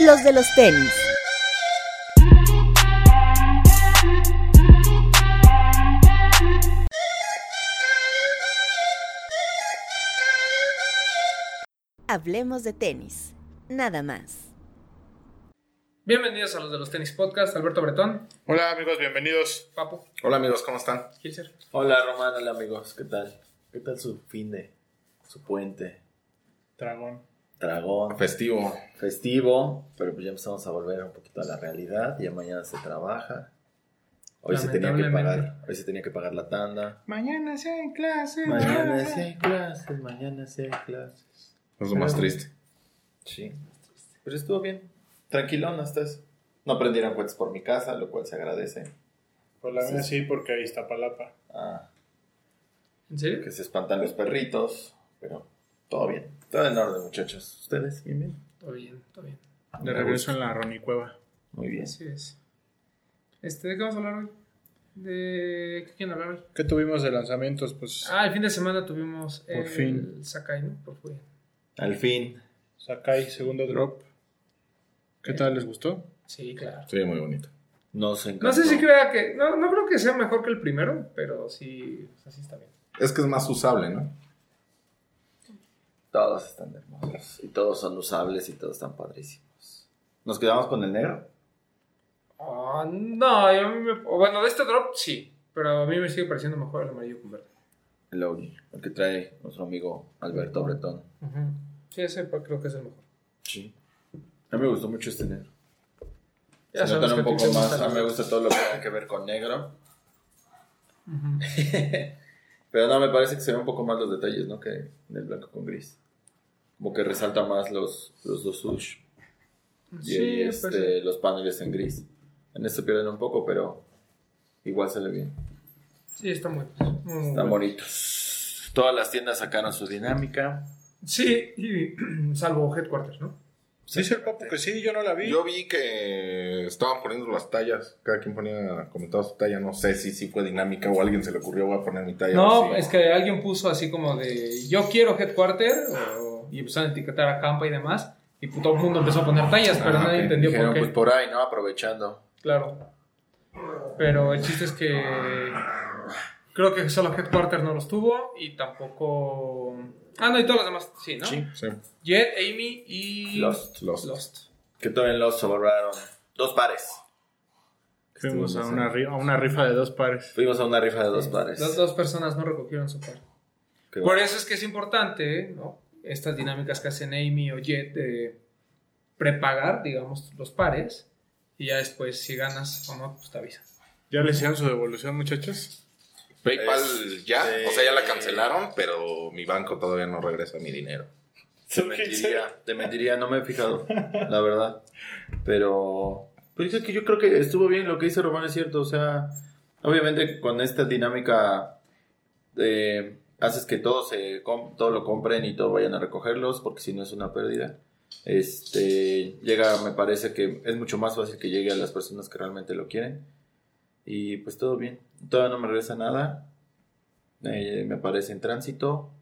los de los tenis. Hablemos de tenis, nada más. Bienvenidos a los de los tenis podcast, Alberto Bretón, Hola amigos, bienvenidos. Papu, Hola amigos, ¿cómo están? Kilser. Hola Román, hola amigos, ¿qué tal? ¿Qué tal su fin de, su puente? Dragón. Dragón, Festivo. festivo, pero pues ya empezamos a volver un poquito a la realidad, ya mañana se trabaja. Hoy se tenía que pagar, hoy se tenía que pagar la tanda. Mañana sí hay clase. Mañana sí hay clases, mañana sí hay clases. Es lo más triste. Sí, pero estuvo bien, tranquilón hasta eso. No prendieron cohetes por mi casa, lo cual se agradece. Por la mía sí, porque ahí está Palapa. Ah, ¿En serio? que se espantan los perritos, pero todo bien. Todo en orden, muchachos. ¿Ustedes? Bien, bien. Todo bien, todo bien. De regreso en la Ronnie Cueva. Muy bien. Así es. Este, ¿De qué vamos a hablar hoy? ¿De qué quieren hablar hoy? ¿Qué tuvimos de lanzamientos? Pues Ah, el fin de semana tuvimos Por el fin. Sakai, ¿no? Por fin. Al fin. Sakai, segundo drop. ¿Qué tal? ¿Les gustó? Sí, claro. Sí, muy bonito. Nos encantó. No sé si crea que. No, no creo que sea mejor que el primero, pero sí. O sea, sí está bien. Es que es más usable, ¿no? Todos están hermosos. Y todos son usables y todos están padrísimos. ¿Nos quedamos con el negro? Ah, no, yo a mí me. Bueno, de este drop sí, pero a mí me sigue pareciendo mejor el amarillo con verde. El OG. El que trae nuestro amigo Alberto Bretón. Sí, ese creo que es el mejor. Sí. A mí me gustó mucho este negro. Ya Se un a poco más. mí me gusta todo lo que tiene que ver con negro. Pero no, me parece que se ven un poco más los detalles, ¿no? Que en el blanco con gris. Como que resalta más los, los dos sush. Y Sí, pues, este, los paneles en gris. En este pierden un poco, pero igual se ve bien. sí, está muy, muy Están bonitos. Todas las tiendas sacaron su dinámica. Sí, y, salvo Headquarters, ¿no? Dice el papo que sí, yo no la vi. Yo vi que estaban poniendo las tallas. Cada quien ponía comentaba su talla. No sé si sí fue dinámica o a alguien se le ocurrió voy a poner mi talla. No, es que alguien puso así como de yo quiero Headquarter o- y empezaron a etiquetar a Campa y demás. Y pues todo el mundo empezó a poner tallas, pero Ah, nadie entendió Dijeron, por qué. pues por ahí, ¿no? Aprovechando. Claro. Pero el chiste es que creo que solo Headquarter no los tuvo y tampoco. Ah, no, y todos los demás sí, ¿no? Sí. Sí. Jet, Amy y. Lost. Lost. Que todavía los sobraron. Dos pares. Fuimos a una, en- a una rifa de dos pares. Fuimos a una rifa de dos pares. Las dos personas no recogieron su par. Qué Por bueno. eso es que es importante, ¿no? Estas dinámicas que hacen Amy o Jet de prepagar, digamos, los pares. Y ya después, si ganas o no, pues te avisan. ¿Ya le hicieron su devolución, muchachos? PayPal ya. O sea, ya la cancelaron, pero mi banco todavía no regresa mi dinero. Te mentiría, te mentiría, no me he fijado, la verdad. Pero, pues es que yo creo que estuvo bien lo que dice Román, es cierto. O sea, obviamente con esta dinámica eh, haces que todo, se todo lo compren y todo vayan a recogerlos, porque si no es una pérdida. Este, llega, me parece que es mucho más fácil que llegue a las personas que realmente lo quieren. Y pues todo bien. Todavía no me regresa nada. Eh, me aparece en tránsito,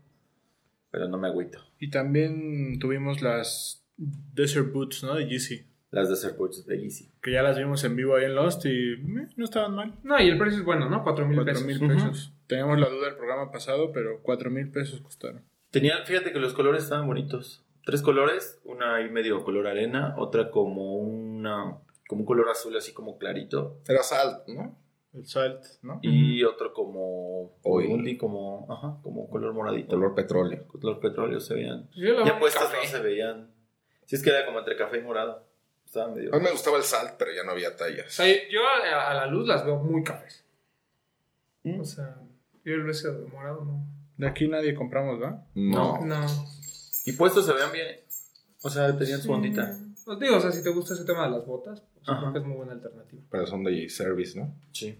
pero no me agüito. Y también tuvimos las Desert Boots, ¿no? De Yeezy. Las de Serpoots de Yeezy. Que ya las vimos en vivo ahí en Lost y eh, no estaban mal. No, y el precio es bueno, ¿no? 4 mil 4 pesos. mil pesos. Teníamos la duda del programa pasado, pero 4 mil pesos costaron. Tenían, fíjate que los colores estaban bonitos. Tres colores, una ahí medio color arena, otra como una como un color azul así como clarito Era Salt, ¿no? El Salt, ¿no? y otro como Oil. como ajá, como color moradito. Color petróleo. color petróleo se veían. Yo la veo Ya puestas no se veían. Si es que era como entre café y morado. Estaba medio. A mí me gustaba el Salt, pero ya no había O tallas. sea, yo a, a la luz las veo muy cafés. Mm. O sea, yo el beso de morado no. De aquí nadie compramos, ¿va? No. No. Y puestos se vean bien. O sea, tenían su ondita. Os digo, o sea, si te gusta ese tema de las botas, pues Ajá. creo que es muy buena alternativa. Pero son de service, ¿no? Sí.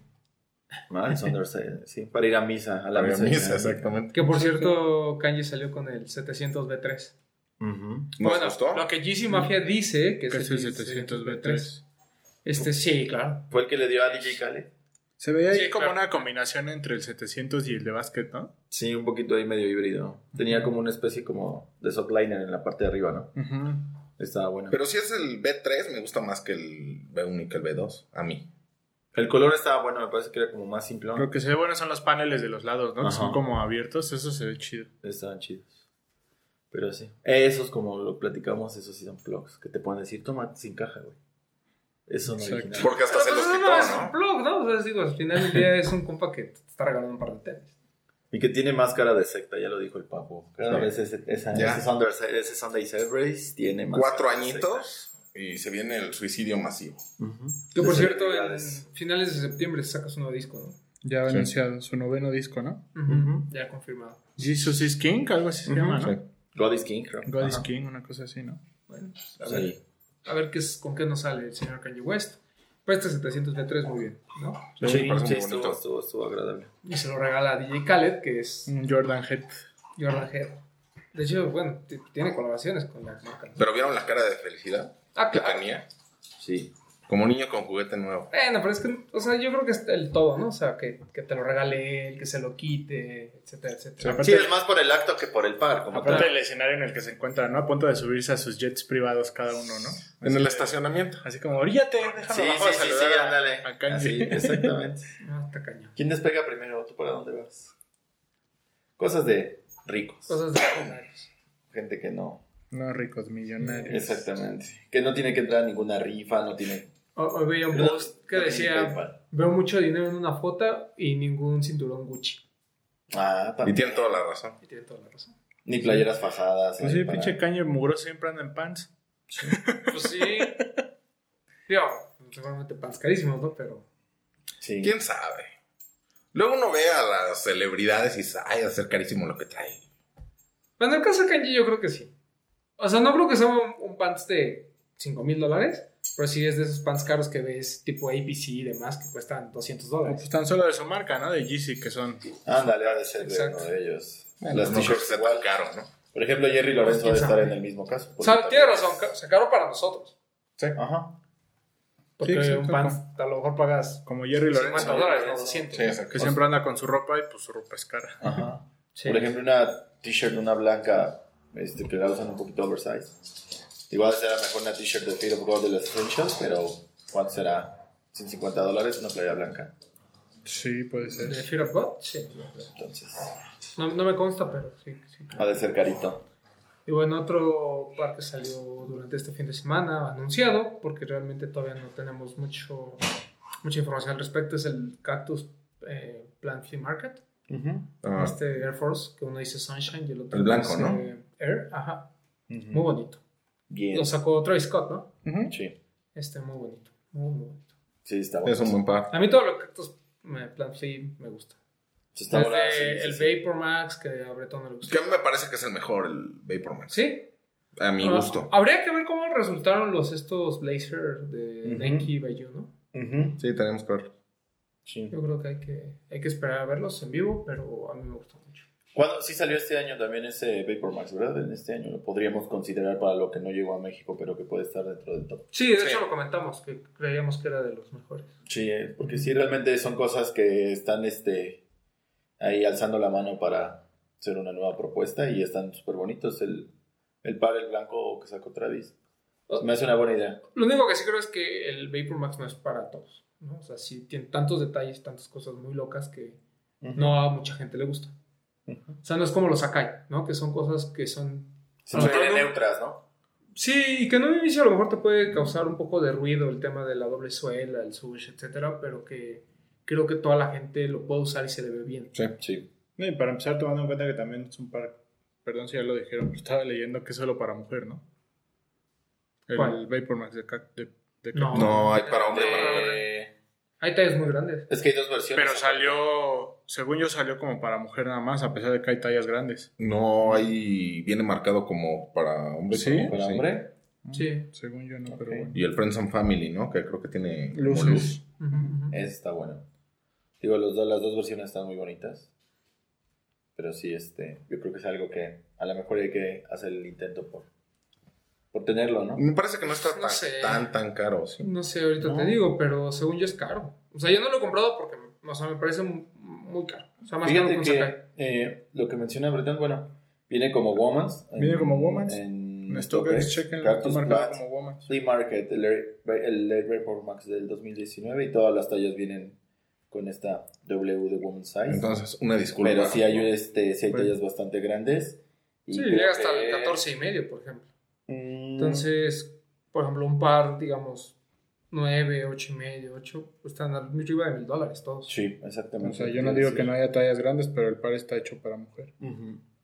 Ah, son de- sí, para ir a misa, a la Para misa. exactamente. Que por cierto, Kanye salió con el 700 B3. Ujú. ¿Nos bueno, gustó? lo que Yeezy Mafia dice que es es el 700 B3. Este, sí, claro. Fue el que le dio a DJ Khaled. Se veía ahí Sí, como claro. una combinación entre el 700 y el de básquet, ¿no? Sí, un poquito ahí medio híbrido. Tenía como una especie como de soft liner en la parte de arriba, ¿no? Estaba bueno. Pero si es el B3, me gusta más que el B1 y que el B2. A mí. el color estaba bueno, me parece que era como más simple. Lo que se ve bueno son los paneles de los lados, ¿no? Que Ajá. son como abiertos, eso se ve chido. Estaban chidos. Pero sí. Esos, como lo platicamos, esos sí son plugs. Que te pueden decir, toma sin caja, güey. Eso no. Porque hasta se Pero los pues quitó, no es un ¿no? blog, ¿no? O sea, digo, al final del día es un compa que te está regalando un par de tenis. Y que tiene máscara de secta, ya lo dijo el papo. Cada Sí. vez ese, esa, ese, Sunday, ese Sunday Service tiene máscara Cuatro añitos y se viene el suicidio masivo. secta. Ujú. Que por cierto, en finales de septiembre sacas un nuevo disco, ¿no? Ya ha Sí. anunciado su noveno disco, ¿no? Ujú. Ya confirmado. Jesus is King, algo así se Ujú, llama, ¿no? sí. God is King, creo. God is. King, una cosa así, ¿no? Bueno, pues, a, Sí. ver, a ver qué es, con qué nos sale el señor Kanye West. Pero este 700 B3 muy bien, ¿no? Sí, Sí, parece sí, muy estuvo, bonito. estuvo, estuvo agradable. Y se lo regala a DJ Khaled, que es Un Jordan Head. Jordan Head. De hecho, bueno, tiene colaboraciones con la marca. Pero vieron la cara de felicidad Ah, que claro. tenía. Sí. Como niño con juguete nuevo. Bueno, pero es que, o sea, yo creo que es el todo, ¿no? O sea, que, que te lo regale él, que se lo quite, etcétera, etcétera. Aparte- Sí, es más por el acto que por el par, como Aparte tal. del escenario en el que se encuentran, ¿no? A punto de subirse a sus jets privados cada uno, ¿no? En el estacionamiento. Así como, oríate, Sí, déjame sí, a sí, sí, a- ándale. a Kanye". Así, exactamente. No, está cañón. ¿Quién despega primero? ¿Tú para dónde vas? Cosas de ricos. Cosas de millonarios. Gente que no. No ricos millonarios. Exactamente. Que no tiene que entrar a ninguna rifa, no tiene. Hoy hoy veía un post que decía, veo mucho dinero en una foto y ningún cinturón Gucci. Ah, Y también. tiene toda la razón. Y tiene toda la razón. Ni playeras fajadas. Pues sí, para- pinche Kanye mugroso siempre anda en pants. Pues sí. Digo, seguramente pants carísimos, ¿no? Pero... Sí. ¿Quién sabe? Luego uno ve a las celebridades y dice, ay, va a ser carísimo lo que trae. Bueno, en el caso de Kanye yo creo que sí. O sea, no creo que sea un, un pants de 5 mil dólares, pero sí es de esos pants caros que ves tipo APC y demás que cuestan 200 O dólares. pues tan solo de su marca, ¿no? De Yeezy, que son. Ándale, ha de ser de uno de ellos. Bueno, Las no t-shirts igual. caro, ¿no? Por ejemplo, Jerry Lorenzo ¿Quién debe estar en el mismo caso. O sea, tiene razón, sea, caro para nosotros. Ajá. Porque Sí, un pants a lo mejor pagas Como Jerry 50 Lorenzo. dólares, no 200. Sí, exacto. Que siempre anda con su ropa y pues su ropa es cara. Ajá. Sí. Por ejemplo, una t-shirt, una blanca, este, que la usan un poquito oversize. Igual será mejor una t-shirt de Fear of God de los Essentials, pero ¿cuánto será? 150 dólares una playa blanca. Sí, puede ser. ¿De Fear of God? Sí. Entonces, No, no me consta, pero sí. sí. ha de ser carito. Y bueno, otro par que salió durante este fin de semana, anunciado, porque realmente todavía no tenemos mucho, mucha información al respecto, es el Cactus eh, Plant Flea Market. Ah, Este Air Force, que uno dice Sunshine y el otro El blanco, dice ¿no? Air, ajá. Muy bonito. Bien. Lo sacó Travis Scott, ¿no? Sí, Este, muy bonito. Muy, muy bonito. sí, está bueno. es un buen par. A mí todo lo Cactus eh, Plant Flea me gusta. Sí, está Desde sí, sí, el sí. Vapor Max, que a Bretón no le Que gusta. a mí me parece que es el mejor, el Vaporman. Sí, A mi Ah, gusto. Habría que ver cómo resultaron los estos Blazer de Ujú. Nike by You, ¿no? Ujú. Sí, tenemos que verlo. Sí. Yo creo que hay que, hay que esperar a verlos en vivo, pero a mí me gustó mucho. ¿Cuándo? Sí salió este año también ese Vapor Max, ¿verdad? En este año lo podríamos considerar para lo que no llegó a México, pero que puede estar dentro del top. Sí, de Sí. hecho lo comentamos, que creíamos que era de los mejores. Sí, porque sí realmente son cosas que están este ahí alzando la mano para hacer una nueva propuesta y están súper bonitos. El, el par, el blanco que sacó Travis. Me hace una buena idea. Lo único que sí creo es que el Vapor Max no es para todos, ¿no? O sea, sí tiene tantos detalles, tantas cosas muy locas que no a mucha gente le gusta. O sea, no es como los Akai, ¿no? Que son cosas que son... Son no. neutras, ¿no? Sí, y que en un inicio a lo mejor te puede causar un poco de ruido el tema de la doble suela, el sush, etcétera, pero que creo que toda la gente lo puede usar y se le ve bien. Sí. Sí. No, y para empezar, tomando en cuenta que también es un par. Perdón si ya lo dijeron, pero estaba leyendo que es solo para mujer, ¿no? El ¿Cuál? Vapor Max de, de, de No. Cactus. No, hay para hombre, para mujer. Eh, Hay tallas muy grandes. es que hay dos versiones. Pero salió, según yo, salió como para mujer nada más, a pesar de que hay tallas grandes. No, ahí viene marcado como para hombre. ¿Sí? para sí. hombre. Sí. Según yo, no, pero bueno. Y el Friends and Family, ¿no? Que creo que tiene como Luz. Ese está bueno. Digo, los dos, las dos versiones están muy bonitas. Pero sí, este, yo creo que es algo que a lo mejor hay que hacer el intento por, por tenerlo, ¿no? Me parece que no está No tan, sé. tan, tan caro, ¿sí? No sé, ahorita No. te digo, pero según yo es caro. O sea, yo no lo he comprado porque o sea, me parece mu- muy caro. O sea, más caro que Fíjate que eh, lo que menciona Breton, bueno, viene como Woman's. en- Viene como Woman's. En En StockX, chequen, como Womack. Flea Market, el, Air- el Air Report Max del 2019 y todas las tallas vienen con esta W de Woman Size. Entonces, una disculpa. pero sí hay, este, sí hay Bueno. tallas bastante grandes. y Sí, llega hasta el 14 y medio, por ejemplo. Entonces, por ejemplo, un par, digamos, 9, 8 y medio, 8, pues están arriba de mil dólares todos. Sí, exactamente. O sea, yo no digo que no haya tallas grandes, pero el par está hecho para mujer.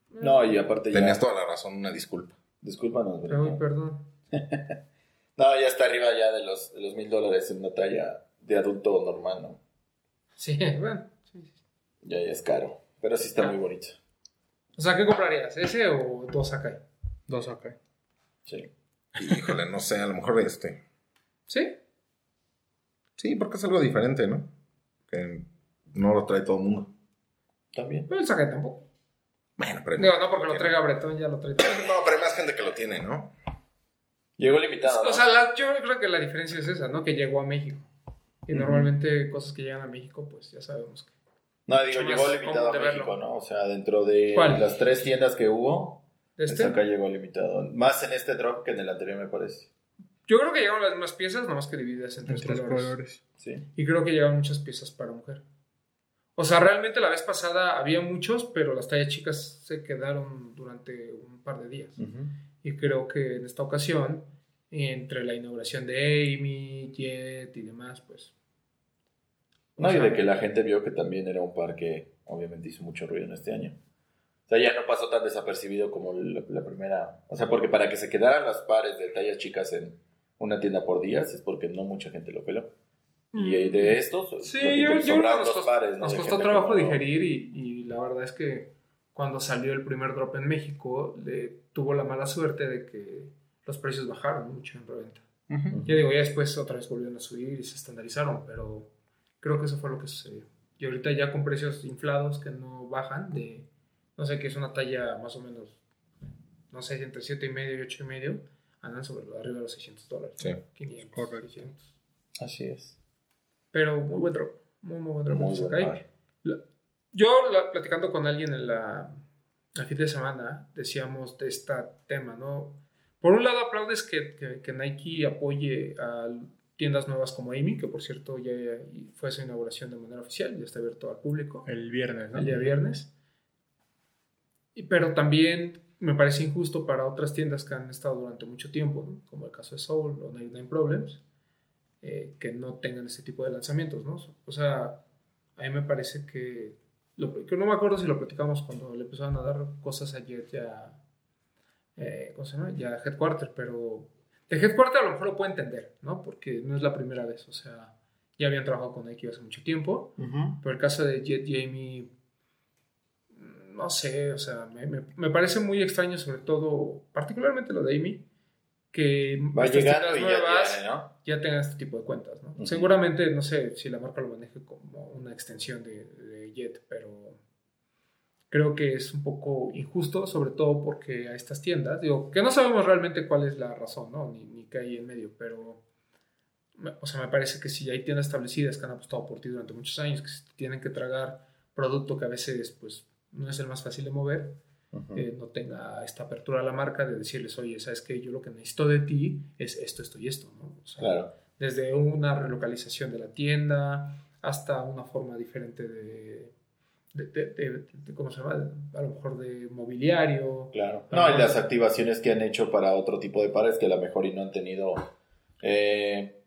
No, y aparte ya... Tenías toda la razón, una disculpa. Discúlpanos, Uy, Brito. perdón. No, ya está arriba ya de los de los mil dólares en una talla de adulto normal, ¿no? Sí, bueno. sí, sí. Ya, ya es caro. Pero sí está muy bonito. O sea, ¿qué comprarías? ¿Ese o dos acá? Dos acá. Sí. Híjole, no sé, a lo mejor este. ¿Sí? Sí, porque es algo diferente, ¿no? Que no lo trae todo el mundo. También. Pero el Sakai tampoco. Bueno, pero. Digo, no porque lo traiga Bretón, ya lo trae todo. No, pero hay más gente que lo tiene, ¿no? Llegó limitado. ¿no? O sea, la- yo creo que la diferencia es esa, ¿no? Que llegó a México. Y normalmente cosas que llegan a México, pues ya sabemos que... no, digo, llegó limitado a México, verlo. ¿no? O sea, dentro de ¿Cuál? las tres tiendas que hubo, Este, acá llegó limitado. Más en este drop que en el anterior, me parece. yo creo que llegaron las mismas piezas, nomás que divididas en En tres, tres colores. colores. Sí. Y creo que llegaron muchas piezas para mujer. O sea, realmente la vez pasada había muchos, pero las tallas chicas se quedaron durante un par de días. Y creo que en esta ocasión, entre la inauguración de Amy, Jet y demás, pues... No, y de que la gente vio que también era un par que obviamente hizo mucho ruido en este año. O sea, ya no pasó tan desapercibido como la, la primera. O sea, porque para que se quedaran las pares de tallas chicas en una tienda por días es porque no mucha gente lo peló. Y de estos, Mm. Sí, yo, yo sobraron nos dos costó, pares, ¿no? nos costó trabajo no- digerir y, y la verdad es que cuando salió el primer drop en México, le tuvo la mala suerte de que los precios bajaron mucho en reventa. Ya digo, ya después otra vez volvieron a subir y se estandarizaron, pero creo que eso fue lo que sucedió. Y ahorita ya con precios inflados que no bajan de, no sé, que es una talla más o menos, no sé, entre 7 y medio y 8 y medio, andan sobre lo de arriba de los 600 dólares. Sí. 500, Correcto. 600. Así es. Pero muy buen drop, muy, muy buen drop. Muy en buen. La- Yo, la- platicando con alguien en la, el fin de semana, decíamos de este tema, ¿no? Por un lado, aplaudes que, que- que Nike apoye a tiendas nuevas como Amy, que por cierto ya fue su inauguración de manera oficial, ya está abierto al público El viernes, ¿no? el día viernes. Pero también me parece injusto para otras tiendas que han estado durante mucho tiempo, ¿no? como el caso de Soul o 99 Problems, eh, que no tengan ese tipo de lanzamientos. ¿no? O sea, a mí me parece que, lo, que no me acuerdo si lo platicamos cuando le empezaron a dar cosas a Jet ya, eh, ¿cómo se llama? Ya Headquarter, pero de Headquarter a lo mejor lo puedo entender, ¿no? porque no es la primera vez, o sea, ya habían trabajado con Nike hace mucho tiempo. Pero el caso de Jet mm, no sé, o sea, me, me- me parece muy extraño, sobre todo, particularmente lo de Amy, que Va llegando tiendas y ya tiene, ¿no? ya tengan este tipo de cuentas, ¿no? Seguramente, no sé si la marca lo maneje como una extensión de, de Jet, pero creo que es un poco injusto, sobre todo porque a estas tiendas, digo, que no sabemos realmente cuál es la razón, ¿no? Ni, ni qué hay en medio, pero, me- o sea, me parece que si hay tiendas establecidas que han apostado por ti durante muchos años, que tienen que tragar producto que a veces, pues, no es el más fácil de mover, eh, no tenga esta apertura a la marca de decirles, oye, ¿sabes qué? Yo lo que necesito de ti es esto, esto y esto, ¿no? O sea, Claro. desde una relocalización de la tienda hasta una forma diferente de, de, de- de- de- ¿cómo se llama? A lo mejor de mobiliario. Claro. No, y las activaciones que han hecho para otro tipo de pares que a lo mejor y no han tenido, eh,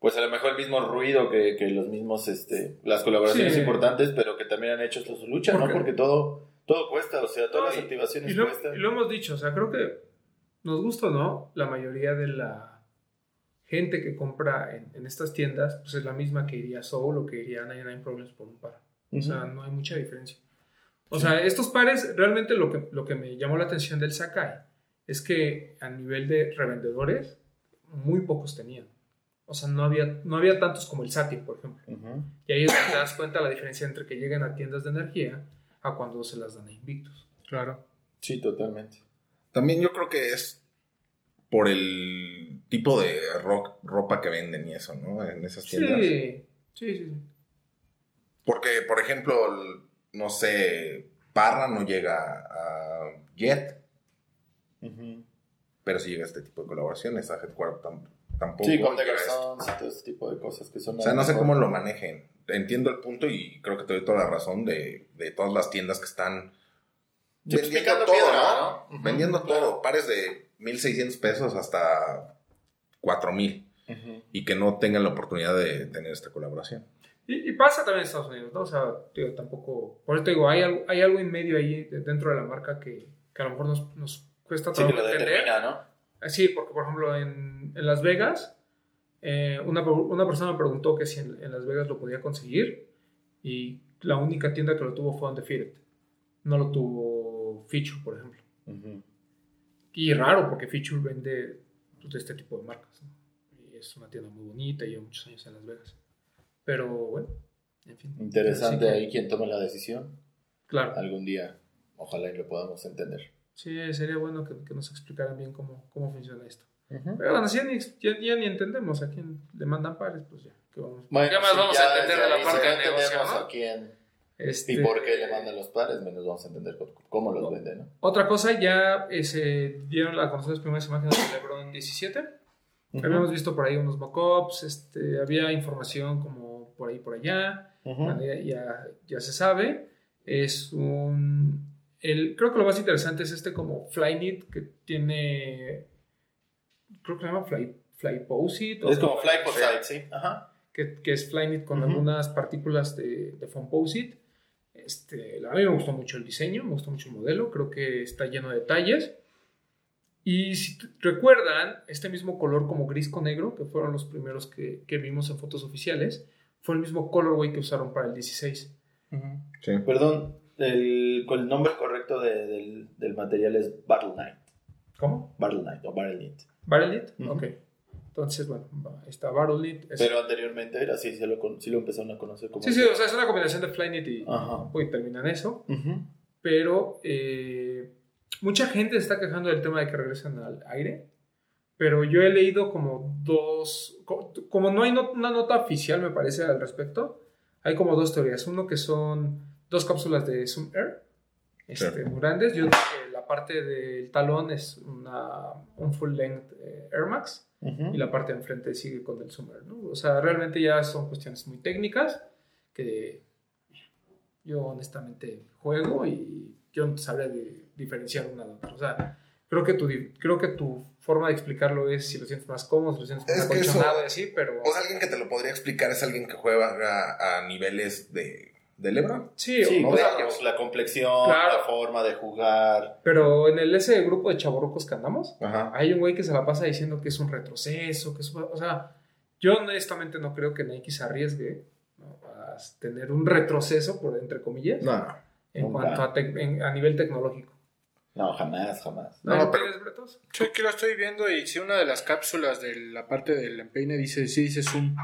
pues a lo mejor el mismo ruido que, que los mismos, este, las colaboraciones Sí. importantes, pero que también han hecho su lucha, ¿no? Porque- todo, todo cuesta, o sea, todas No, las activaciones Y lo, cuestan. y lo hemos dicho, o sea, creo que nos gusta o no, la mayoría de la gente que compra en, en estas tiendas, pues es la misma que iría Soul o que iría a 99 Problems por un par. O sea, no hay mucha diferencia. O sea, estos pares, realmente lo que, lo que me llamó la atención del Sakai es que a nivel de revendedores, muy pocos tenían. O sea, no había, no había tantos como el Satin, por ejemplo. Y ahí es donde te das cuenta la diferencia entre que lleguen a tiendas de energía a cuando se las dan a Invictus. Claro. Sí, totalmente. También yo creo que es por el tipo de rock, ropa que venden y eso, ¿no? En esas tiendas. Sí, sí, sí. sí. Porque, por ejemplo, el- no sé, Parra no llega a Jet, pero sí llega este tipo de colaboraciones. A Headquarter tampoco. Sí, con The y todo ese tipo de cosas que son. O sea, no sé cómo lo manejen. Entiendo el punto y creo que te doy toda la razón de, de todas las tiendas que están Sí, pues, vendiendo todo, piedra, ¿no? vendiendo claro. todo. Pares de 1.600 pesos hasta 4.000 Ujú. y que no tengan la oportunidad de tener esta colaboración. Y, y pasa también en Estados Unidos, ¿no? O sea, digo, tampoco. Por eso te digo, hay algo, hay algo en medio ahí de- dentro de la marca que, que a lo mejor nos, nos cuesta Sí, que trabajo lo entender. determina, ¿no? Sí, porque por ejemplo en, en Las Vegas, eh, una, una persona me preguntó que si en, en Las Vegas lo podía conseguir y la única tienda que lo tuvo fue Undefeated. No lo tuvo Feature, por ejemplo. Y raro porque Feature vende pues, de este tipo de marcas. ¿no? Y es una tienda muy bonita y lleva muchos años en Las Vegas. Pero bueno, en fin. Interesante ahí quien tome la decisión. Claro. Algún día, ojalá y lo podamos entender. Sí, sería bueno que, que nos explicaran bien cómo, cómo funciona esto. Ujú. Pero bueno, si ya ni, ya, ya ni entendemos a quién le mandan pares, pues ya. ¿qué vamos, Bueno, ¿Qué más sí, vamos ya a entender de la parte si de no negocio? ¿no? a quién Este, y por qué le mandan los pares, menos vamos a entender cómo- los No. venden, ¿no? Otra cosa, ya eh, se dieron a conocer las primeras imágenes de LeBron 17. Habíamos visto por ahí unos mockups, este, había información como por ahí por allá. Bueno, ya, ya, ya se sabe. Es un. El, creo que lo más interesante es este como Flyknit que tiene. Creo que se llama Fly, Flyposit. Es como Flyposite, sí. Ajá. que, que es Flyknit con algunas partículas de, de Foamposite. Este, a mí me gustó mucho el diseño, me gustó mucho el modelo, creo que está lleno de detalles. Y si recuerdan, este mismo color como gris con negro, que fueron los primeros que, que vimos en fotos oficiales, fue el mismo colorway que usaron para el 16. Sí. Perdón, el, el nombre correcto de- del, del material es Battle Knight. ¿Cómo? Battle Knight o Battle Knit. ¿Barrelit? Ujú. Ok. Entonces, bueno, está Barrelit. es- Pero anteriormente era así, sí lo, con- sí lo empezaron a conocer como. Sí, sí, o sea, es una combinación de Flyknit y, Ajá. y termina en eso. Pero eh, mucha gente está quejando del tema de que regresan al aire. Pero yo he leído como dos, co- como no hay no- una nota oficial, me parece, al respecto, hay como dos teorías. Uno que son dos cápsulas de Zoom Air, este, Sí. muy grandes, y otro que la parte del talón es una, un full length eh, Air Max Ujú. y la parte de enfrente sigue con el Zoom Air, ¿no? O sea, realmente ya son cuestiones muy técnicas que yo honestamente juego y yo no sabría di- diferenciar una de otra. O sea, creo que, tu, creo que tu forma de explicarlo es si lo sientes más cómodo, si lo sientes más acolchonado y así, pero... O sea, alguien que te lo podría explicar es alguien que juega a, a niveles de, de LeBron. sí, Sí, o- o sea, claro, la complexión, Claro. la forma de jugar. pero en el ese grupo de chavorrucos que andamos, Ajá. hay un güey que se la pasa diciendo que es un retroceso, que es... O sea, yo honestamente no creo que Nike se arriesgue ¿no? a tener un retroceso, por entre comillas, No. en Nunca. cuanto a, en- a nivel tecnológico. No, jamás, jamás. No, ¿No pero- tienes, Bretos? Sí, aquí lo estoy viendo y sí, una de las cápsulas de la parte del empeine dice, sí dice zoom.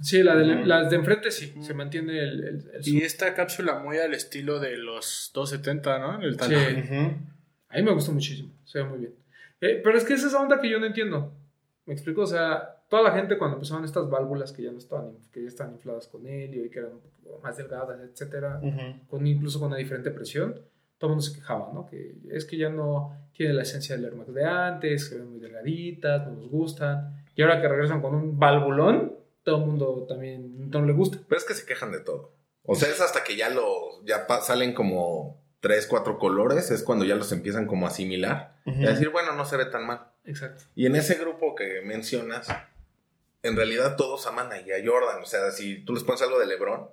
Sí, la de, las de enfrente sí, se mantiene el, el, el Y esta cápsula muy al estilo de los 270, ¿no? El Sí. talón. Ujú. A mí me gustó muchísimo, se ve muy bien. Eh, pero es que es esa onda que yo no entiendo. ¿Me explico? O sea, toda la gente cuando empezaban estas válvulas que ya no estaban, que ya estaban infladas con helio y que eran un poco más delgadas, etcétera, con incluso con una diferente presión, todo el mundo se quejaba, ¿no? Que es que ya no tiene la esencia del Air Max de antes, que ven muy delgaditas, no nos gustan. Y ahora que regresan con un valvulón, todo el mundo también no le gusta. Pero es que se quejan de todo. O sea, es hasta que ya lo ya salen como tres, cuatro colores, es cuando ya los empiezan como a asimilar y a decir, bueno, no se ve tan mal. Exacto. Y en ese grupo que mencionas, en realidad todos aman a a Jordan. O sea, si tú les pones algo de LeBron,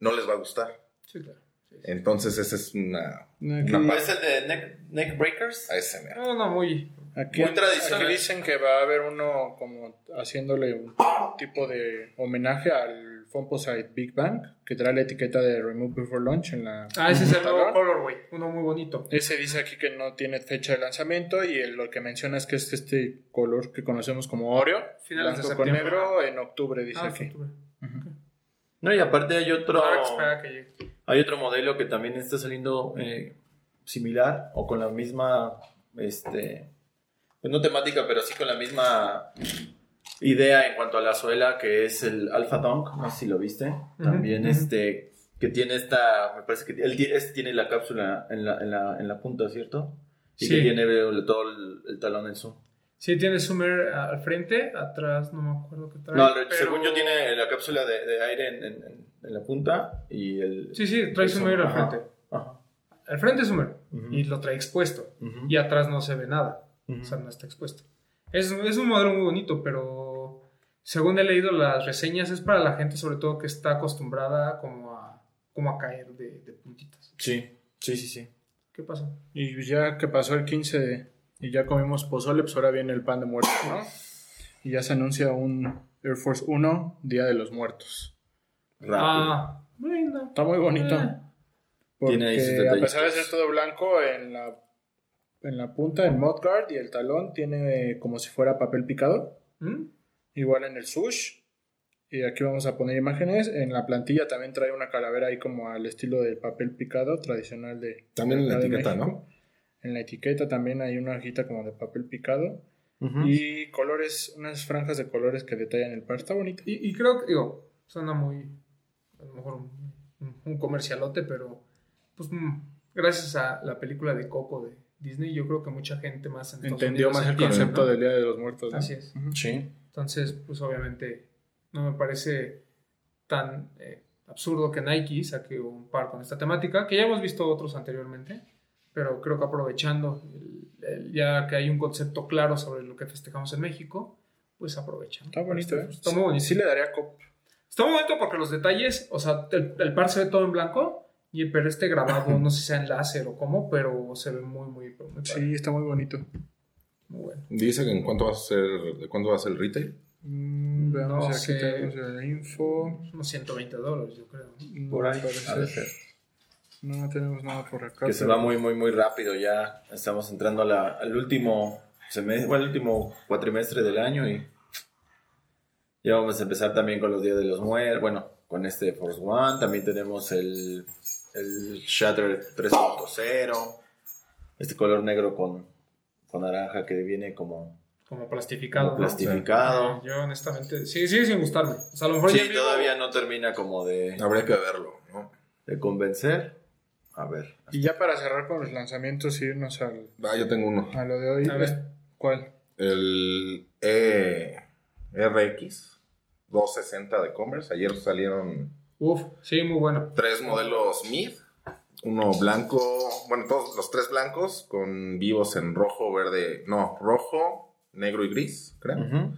no les va a gustar. Sí, claro. Entonces, esa es una. Una ¿Es el de neck, neck Breakers? A ese mero. No, no, muy... aquí- muy tradicional. aquí dicen que va a haber uno como haciéndole un tipo de homenaje al Fomposite Big Bang, que trae la etiqueta de Remove Before Launch en la... Ah, ese es el nuevo colorway, uno muy bonito. Ese dice aquí que no tiene fecha de lanzamiento y el- lo que menciona es que es este color que conocemos como Oreo, Finales de blanco con septiembre. negro, en octubre dice Ah, aquí. octubre. No, y aparte hay otro, que llegue. Hay otro modelo que también está saliendo eh, similar o con la misma, este, pues no temática, pero sí con la misma idea en cuanto a la suela, que es el Alpha Dunk, no sé si lo viste. También este, que tiene esta, me parece que él ti- este tiene la cápsula en la, en la, en la punta, ¿cierto? Y Sí. que tiene todo el, el talón en zoom. Sí, tiene Summer al frente, atrás no me acuerdo qué trae. No, pero- según yo tiene la cápsula de, de aire en, en- la punta y el... Sí, sí, trae Summer al frente. ajá. Al frente es Summer y lo trae expuesto. Y atrás no se ve nada. O sea, no está expuesto. Es, es un modelo muy bonito, pero según he leído las reseñas, es para la gente sobre todo que está acostumbrada como a, como a caer de, de puntitas. Sí, sí, sí, sí. ¿Qué pasa? Y ya que pasó el 15 de- y ya comimos pozole, pues ahora viene el pan de muertos, ¿no? Y ya se anuncia un Air Force 1, Día de los Muertos. Rápido. Ah, bueno. Está muy bonito. Eh. Porque a pesar de ser todo blanco, en la, en la punta, el mudguard y el talón tiene como si fuera papel picado. ¿Mm? Igual en el sush. Y aquí vamos a poner imágenes. En la plantilla también trae una calavera ahí como al estilo del papel picado tradicional de... También en la de etiqueta, México. En la etiqueta también hay una hojita como de papel picado. Y colores, unas franjas de colores que detallan el par. Está bonito. Y, y creo que, digo, suena muy, a lo mejor un, comercialote, pero pues mm, gracias a la película de Coco de Disney, yo creo que mucha gente más en Entendió Unidos más el entiende, concepto ¿no? del Día de los Muertos. ¿no? Así es. Sí. Entonces, pues obviamente no me parece tan eh, absurdo que Nike saque un par con esta temática, que ya hemos visto otros anteriormente, pero creo que aprovechando el- el- ya que hay un concepto claro sobre lo que festejamos en México, pues aprovechan. Está bonito, ¿eh? Está muy bonito. Sí le daría cop. Está muy bonito porque los detalles, o sea, el, el par se ve todo en blanco, y, pero este grabado, no sé si sea en láser o cómo, pero se ve muy, muy, muy padre. Sí, está muy bonito. Muy bueno. Dice que en cuánto va a ser, de cuándo va a ser el retail. Mm, veamos No aquí sé. tenemos la info. Unos 120 dólares, yo creo. Por ahí. parece- ha de ser. No tenemos nada por acá. Que se va muy, muy, muy rápido ya. Estamos entrando a la- al último semestre, bueno, el último cuatrimestre del año y ya vamos a empezar también con los días de los muertos. Bueno, con este Force One. También tenemos el, el Shatter 3.0. Este color negro con, con naranja que viene como, Como plastificado. como ¿no? plastificado. Yo honestamente, sí, sigue sin gustarme. O sea, a lo mejor ya Sí, vivo- todavía no termina como de, Habría que verlo, ¿no? de convencer. A ver. Y ya para cerrar con los lanzamientos irnos al, Ah, yo tengo uno. a lo de hoy. A ver. ¿Cuál? El E RX 260 de Converse. Ayer salieron Uf, sí, muy bueno. tres modelos mid. Uno blanco, bueno, todos los tres blancos con vivos en rojo, verde, no, rojo, negro y gris, creo.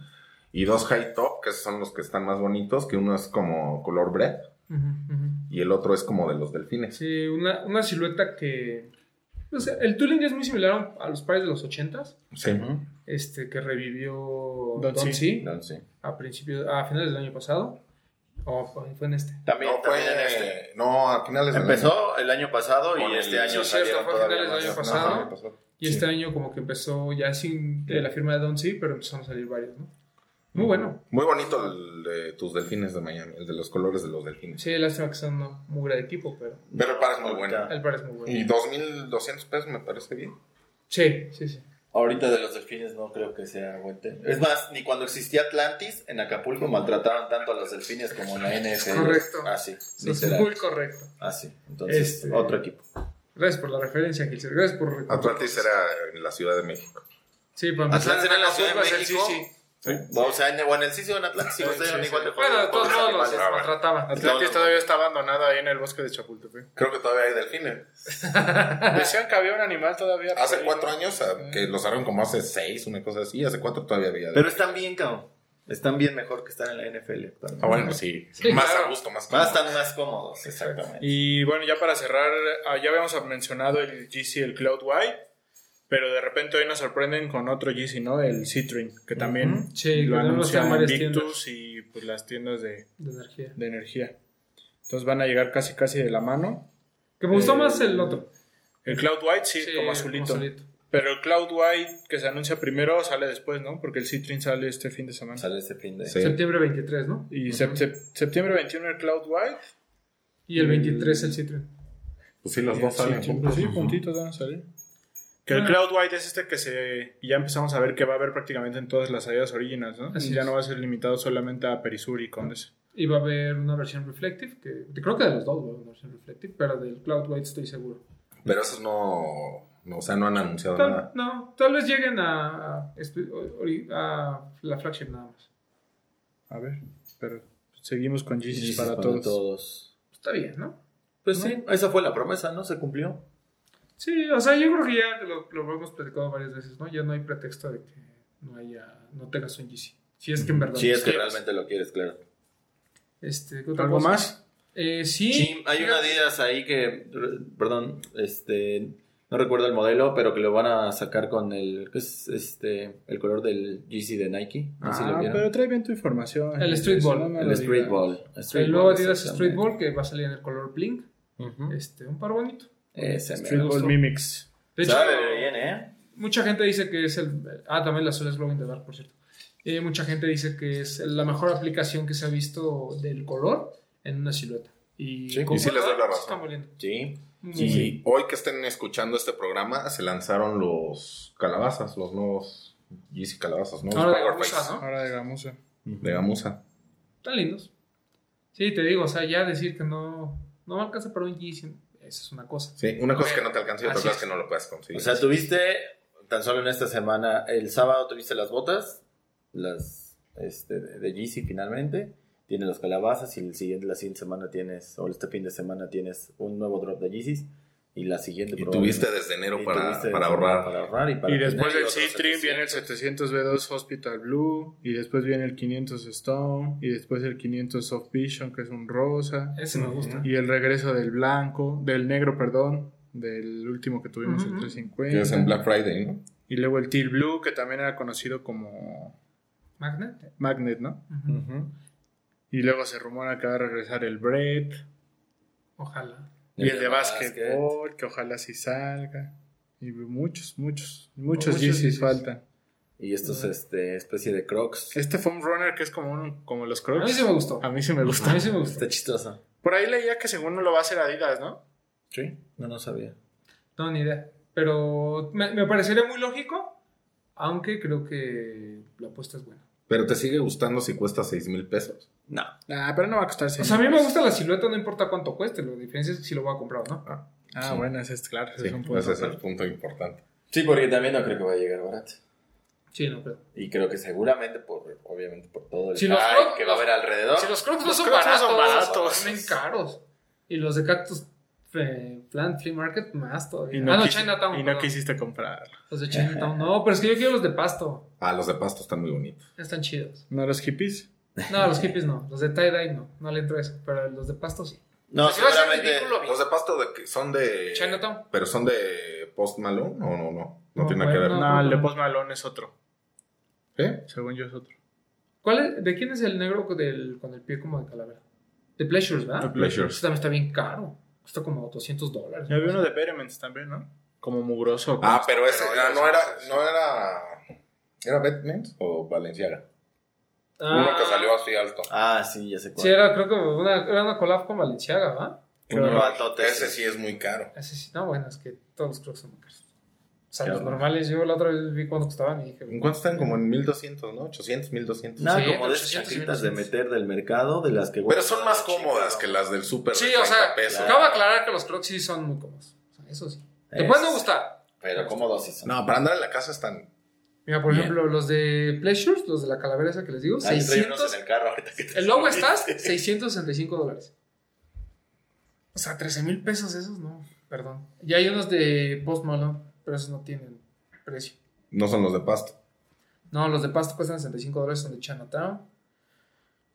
Y dos high top, que son los que están más bonitos, que uno es como color bread Y el otro es como de los delfines. Sí, una, una silueta que... O sea, el tooling es muy similar a los pares de los 80s, Sí. Este, que revivió Don Don, C. A, principios, a finales del año pasado. O fue fue en este. También, No, fue, en este. no, a finales del año. Empezó el año pasado y Con este el- año Sí, salieron cierto, fue todavía finales del año pasado. Y este año como que empezó ya sin la firma de Don C, pero empezaron a salir varios, ¿no? Muy bueno. Muy bonito el de tus delfines de Miami, el de los colores de los delfines. Sí, lástima que son un mugre de equipo, pero Pero el par es muy bueno. el par es muy bueno. Y 2.200 pesos me parece bien. Sí, sí, sí. Ahorita de los delfines no creo que sea buen tema. Es más, ni cuando existía Atlantis, en Acapulco maltrataban tanto a los delfines como en la NFL. Correcto. Ah, sí. Muy correcto. Ah, sí. Entonces, Este- otro equipo. Gracias por la referencia, Gilser. Gracias por... Atlantis era en la Ciudad de México. Sí, para empezar, Atlantis era en la Ciudad de México. sí, sí. O sea, en, o en el sitio en Atlantis, sí, Sí, sí, sí. Bueno, de todos modos los. Ah, maltrataban. Atlantis No, todavía está abandonado ahí en el bosque de Chapultepec. Creo que todavía hay delfines. Decían que había un animal todavía. Hace ahí, cuatro ¿no? años, a- que los agarraron como hace seis, una cosa así. Hace cuatro todavía había Pero están bien, cabrón. Están bien mejor que estar en la NFL. Ah, bueno, sí. Sí, más claro. a gusto, más Más cómodo. están más cómodos, exactamente. Y bueno, ya para cerrar, ah, ya habíamos mencionado el GC, el Cloud White, pero de repente hoy nos sorprenden con otro GC, ¿no? El Citrin, que también Sí, lo anuncian en Invictus y pues las tiendas de, De energía. de energía. Entonces van a llegar casi casi de la mano. Que me gustó Eh, más el otro. El Cloud White sí, Sí, como azulito. azulito. Pero el Cloud White que se anuncia primero sale después, ¿no? Porque el Citrin sale este fin de semana. Sale este fin de... Sí. Septiembre 23, ¿no? Y sep- sep- septiembre 21 el Cloud White. Y el 23 el Citroën. Pues sí, los dos salen juntos. pues sí, puntitos van a salir. Que el. Cloud White es este que se ya empezamos a ver que va a haber prácticamente en todas las salidas originals, ¿no? Así ya es. no va a ser limitado solamente a Perisur y Condes. Y va a haber una versión Reflective, que creo que de los dos va a haber una versión Reflective, pero del Cloud White estoy seguro. Pero esos no, O sea, no han anunciado Tal- nada. no, tal vez lleguen a, a, ori- a la flagship nada más. A ver, pero seguimos con Yeezys para, todos. todos. Está bien, ¿no? Pues sí, esa fue la promesa, ¿no? Se cumplió. Sí, o sea, yo creo que ya lo, lo hemos platicado varias veces, ¿no? Ya no hay pretexto de que no haya, no tengas un GC. Si es que en verdad. Si es que quieres. realmente lo quieres, claro. Este, ¿qué otra ¿Algo cosa? más? Eh, sí. Sí, hay una. Adidas ahí que, perdón, este, no recuerdo el modelo, pero que lo van a sacar con el, ¿qué es este, el color del Yeezy de Nike. No sé si lo Ah, vieron. pero trae bien tu información. El Street Eso Ball. no me el lo Street digas. Ball. Street El nuevo Adidas exactamente. Street Ball que va a salir en el color Blink. Este, un par bonito. Ese Street mero. Ball Mimics. De hecho, Sabe bien, ¿eh? mucha gente dice que es el. Ah, también la azul es Glow in the Dark, por cierto. Eh, mucha gente dice que es la mejor aplicación que se ha visto del color en una silueta. Y, Sí, y sí les doy la razón. Sí. Sí. Y hoy que estén escuchando este programa, se lanzaron los calabazas, los nuevos Yeezy calabazas, ¿no? Ahora de ¿no? Ahora de gamuza. De gamuza. Están lindos. Sí, te digo, o sea, ya decir que no, no me alcanza para un Yeezy, eso es una cosa. Sí, una cosa es que no te alcanza y otra cosa es que no lo puedes conseguir. O sea, tuviste, tan solo en esta semana, el sábado tuviste las botas, las este, de Yeezy finalmente, tienes los calabazas y el siguiente, la siguiente semana tienes, o este fin de semana tienes un nuevo drop de Yeezys y la siguiente y tuviste desde enero y para, tuviste para ahorrar. para ahorrar y, para Y después del C-Trim viene el 700. 700 B2 Hospital Blue. Y después viene el 500 Stone. Y después el 500 Soft Vision, que es un rosa. Ese me gusta. Y el regreso del blanco, del negro, perdón. Del último que tuvimos, el Que es 350. en Black Friday, ¿no? Y luego el Teal Blue, que también era conocido como Magnet. Magnet, ¿no? Y luego se rumora que va a regresar el Bread. Ojalá. Y el de básquet. básquetbol, que ojalá sí salga. Y muchos, muchos, muchos Muchos Yeezys faltan. Y estos, este, especie de crocs. Este Foam Runner que es como, un- como los A Crocs. mí sí me gustó. A mí sí me A gusta. mí sí me gustó. Está chistoso. Por ahí leía que según no lo va a hacer Adidas, ¿no? Sí. No, no sabía. No, ni idea. Pero me, me parecería muy lógico, aunque creo que la apuesta es buena. Pero te sigue gustando si cuesta 6 mil pesos. No. Ah, pero no va a costar O 100 sea, a mí me gusta la silueta, no importa cuánto cueste. La diferencia es si lo voy a comprar o no. Ah, Ah, Sí. bueno, ese es claro. Ese sí, es un punto. ese es el punto importante. Sí, porque también no creo que va a llegar barato. Sí, no creo. Y creo que seguramente, por, obviamente, por todo el Si los hype Crocs- que va a haber alrededor. Si los Crocs no Los son Crocs no baratos, son baratos. son bien caros. Y los de Cactus eh, Plant Flea Market más todavía. Y no, ah, no, quisi- Chinatown. y no quisiste comprar. Los de Chinatown. No, pero es que yo quiero los de pasto. Ah, los de pasto están muy bonitos. Están chidos. ¿No los hippies? No, los hippies no. Los de tie-dye no. No le entro a eso. Pero los de pasto sí. No, seguramente. ridículo, bien. Los de pasto de, que son de... Chinatown. Pero son de Post Malone o no, no. No, No, tiene nada que ver. bueno, No, el de no. Post Malone es otro. ¿Eh? Según yo es otro. ¿Cuál es- ¿De quién es el negro con el, con el pie como de calavera? De Pleasures, ¿verdad? The Pleasures. Ese también está bien caro. Cuesta como 200 dólares. Ya había uno de Betterments también, ¿no? Como mugroso. Ah, pero ese Pero ah, no era... No era... ¿Era Batman o Valenciaga? Ah, Uno que salió así alto. Ah, sí, ya sé cuál. Sí, era creo que una, era una collab con Valenciaga, ¿va? Uno altote. Ese sí es muy caro. Ese sí. No, bueno, es que todos los Crocs son muy caros. O sea, los normales, yo la otra vez vi cuánto costaban y dije... ¿En cuánto están? Como en 1200, ¿no? 800, 1200. Nada Sí, como de esas 800 y chaquetas de 900. meter del mercado, de las que. Pero son más cómodas que las del super Sí, de o 30 sea, pesos. acabo de aclarar que los Crocs sí son muy cómodos. O sea, eso sí. Te pueden no gustar. Pero cómodos sí son. No, para andar en la casa están... Mira, por Bien. ejemplo, los de Pleasures, los de la calavera esa que les digo, unos 600... en el carro ahorita que te El logo estás 665 dólares. O sea, 13 mil pesos esos, no, perdón. Y hay unos de Post Malone, pero esos no tienen precio. No son los de pasto. No, los de pasto cuestan 65 dólares, son de Chinatown.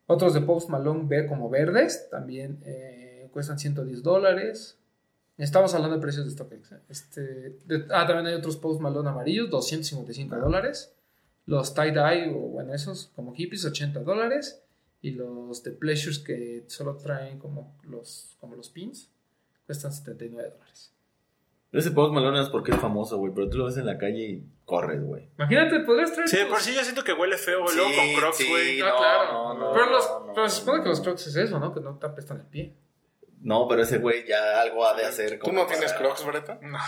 Otros de Post Malone ver como verdes, también eh, cuestan 110 dólares. Estamos hablando de precios de StockX. ¿eh? Este, de- ah, también hay otros Post Malone amarillos, 255 dólares. Los tie-dye, o bueno, esos como hippies, 80 dólares. Y los de Pleasures que solo traen como los, como los pins, cuestan 79 dólares. Ese Post Malone es porque es famoso, güey. Pero tú lo ves en la calle y corres, güey. Imagínate, podrías traer. Sí, tus- por sí yo siento que huele feo, güey. con Crocs, sí, güey. Ah, no, claro. no, no, pero, los, no, no. pero se supone que los Crocs es eso, ¿no? Que no te apestan el pie. No, pero ese güey ya algo ha de hacer. ¿Tú no tienes para- crocs, Breta? No.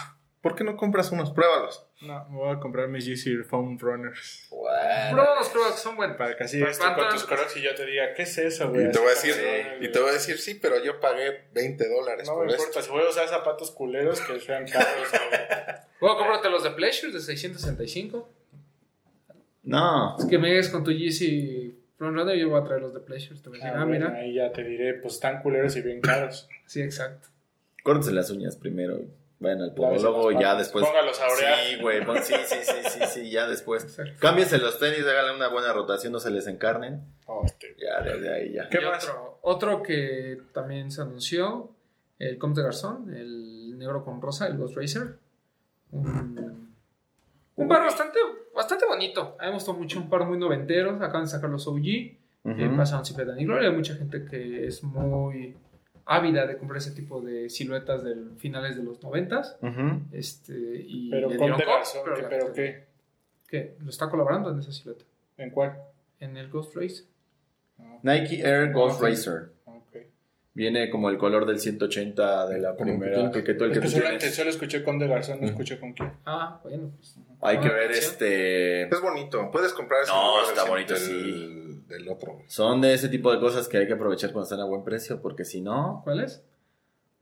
¿Por qué no compras unos? Pruébalos. No, me voy a comprar mis Yeezy Foam Runners. Bueno. Prueba los crocs, son buenos. Para que así Para estés con tus crocs y yo te diga, ¿qué es eso, güey? Y te voy a decir, como, y te voy a decir, sí, pero yo pagué 20 dólares No por me esto. importa, si voy a usar zapatos culeros que sean caros. güey. Luego cómprate los de Pleasure de 665. No. Es que me llegues con tu Yeezy Frontrunner y yo voy a traer los de Pleasure. Te voy a decir, Ah, ah, bueno, mira. ahí ya te diré, pues están culeros y bien caros. Sí, exacto. Córtense las uñas primero. Vayan al Lávense podólogo ya después. Póngalos a orear. Sí, güey. pon- Sí, sí, sí, sí, sí, ya después. Exacto. Cámbiense los tenis, háganle una buena rotación, no se les encarnen. Oh, este, Ya, desde ahí ya. ¿Qué Y más? Otro, otro que también se anunció, el Comte Garzón, el negro con rosa, el Ghost Racer. Un, un par bastante, bastante bonito. A mí me gustó mucho, un par muy noventeros. Acaban de sacar los OG. Ujú. eh, pasaron sin pena ni gloria. Hay mucha gente que es muy ávida de comprar ese tipo de siluetas de finales de los noventas. Este, y Pero le con dieron de cop, Garzón, ¿qué- la- ¿pero qué? ¿Qué? Lo está colaborando en esa silueta. ¿En cuál? En el Ghost Racer. Nike Air Ghost Ah. Racer. Viene como el color del 180 de la primera. que- Que, que tú el que que tú solamente solo escuché con de Garzón, no escuché con quién. Ah, bueno, pues. Hay que Ah, ver sí. este. Es bonito. Puedes comprar ese No, está bonito, del, sí. del otro. Son de ese tipo de cosas que hay que aprovechar cuando están a buen precio, porque si no, ¿Cuál es?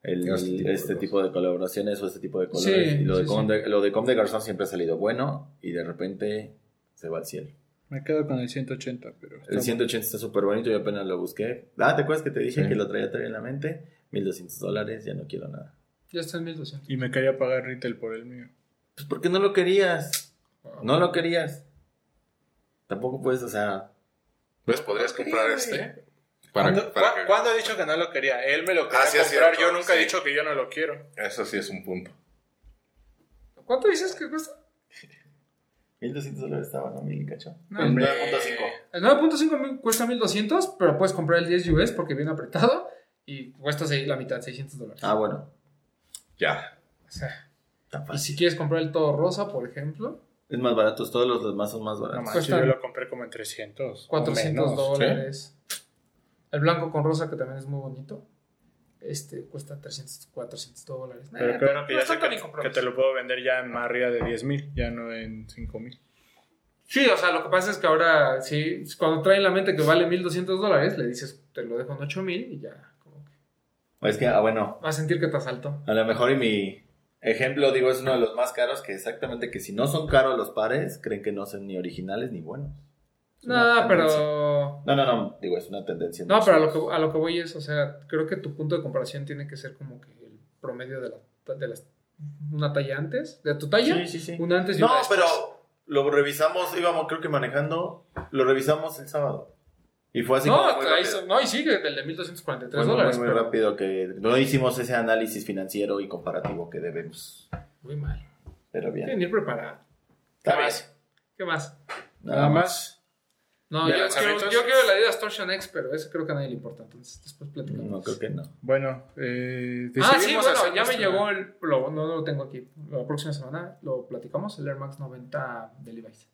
el- Este tipo de este cosas. tipo de colaboraciones o este tipo de colores. Sí, y lo de, sí, Com sí. de- lo de Com de Garzón siempre ha salido bueno y de repente se va al cielo. Me quedo con el 180, pero... El 180 está súper bonito, yo apenas lo busqué. Ah, ¿te acuerdas que te dije Sí. que lo traía todavía en la mente? 1200 dólares, ya no quiero nada. Ya está en 1200. Y me quería pagar retail por el mío. Pues porque no lo querías. No lo querías. Tampoco puedes, o sea. ¿Ves? Podrías comprar este. Para, ¿Cuándo, para que- cuándo he dicho que no lo quería? Él me lo quería Ah, sí, es comprar, cierto, yo nunca he dicho que yo no lo quiero. Eso sí es un punto. ¿Cuánto dices que cuesta? 1200 dólares estaba, ¿no? Mil y cacho. No, El hombre. 9.5. El 9.5 mil cuesta 1200, pero puedes comprar el 10 US porque viene apretado y cuesta seis- la mitad, 600 dólares. Ah, bueno. Ya. O sea, Tan y fácil. si quieres comprar el todo rosa, por ejemplo, Es más barato, todos los demás son más No baratos. manches, Cuestan yo lo compré como en 300. o 400 menos. dólares. El blanco con rosa, que también es muy bonito, este cuesta 300, 400 dólares. Pero Eh, creo que no ya están sé tan que, incomprables. que te lo puedo vender ya en más arriba de 10 mil, ya no en 5 mil. Sí, o sea, lo que pasa es que ahora, sí, cuando traen la mente que vale 1200 dólares, le dices, te lo dejo en 8000 y ya, como que Es que, ah, bueno, vas a sentir que te asaltó. a lo mejor y mi ejemplo, digo, es uno de los más caros, que exactamente que si no son caros los pares, creen que no son ni originales ni buenos. No, tendencia. pero. No, no, no, digo, es una tendencia. No, pero a lo, que, a lo que voy es, o sea, creo que tu punto de comparación tiene que ser como que el promedio de la. De las, una talla antes, de tu talla, Sí, sí, sí. una antes y No, una después. pero lo revisamos, íbamos creo que manejando, lo revisamos el sábado. Y fue así no, como muy no, y sigue del de 1243 Fue muy, dólares. muy pero rápido que no hicimos ese análisis financiero y comparativo que debemos. Muy mal. Pero Tienen bien. que ir preparado. ¿Qué más? ¿Qué más? Nada más. No, ¿De yo, quiero, yo quiero la Adidas Torsion X, pero ese creo que a nadie le importa. Entonces, después platicamos. No, creo que no. Bueno, eh, Ah, sí, bueno, ya me nuestra- llegó el. Lo, no lo tengo aquí. La próxima semana lo platicamos, el Air Max 90 de Levi's.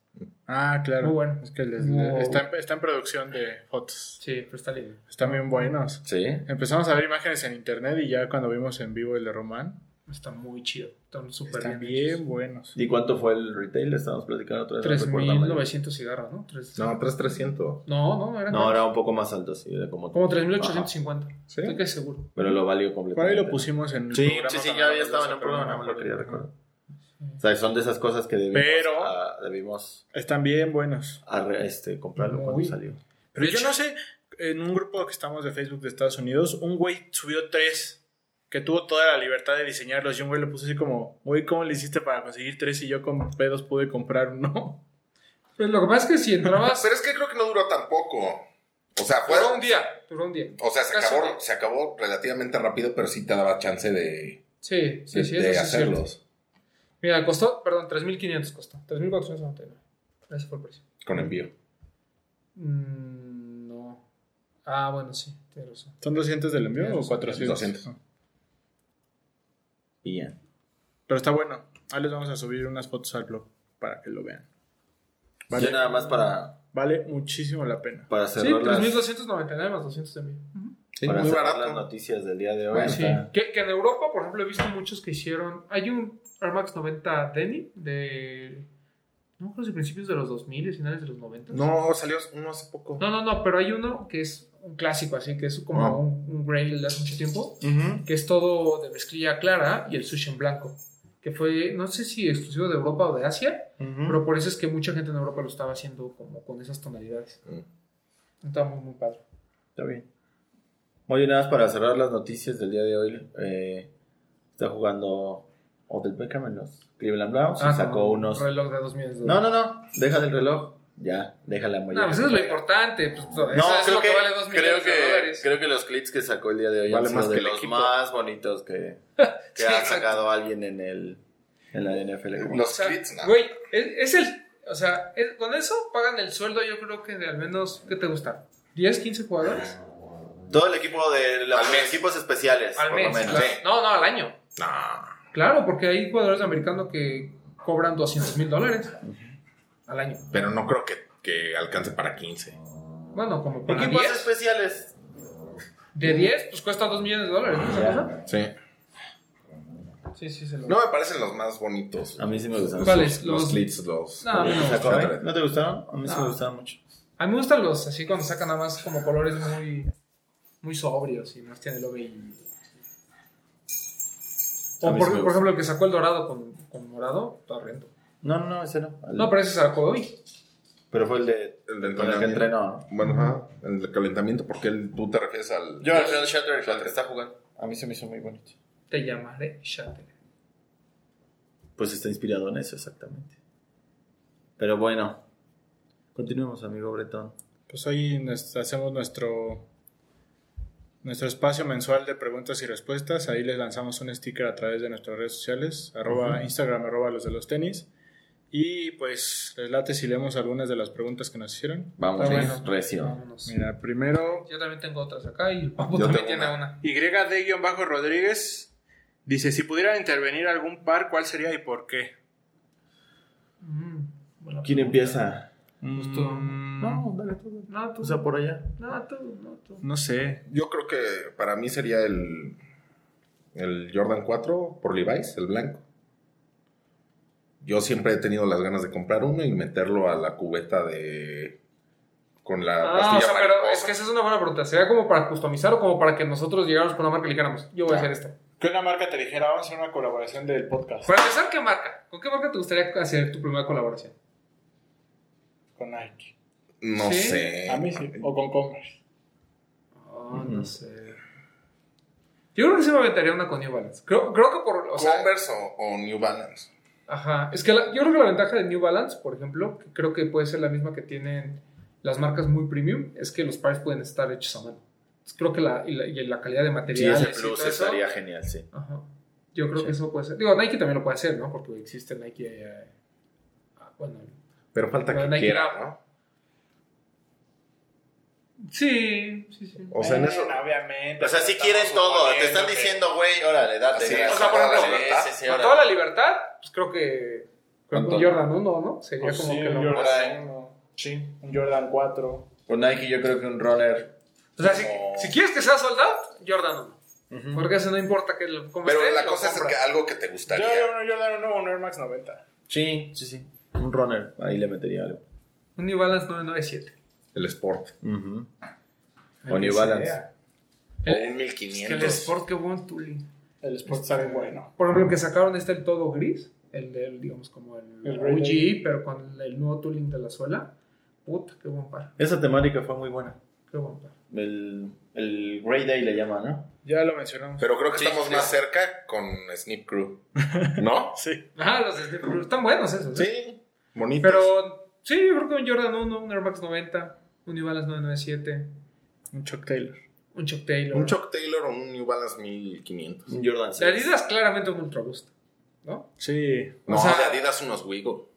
Ah, claro. Muy bueno. Es que les- está, en, está en producción de fotos. Sí, pero está libre. Están bien buenos. Sí. Empezamos a ver imágenes en internet y ya cuando vimos en vivo el de Román, Está muy chido. Están súper están bien. bien buenos. ¿Y cuánto fue el retail? Estábamos platicando otra vez. no recuerdo, 3.900 cigarros, ¿no? Tres- No, 3300. no, no, era, No, era un poco más alto, sí, era como... como 3.850. ¿Sí? Estoy seguro. Pero lo valió Por completamente. ahí lo pusimos en el Sí, programa sí, sí, ya, estaba de en el programa, no me lo quería recordar. O sea, son de esas cosas que debimos... Pero- ah, debimos Están bien buenos. arre- este, comprarlo Muy. cuando salió. Pero yo no sé, en un grupo que estamos de Facebook de Estados Unidos, un güey subió tres que tuvo toda la libertad de diseñarlos y un güey le puso así como, güey, ¿cómo le hiciste para conseguir tres y yo con pedos pude comprar uno? Pero lo que pasa es que si entrabas. Pero es que creo que no duró tampoco. O sea, fue. duró un día. Duró un día. O sea, se Casi acabó, se acabó relativamente rápido, pero sí te daba chance de, Sí, sí, de- sí, de eso sí es cierto. hacerlos Mira, costó, perdón, 3.500 costó. 3.499. Ese fue el precio. con envío. Mm, no. Ah, bueno, sí, tienes razón. ¿Son 200 del envío o son 400? 200. Y ya. Pero está bueno. Ahí les vamos a subir unas fotos al blog para que lo vean. Vale, Yo nada más para, vale muchísimo la pena. para Sí, cerrar las... 3.299 más 200 de envío. Ujú. Sí, para muy cerrar barato. las noticias del día de hoy. Sí. Que, que en Europa, por ejemplo, he visto muchos que hicieron. Hay un Air Max 90 Denny de. No creo si principios de los 2000, finales de los 90. No, salió uno hace poco. No, no, no, pero hay uno que es un clásico, así que es como Ah. un, un grail de hace mucho tiempo, Ujú. que es todo de mezclilla clara y el sushi en blanco, que fue, no sé si exclusivo de Europa o de Asia, Ujú. pero por eso es que mucha gente en Europa lo estaba haciendo como con esas tonalidades. Mm. Está muy, muy padre. Está bien. Oye, nada más para cerrar las noticias del día de hoy. eh, está jugando Odell Beckham en los Cleveland Browns. y Ah, sacó un unos. reloj de 2 millones de No, dólares. no, no. Deja del reloj. Ya, déjala muy No, pues eso es lo importante. Pues, eso No, es creo lo que, que, vale 2 creo, millones de que, dólares. creo que los clips que sacó el día de hoy Vale han más sido de los equipo. más bonitos que, que Sí, ha exacto. sacado alguien en, el, en la NFL. Los O sea, clips, no. Güey, es, es el. O sea, es- con eso pagan el sueldo, yo creo que de al menos. ¿Qué te gusta? ¿10, 15 jugadores? Todo el equipo de los Al mes. equipos especiales, Al por lo mes. menos. claro. No, no, al año. No. Claro, porque hay jugadores de americano que cobran 200 mil dólares al año. Pero no creo que, que alcance para 15. Bueno, como para Equipos 10. especiales. De 10, pues cuesta 2 millones de dólares. ¿no? ¿Esa cosa? Sí. Sí, sí, se lo. No me parecen los más bonitos. A mí sí me gustaron. ¿Cuáles? Los, Los- clips, los. No, a mí no me ¿Sacó, gustan. eh? ¿No te gustaron? A mí sí No. me gustaron mucho. A mí me gustan los así cuando sacan nada más como colores muy, muy sobrios y más tiene lo y... A O por, sí me por gusta. ejemplo el que sacó el dorado con, con morado, está horrendo. No, no, no, ese no. El- No, pero ese sacó hoy. pero fue el de. El Con el que entrenó. Bueno, ajá. El de calentamiento, porque el- tú te refieres al. Yo al Shatter, el que está jugando. A mí se me hizo muy bonito. Te llamaré Shatter. Pues está inspirado en eso, exactamente. Pero bueno, continuemos, amigo Bretón. Pues hoy nos- hacemos nuestro nuestro espacio mensual de preguntas y respuestas. Ahí les lanzamos un sticker a través de nuestras redes sociales, arroba Instagram, arroba los de los tenis. Y pues les late si leemos algunas de las preguntas que nos hicieron. Vamos, Está bueno. recio. Vámonos. Mira, primero Yo también tengo otras acá y el Papo Yo también tengo tiene una. una. YD-Rodríguez dice, si pudieran intervenir algún par, ¿cuál sería y por qué? Mm, buena ¿Quién pregunta. empieza? Pues tú. Mm, No, dale tú. No, tú. O sea, por allá. No, tú, no, tú. no sé. Yo creo que para mí sería el. El Jordan 4 por Levi's, el blanco. Yo siempre he tenido las ganas de comprar uno y meterlo a la cubeta de. Con la Ah, o pastilla sea, pero es que esa es una buena pregunta. ¿Sería como para customizar o como para que nosotros llegáramos con una marca y le dijéramos, yo voy a hacer esto? Que una marca te dijera, vamos a hacer una colaboración del podcast Para empezar, ¿qué marca? ¿Con qué marca te gustaría hacer tu primera colaboración? con Nike. No ¿Sí? sé. A mí sí. O con Converse. Oh, no sé. Yo creo que sí me aventaría una con New Balance. Creo, creo que por. O sea, Converse o, o New Balance. Ajá. Es que la- yo creo que la ventaja de New Balance, por ejemplo, que creo que puede ser la misma que tienen las marcas muy premium, es que los pares pueden estar hechos a mano. Creo que la, y la, y la calidad de Sí, materiales. ese plus todo eso, estaría genial, sí. Ajá. Yo creo Sí. que eso puede ser. Digo, Nike también lo puede hacer, ¿no? Porque existe Nike. eh, ah, bueno, Pero falta que Nike quiera, ¿no? Sí, sí, sí. O sea, en eso. Obviamente. O sea, si quieren todo, te están diciendo, güey, órale, date. Es. O sea, por ejemplo, sí, sí, Con toda la libertad, pues creo que. Creo que un. Jordan 1, ¿no? Sería Pues como sí, que un lo Jordan más-. 1. Sí, un Jordan 4. Por Nike yo creo que un runner. O sea, si, como- si quieres que sea soldado, Jordan 1. Porque eso no importa que lo Pero la cosa es que algo que te Yo gustaría. un Jordan 1 o un Air Max 90. Sí, sí, sí. Un runner, ahí le metería algo. Un New Balance 997. El Sport. Ujú. El O New que Balance. O El- un Es que 1500. el Sport, qué buen tooling. El Sport está bien bueno. Por ejemplo, el que sacaron este el todo gris. El del, digamos, como el, El OG, Ray pero con el nuevo tooling de la suela. Puta, qué buen par. Esa temática fue muy buena. Qué buen par. El, el Grey Day le llaman, ¿no? Ya lo mencionamos. Pero creo que Sí, estamos sí. más cerca con Snip Crew. ¿No? sí. Ah, los de Steve Curry. Están buenos esos. ¿eh? Sí. Bonitos. Pero sí, yo creo que un Jordan 1, un Air Max 90, un New Balance 997, Un Chuck Taylor. un Chuck Taylor. Un Chuck Taylor o un New Balance 1500. Un Jordan De 6. Adidas, claramente un Ultra Boost. ¿No? Sí. No, O sea- de Adidas unos Wigo.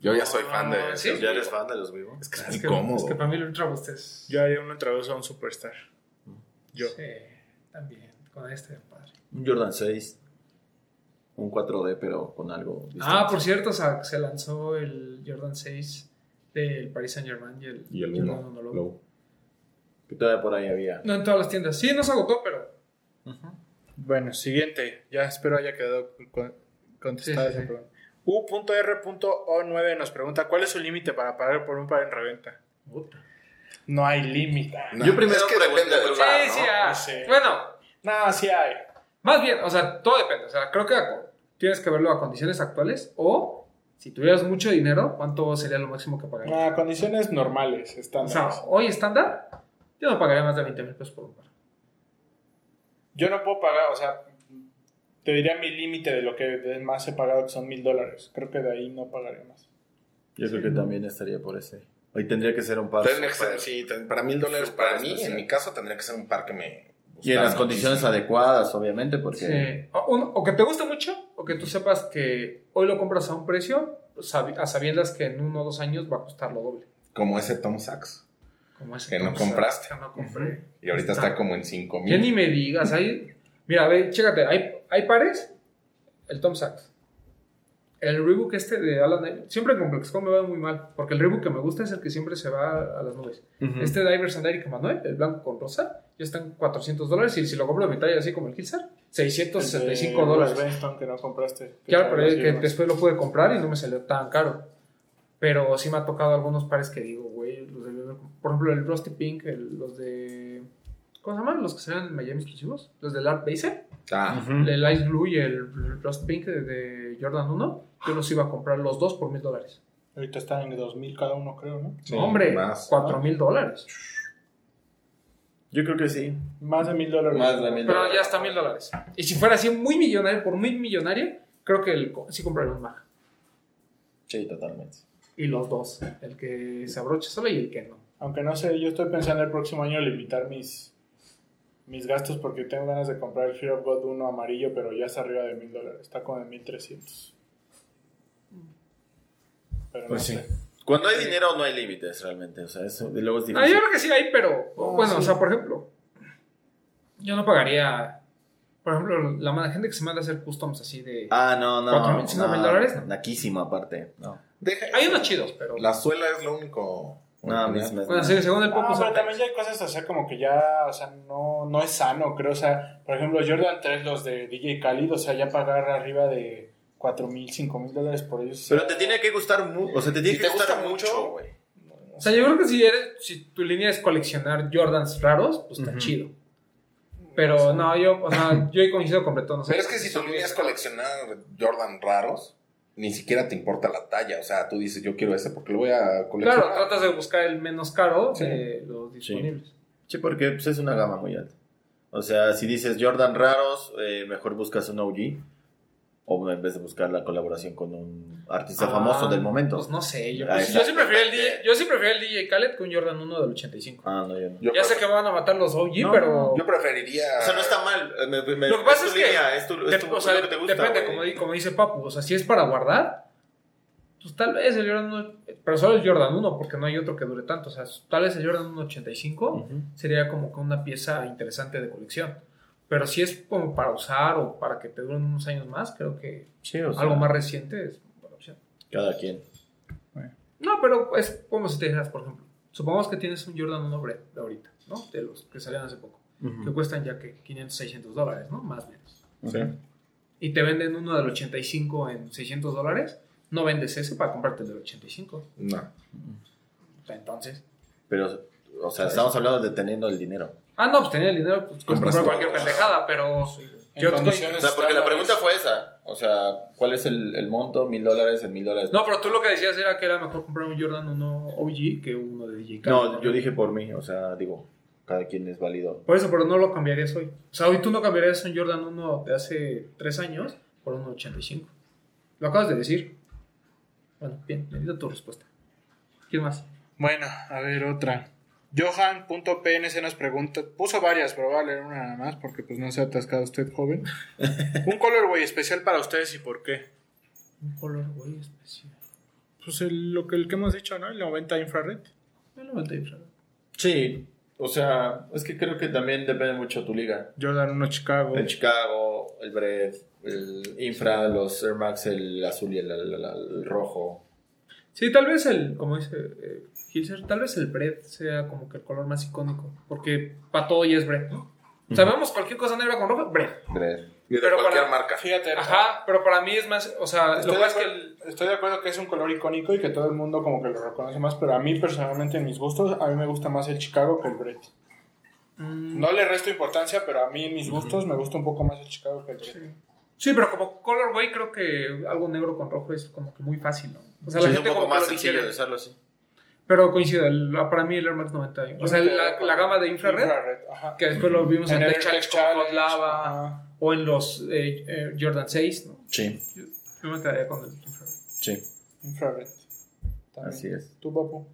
Yo ya soy fan de. Ah, ¿sí? ¿Ya Wigo. eres fan de los Vivo? Es que es Es muy que, cómodo. es que para mí el Ultra Boost es. Yo haría un traducción a un Superstar. Yo. Sí, también. Con este, padre. Un Jordan 6. Un 4D, pero con algo distinto. Ah, por cierto, o sea, se lanzó el Jordan 6 del Paris Saint Germain y el, Y el Jordan 1. uno Low. Low. Que todavía por ahí había. No en todas las tiendas. Sí, no se agotó, pero. Bueno, siguiente. Ya espero haya quedado con- contestada Sí, sí, esa sí. pregunta. U.R.O9 nos pregunta: ¿Cuál es su límite para pagar por un par en reventa? No hay límite. No, Yo primero es que depende del Sí, bar, ¿no? sí, ah, No sé. Bueno, No, sí hay. más bien, o sea, todo depende. O sea, creo que tienes que verlo a condiciones actuales o si tuvieras mucho dinero, ¿cuánto sería lo máximo que pagarías? Ah, condiciones normales, O sea, estándares. hoy estándar, yo no pagaría más de 20 mil pesos por un par. Yo no puedo pagar, o sea, te diría mi límite de lo que más he pagado, que son mil dólares. Creo que de ahí no pagaré más. Yo creo que también estaría por ese. Hoy tendría que ser un par. Tendría que ser, sí, para mil dólares para mí, especial. en mi caso, tendría que ser un par que me Y en las condiciones adecuadas, obviamente, porque. Sí. O, un- o que te guste mucho, o que tú sepas que hoy lo compras a un precio, sabi- a sabiendas que en uno o dos años va a costar lo doble. Como ese Tom Sachs. Como ese Que no Tom Sachs compraste. Que no compré. Y ahorita Está- está como en 5 Ya ni mil. me digas, hay... Mira, ve, chécate, hay, hay pares, el Tom Sachs. El Reebok este de Alan siempre en ComplexCon me va muy mal, porque el Reebok que me gusta es el que siempre se va a las nubes. Ujú. Este Divers and Eric Manuel, el blanco con rosa, ya están 400 dólares y si lo compro de mi talla así como el Killsar, 665 El de dólares. Que no compraste. que Claro, pero que después lo pude comprar y no me salió tan caro. Pero sí me ha tocado algunos pares que digo, güey, los de- por ejemplo el Rusty Pink, el- los de... ¿Cómo se llaman? Los que se ven en Miami exclusivos. Los del Art Base. Ah, Ujú. El Ice Blue y el Rust Pink de, de Jordan 1. Yo los iba a comprar los dos por mil dólares. Ahorita están en 2000 cada uno, creo, ¿no? sí, No, hombre, más. cuatro mil dólares. Yo creo que sí. Más de mil dólares. Más de mil Pero dólares. ya está mil dólares. Y si fuera así muy millonario, por muy millonario, creo que el, sí compraría un Mag. Sí, totalmente. Y los dos. El que se abrocha solo y el que no. Aunque no sé, yo estoy pensando el próximo año limitar mis, mis gastos porque tengo ganas de comprar el Fear of God 1 amarillo, pero ya está arriba de mil dólares. Está como en 1300. Pero Pues no sí. sé. Cuando hay dinero no hay límites realmente. O sea, eso luego es Ah, difícil. yo creo que sí hay, pero Ah, bueno, sí. o sea, por ejemplo, yo no pagaría, por ejemplo, la gente que se manda a hacer customs así de... Ah, no, no. ¿Cuatro mil, cinco mil no, dólares? No. Naquísimo aparte. No. Deja hay unos chidos, pero... La suela es lo único. No, mis- mis- Bueno, sí, según el Ah, poco... pero también ya hay cosas, o sea, como que ya, o sea, no, no es sano, creo. O sea, por ejemplo, Jordan 3, los de DJ Khalid, o sea, ya pagar arriba de 4 mil, 5 mil dólares por ellos. Pero te tiene que gustar mucho. O sea, te tiene Si que te gustar gusta mucho, güey. O sea, yo creo que si, eres, si tu línea es coleccionar Jordans raros, pues está Ujú. chido. Pero no, yo, o sea, yo he coincidido completo, no sé. Pero es que si tu línea es coleccionar Jordan raros, ni siquiera te importa la talla. O sea, tú dices, yo quiero ese porque lo voy a coleccionar. Claro, tratas de buscar el menos caro Sí. de los disponibles. Sí, porque pues, es una gama muy alta. O sea, si dices Jordan raros, eh, mejor buscas un OG. O en vez de buscar la colaboración con un artista Ah, famoso del momento. Pues no sé, yo, yo sí prefiero el DJ, yo sí prefiero el DJ Khaled que un Jordan 1 del 85. Ah, no, yo no. Yo ya sé que van a matar los OG, No, pero Yo preferiría. O sea, no está mal. eh, me- me- Lo que pasa tu es que línea, es tu, es de- tu- o sea, es lo que te gusta, depende, como, di- como dice Papu, o sea, si es para guardar, pues tal vez el Jordan 1, pero solo el Jordan 1 porque no hay otro que dure tanto, o sea, tal vez el Jordan 1 85 Ujú. sería como que una pieza interesante de colección. Pero si es como para usar o para que te duren unos años más, creo que Sí, o sea, algo más reciente es buena opción. Cada quien. No, pero es como si te dijeras, por ejemplo, supongamos que tienes un Jordan 1 Bread de ahorita, ¿no? De los que salieron hace poco, que cuestan ya que 500, 600 dólares, ¿no? Más o menos. Sí. Y te venden uno del 85 en 600 dólares, no vendes ese para comprarte el del 85. No. Entonces. Pero, o sea, estamos hablando de teniendo el dinero. Ah, no, pues tenía el dinero, pues cualquier pendejada, pero. En Yo condiciones O sea, porque la pregunta fue esa. O sea, ¿cuál es el, el monto? ¿Mil dólares? ¿En mil dólares? No, pero tú lo que decías era que era mejor comprar un Jordan 1 OG que uno de DJ Khaled. No, yo dije por mí. O sea, digo, cada quien es válido. Por eso, pero no lo cambiarías hoy. O sea, hoy tú no cambiarías un Jordan 1 de hace 3 años por un 85. Lo acabas de decir. Bueno, bien, me dio tu respuesta. ¿Quién más? Bueno, a ver, otra. Johan.pnc nos pregunta, puso varias, pero voy a leer una nada más porque pues no se ha atascado usted, joven. Un colorway especial para ustedes y por qué. Un color, güey, especial. Pues el, lo que, el que hemos dicho, ¿no? El 90 infrared. El 90 infrared. Sí. O sea, es que creo que también depende mucho de tu liga. Jordan 1 Chicago. El Chicago, el Bread, el Infra, los Air Max, el azul y el, el- el- el rojo. Sí, tal vez el, como dice, eh, Hilser, tal vez el Bread sea como que el color más icónico. Porque para todo ya es Bread, ¿no? O sea, vemos cualquier cosa negra con rojo, Bread. Bread. Y de Pero cualquier para- marca. Fíjate, Ajá, pero para mí es más, o sea, Estoy lo de, que pasa es que acuerdo, el, estoy de acuerdo que es un color icónico y que todo el mundo como que lo reconoce más, pero a mí personalmente en mis gustos, a mí me gusta más el Chicago que el Brett. Mm, No le resto importancia, pero a mí en mis gustos me gusta un poco más el Chicago que el Brett. Sí, pero como colorway creo que algo negro con rojo es como que muy fácil, ¿no? O sea, Sí, la es un poco como más lo sencillo de usarlo así. Pero coincido, el- para mí el Air Max 90. O sea, la, la gama de infrared, que después lo vimos en, En el Tech Challenge Tech con Hot Challenge, Lava ajá. o en los eh, eh, Jordan 6, ¿no? Sí, Yo, yo me quedaría con el infrared. sí. Infrared. También. Así es. ¿Tú, papu?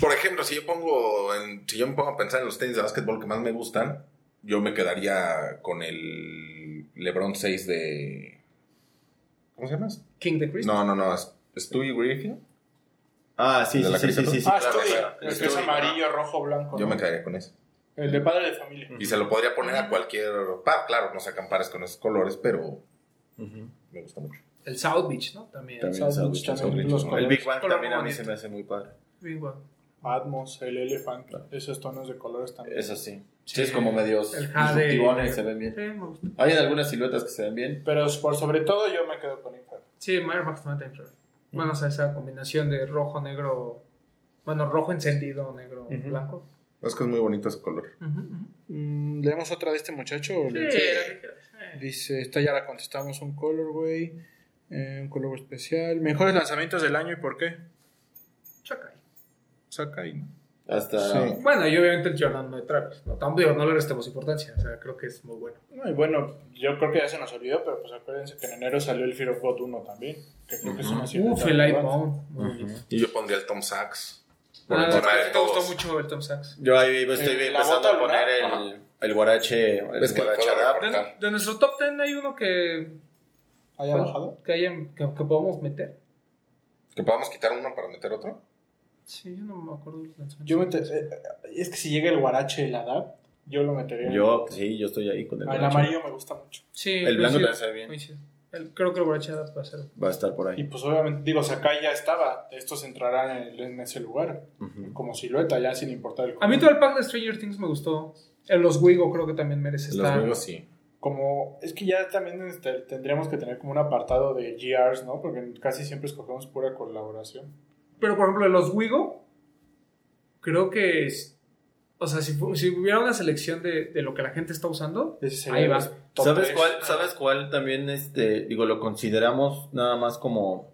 Por ejemplo, si yo pongo en- si yo me pongo a pensar en los tenis de básquetbol que más me gustan, yo me quedaría con el LeBron 6 de ¿Cómo se llama? King de Chris. No, no, no, es Stewie Griffin. Ah, sí, ¿De sí, la sí, sí, caricatura? sí, sí, ah, Stewie. claro. El que es amarillo, rojo, blanco. Yo ¿no? me quedaría con ese. El de padre de familia. Y se lo podría poner a cualquier claro, no sacan pares con esos colores, pero me gusta mucho. El South Beach, ¿no? También. También South South Beach Beach, también, los Beach, El colores. Big Bang también a mí se me hace muy padre. Bien, bueno. Atmos, el Elephant, esos tonos de colores también. Eso sí. Sí, es como medios El Jade. disruptivones, se ven bien. Sí, me gusta. Hay algunas siluetas que se ven bien. Pero por sobre todo yo me quedo con Infrared. Sí, Air Max 90 infrared. Bueno, o sea, esa combinación de rojo, negro. Bueno, rojo encendido, negro, blanco. Es que es muy bonito ese color. Ujú, ujú. Mm, ¿Leemos otra de este muchacho? Sí. Eh. Dice, esta ya la contestamos, un colorway, eh, un color especial. Mejores lanzamientos del año y por qué. Sakai. Sakai, ¿no? Hasta. Sí. Bueno, y obviamente el Jordan no de Travis. No, tampoco no le restemos importancia. O sea, creo que es muy bueno. No, y bueno, yo creo que ya se nos olvidó, pero pues acuérdense que en enero salió el Fear of God 1 también. Que creo que es una Uf, el. Bone. Muy bonito. Y yo pondría el Tom Sachs. Por Ah, encima ¿a de ti te gustó todos. mucho el Tom Sachs? Yo ahí estoy Eh, la empezando a poner lunar, el, el guarache. El Es que guarache. De, de nuestro top 10 hay uno que, ¿Haya bajado? que, hayan- que, que podamos meter. ¿Que podamos quitar uno para meter otro? Sí, yo no me acuerdo de los lanzamientos. Yo mete- eh, es que si llega el guarache, el Adap, yo lo metería. Yo, sí, yo estoy ahí con el Ah, el guarache. amarillo me gusta mucho. Sí, El blanco también se ve bien. El- creo que el Borrachada va a ser. Va a estar por Y ahí. pues obviamente, digo, Sakai ya estaba. Estos entrarán en, en ese lugar. Como silueta, ya sin importar el A mí color. todo el pack de Stranger Things me gustó. El Los Wigo creo que también merece Los estar. juegos sí. Como, es que ya también este, tendríamos que tener como un apartado de GRs, ¿no? Porque casi siempre escogemos pura colaboración. Pero por ejemplo, de los Wigo, creo que es. O sea, si, si hubiera una selección de, de lo que la gente está usando, ahí va. ¿Sabes cuál, ¿Sabes cuál también, este, digo, lo consideramos nada más como,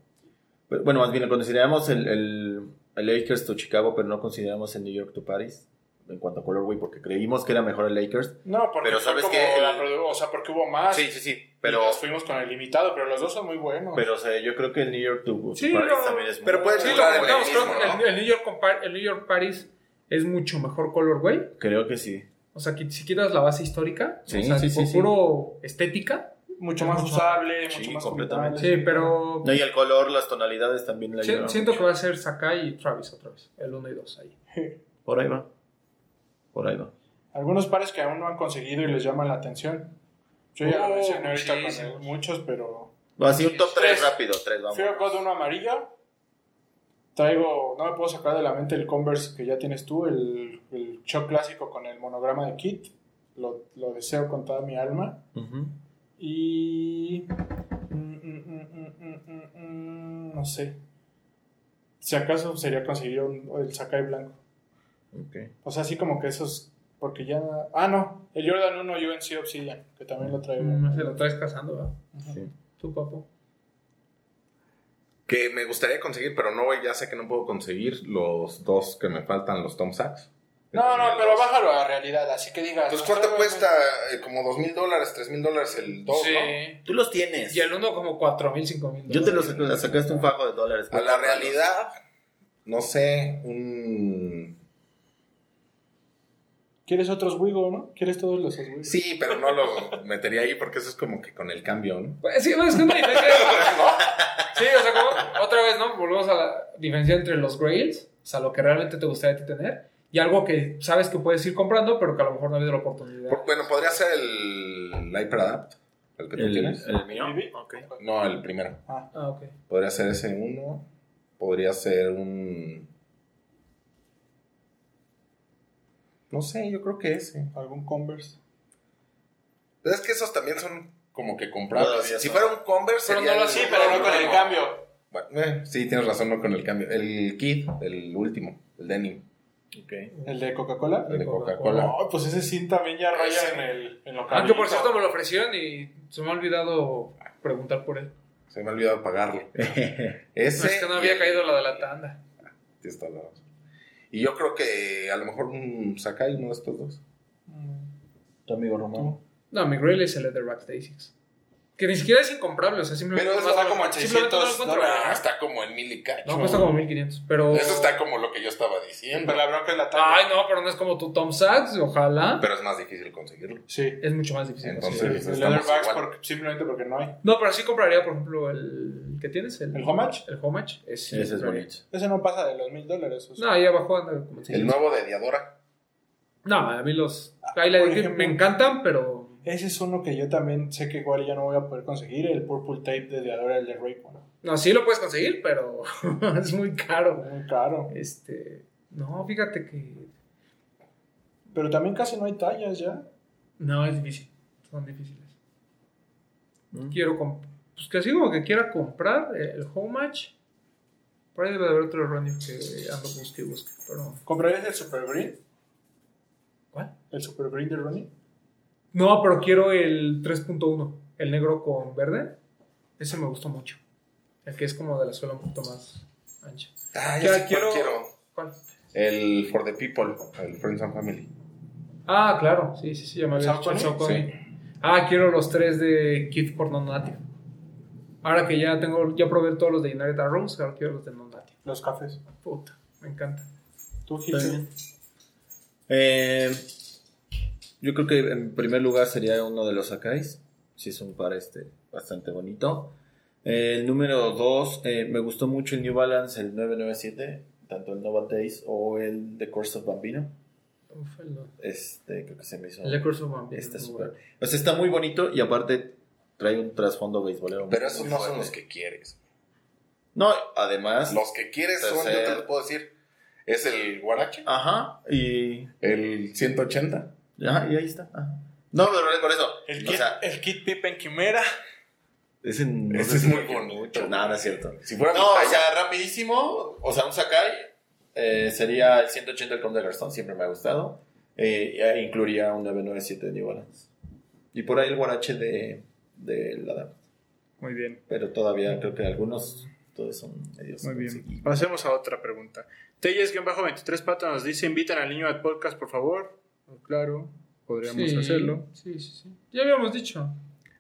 bueno, más bien lo consideramos el, el, el Lakers to Chicago, pero no consideramos el New York to Paris en cuanto a colorway, porque creímos que era mejor el Lakers. No, porque Pero ¿sabes la El- produ- o sea, porque hubo más. sí, sí, Y pero, nos fuimos con el limitado, pero los dos son muy buenos. pero o sea, yo creo que el New York to, to Sí, Paris también es pero muy puede Sí, ser que ¿no? el, el New York el New York Paris es mucho mejor colorway. Creo que sí. O sea, que si quitas la base histórica, Sí, o sea, sí, tipo sí, sí. puro estética. mucho más Mucho- usable, Sí, mucho más completamente. Sí, pero No, y el color, las tonalidades también le si- siento mucho. que va a ser Sakai y Travis otra vez. El 1 y 2 ahí. Por ahí va. Por ahí va. Algunos pares que aún no han conseguido y les llaman la atención. Yo ya lo Oh, mencioné ahorita con el- muchos, pero. Va, así un top 3 Tres. rápido, 3, vamos. Fear God 1 amarillo. Traigo, no me puedo sacar de la mente el Converse que ya tienes tú, el, el shock clásico con el monograma de Kit. Lo, lo deseo con toda mi alma. Y. mm, mm, mm, mm, mm, mm, mm, no sé. Si acaso sería conseguir un- el Sakai blanco. O sea, así como que esos. Porque ya. Ah, no. El Jordan 1 UNC Obsidian, que también lo traigo. Mm, se lo traes cazando, ¿verdad? Sí. Tu papo. Que me gustaría conseguir, pero no, ya sé que no puedo conseguir los dos que me faltan, los Tom Sachs. No, no, pero bájalo a realidad, así que digas. Pues ¿cuánto cuesta? Eh, como dos mil dólares, tres mil dólares el dos, Sí. ¿no? Tú los tienes. Y el 1 como 4 mil, 5 mil. Yo te los sac- sacaste un fajo de dólares. A la realidad, no sé, un... ¿Quieres otros Wigo, no? ¿Quieres todos los Wigo? Sí, pero no lo metería ahí porque eso es como que con el cambio, ¿no? Pues, sí, es que una diferencia. Sí, o sea, como otra vez, ¿no? Volvemos a la diferencia entre los grails, o sea, lo que realmente te gustaría tener, y algo que sabes que puedes ir comprando, pero que a lo mejor no ha habido la oportunidad. Por- bueno, podría ser el HyperAdapt, el que tú ¿El, tienes. el mío? ¿Vivi? Ok. No, el primero. Ah, Ah, ok. Podría ser ese uno. podría ser un... No sé, yo creo que ese. ¿Algún Converse? Pero es que esos también son como que. Todavía Si fuera un Converse, Pero sería no lo sí, pero no con el cambio. Bueno, eh, sí, tienes razón, no con el cambio. El Kid, el último, el denim. ¿El de Coca-Cola? el de Coca-Cola. No, pues ese sí también ya raya en, el, en lo Ah, por cierto me lo ofrecieron y se me ha olvidado preguntar por él. Se me ha olvidado pagarle. No, Ese. es que no había caído la de la tanda. Tienes toda la razón. Y yo creo que a lo mejor un Sakai, uno de estos dos. Tu amigo Román. No, mi Grail es el Leatherback Basics. Que ni siquiera es incomprable, o sea, simplemente. Pero eso está como en simplemente no lo 600 encuentro. Ah, está como en mil y cacho. No, cuesta como 1500. Pero. Eso está como lo que yo estaba diciendo. Pero la bronca es la talla. Ay, no, pero no es como tu Tom Sachs, ojalá. Pero es más difícil conseguirlo. Sí. Es mucho más difícil. Entonces. El Leatherbacks porque- simplemente porque no hay. No, pero sí compraría, por ejemplo, el. ¿Qué tienes? El, ¿El Homage? El Homage. Es, Ese es bonito. Ese no pasa de los mil dólares. o sea. No, ahí abajo anda como El 600. nuevo de Diadora. No, a mí los. Por Grip ejemplo- me encantan, pero. Ese es uno que yo también sé que igual ya no voy a poder conseguir. El Purple Tape de Diadora, el de Raycon. No, sí lo puedes conseguir, pero es muy caro. Muy caro. Este. No, fíjate que. Pero también casi no hay tallas ya. No, es difícil. Son difíciles. Mm. Quiero. comp- Pues que así como que quiera comprar eh, el Homage. Por ahí debe de haber otro erróneo que ando busque y busque. Pero. ¿Comprarías el Super Green? ¿Cuál? ¿El Super Green de Ronnie? No, pero quiero el 3.1. El negro con verde. Ese me gustó mucho. El que es como de la suela un poquito más ancha. Ah, Ya sé quiero- quiero. ¿Cuál? El For the People, el Friends and Family. Ah, claro. Sí, sí, sí. Ya me había. Ah, quiero los tres de Kid por non-native. Ahora que ya tengo, ya probé todos los de United Arrows, ahora quiero los de non-native. Los cafés. Puta, me encanta. ¿Tú, Gil? Está bien. Eh, yo creo que en primer lugar sería uno de los Sakais. Sí, es un par este, bastante bonito. Eh, el número 2, me gustó mucho el New Balance, el 997, tanto el Nova Days o el The Course of Bambino. Uf, el, Este, creo que se me hizo. el de Curse of Vampire, Está muy súper. bueno. O sea, está muy bonito y aparte trae un trasfondo beisbolero. Pero esos no son los que quieres. No, además. Los que quieres son, yo te lo puedo decir, es el Guarache, Ajá, y. el 180. Ajá, y ahí está. ajá. No, pero por eso. El o kit, sea, el kit Pippen Quimera. ese, no Ese es muy bonito. No, no es cierto. Si fuera mi No, o sea, rapidísimo. O sea, un Sakai eh, sería el 180 del Conde de Garzón, siempre me ha gustado. Eh, incluiría un 997 de New Balance. Y por ahí el Guarache de, de la dama. Muy bien. Pero todavía creo que algunos todos son medios. Muy bien. Pasemos a otra pregunta. Telles-23 Pato nos dice: invitan al niño al podcast, por favor. Claro, podríamos Sí, hacerlo. Sí, sí, sí. Ya habíamos dicho.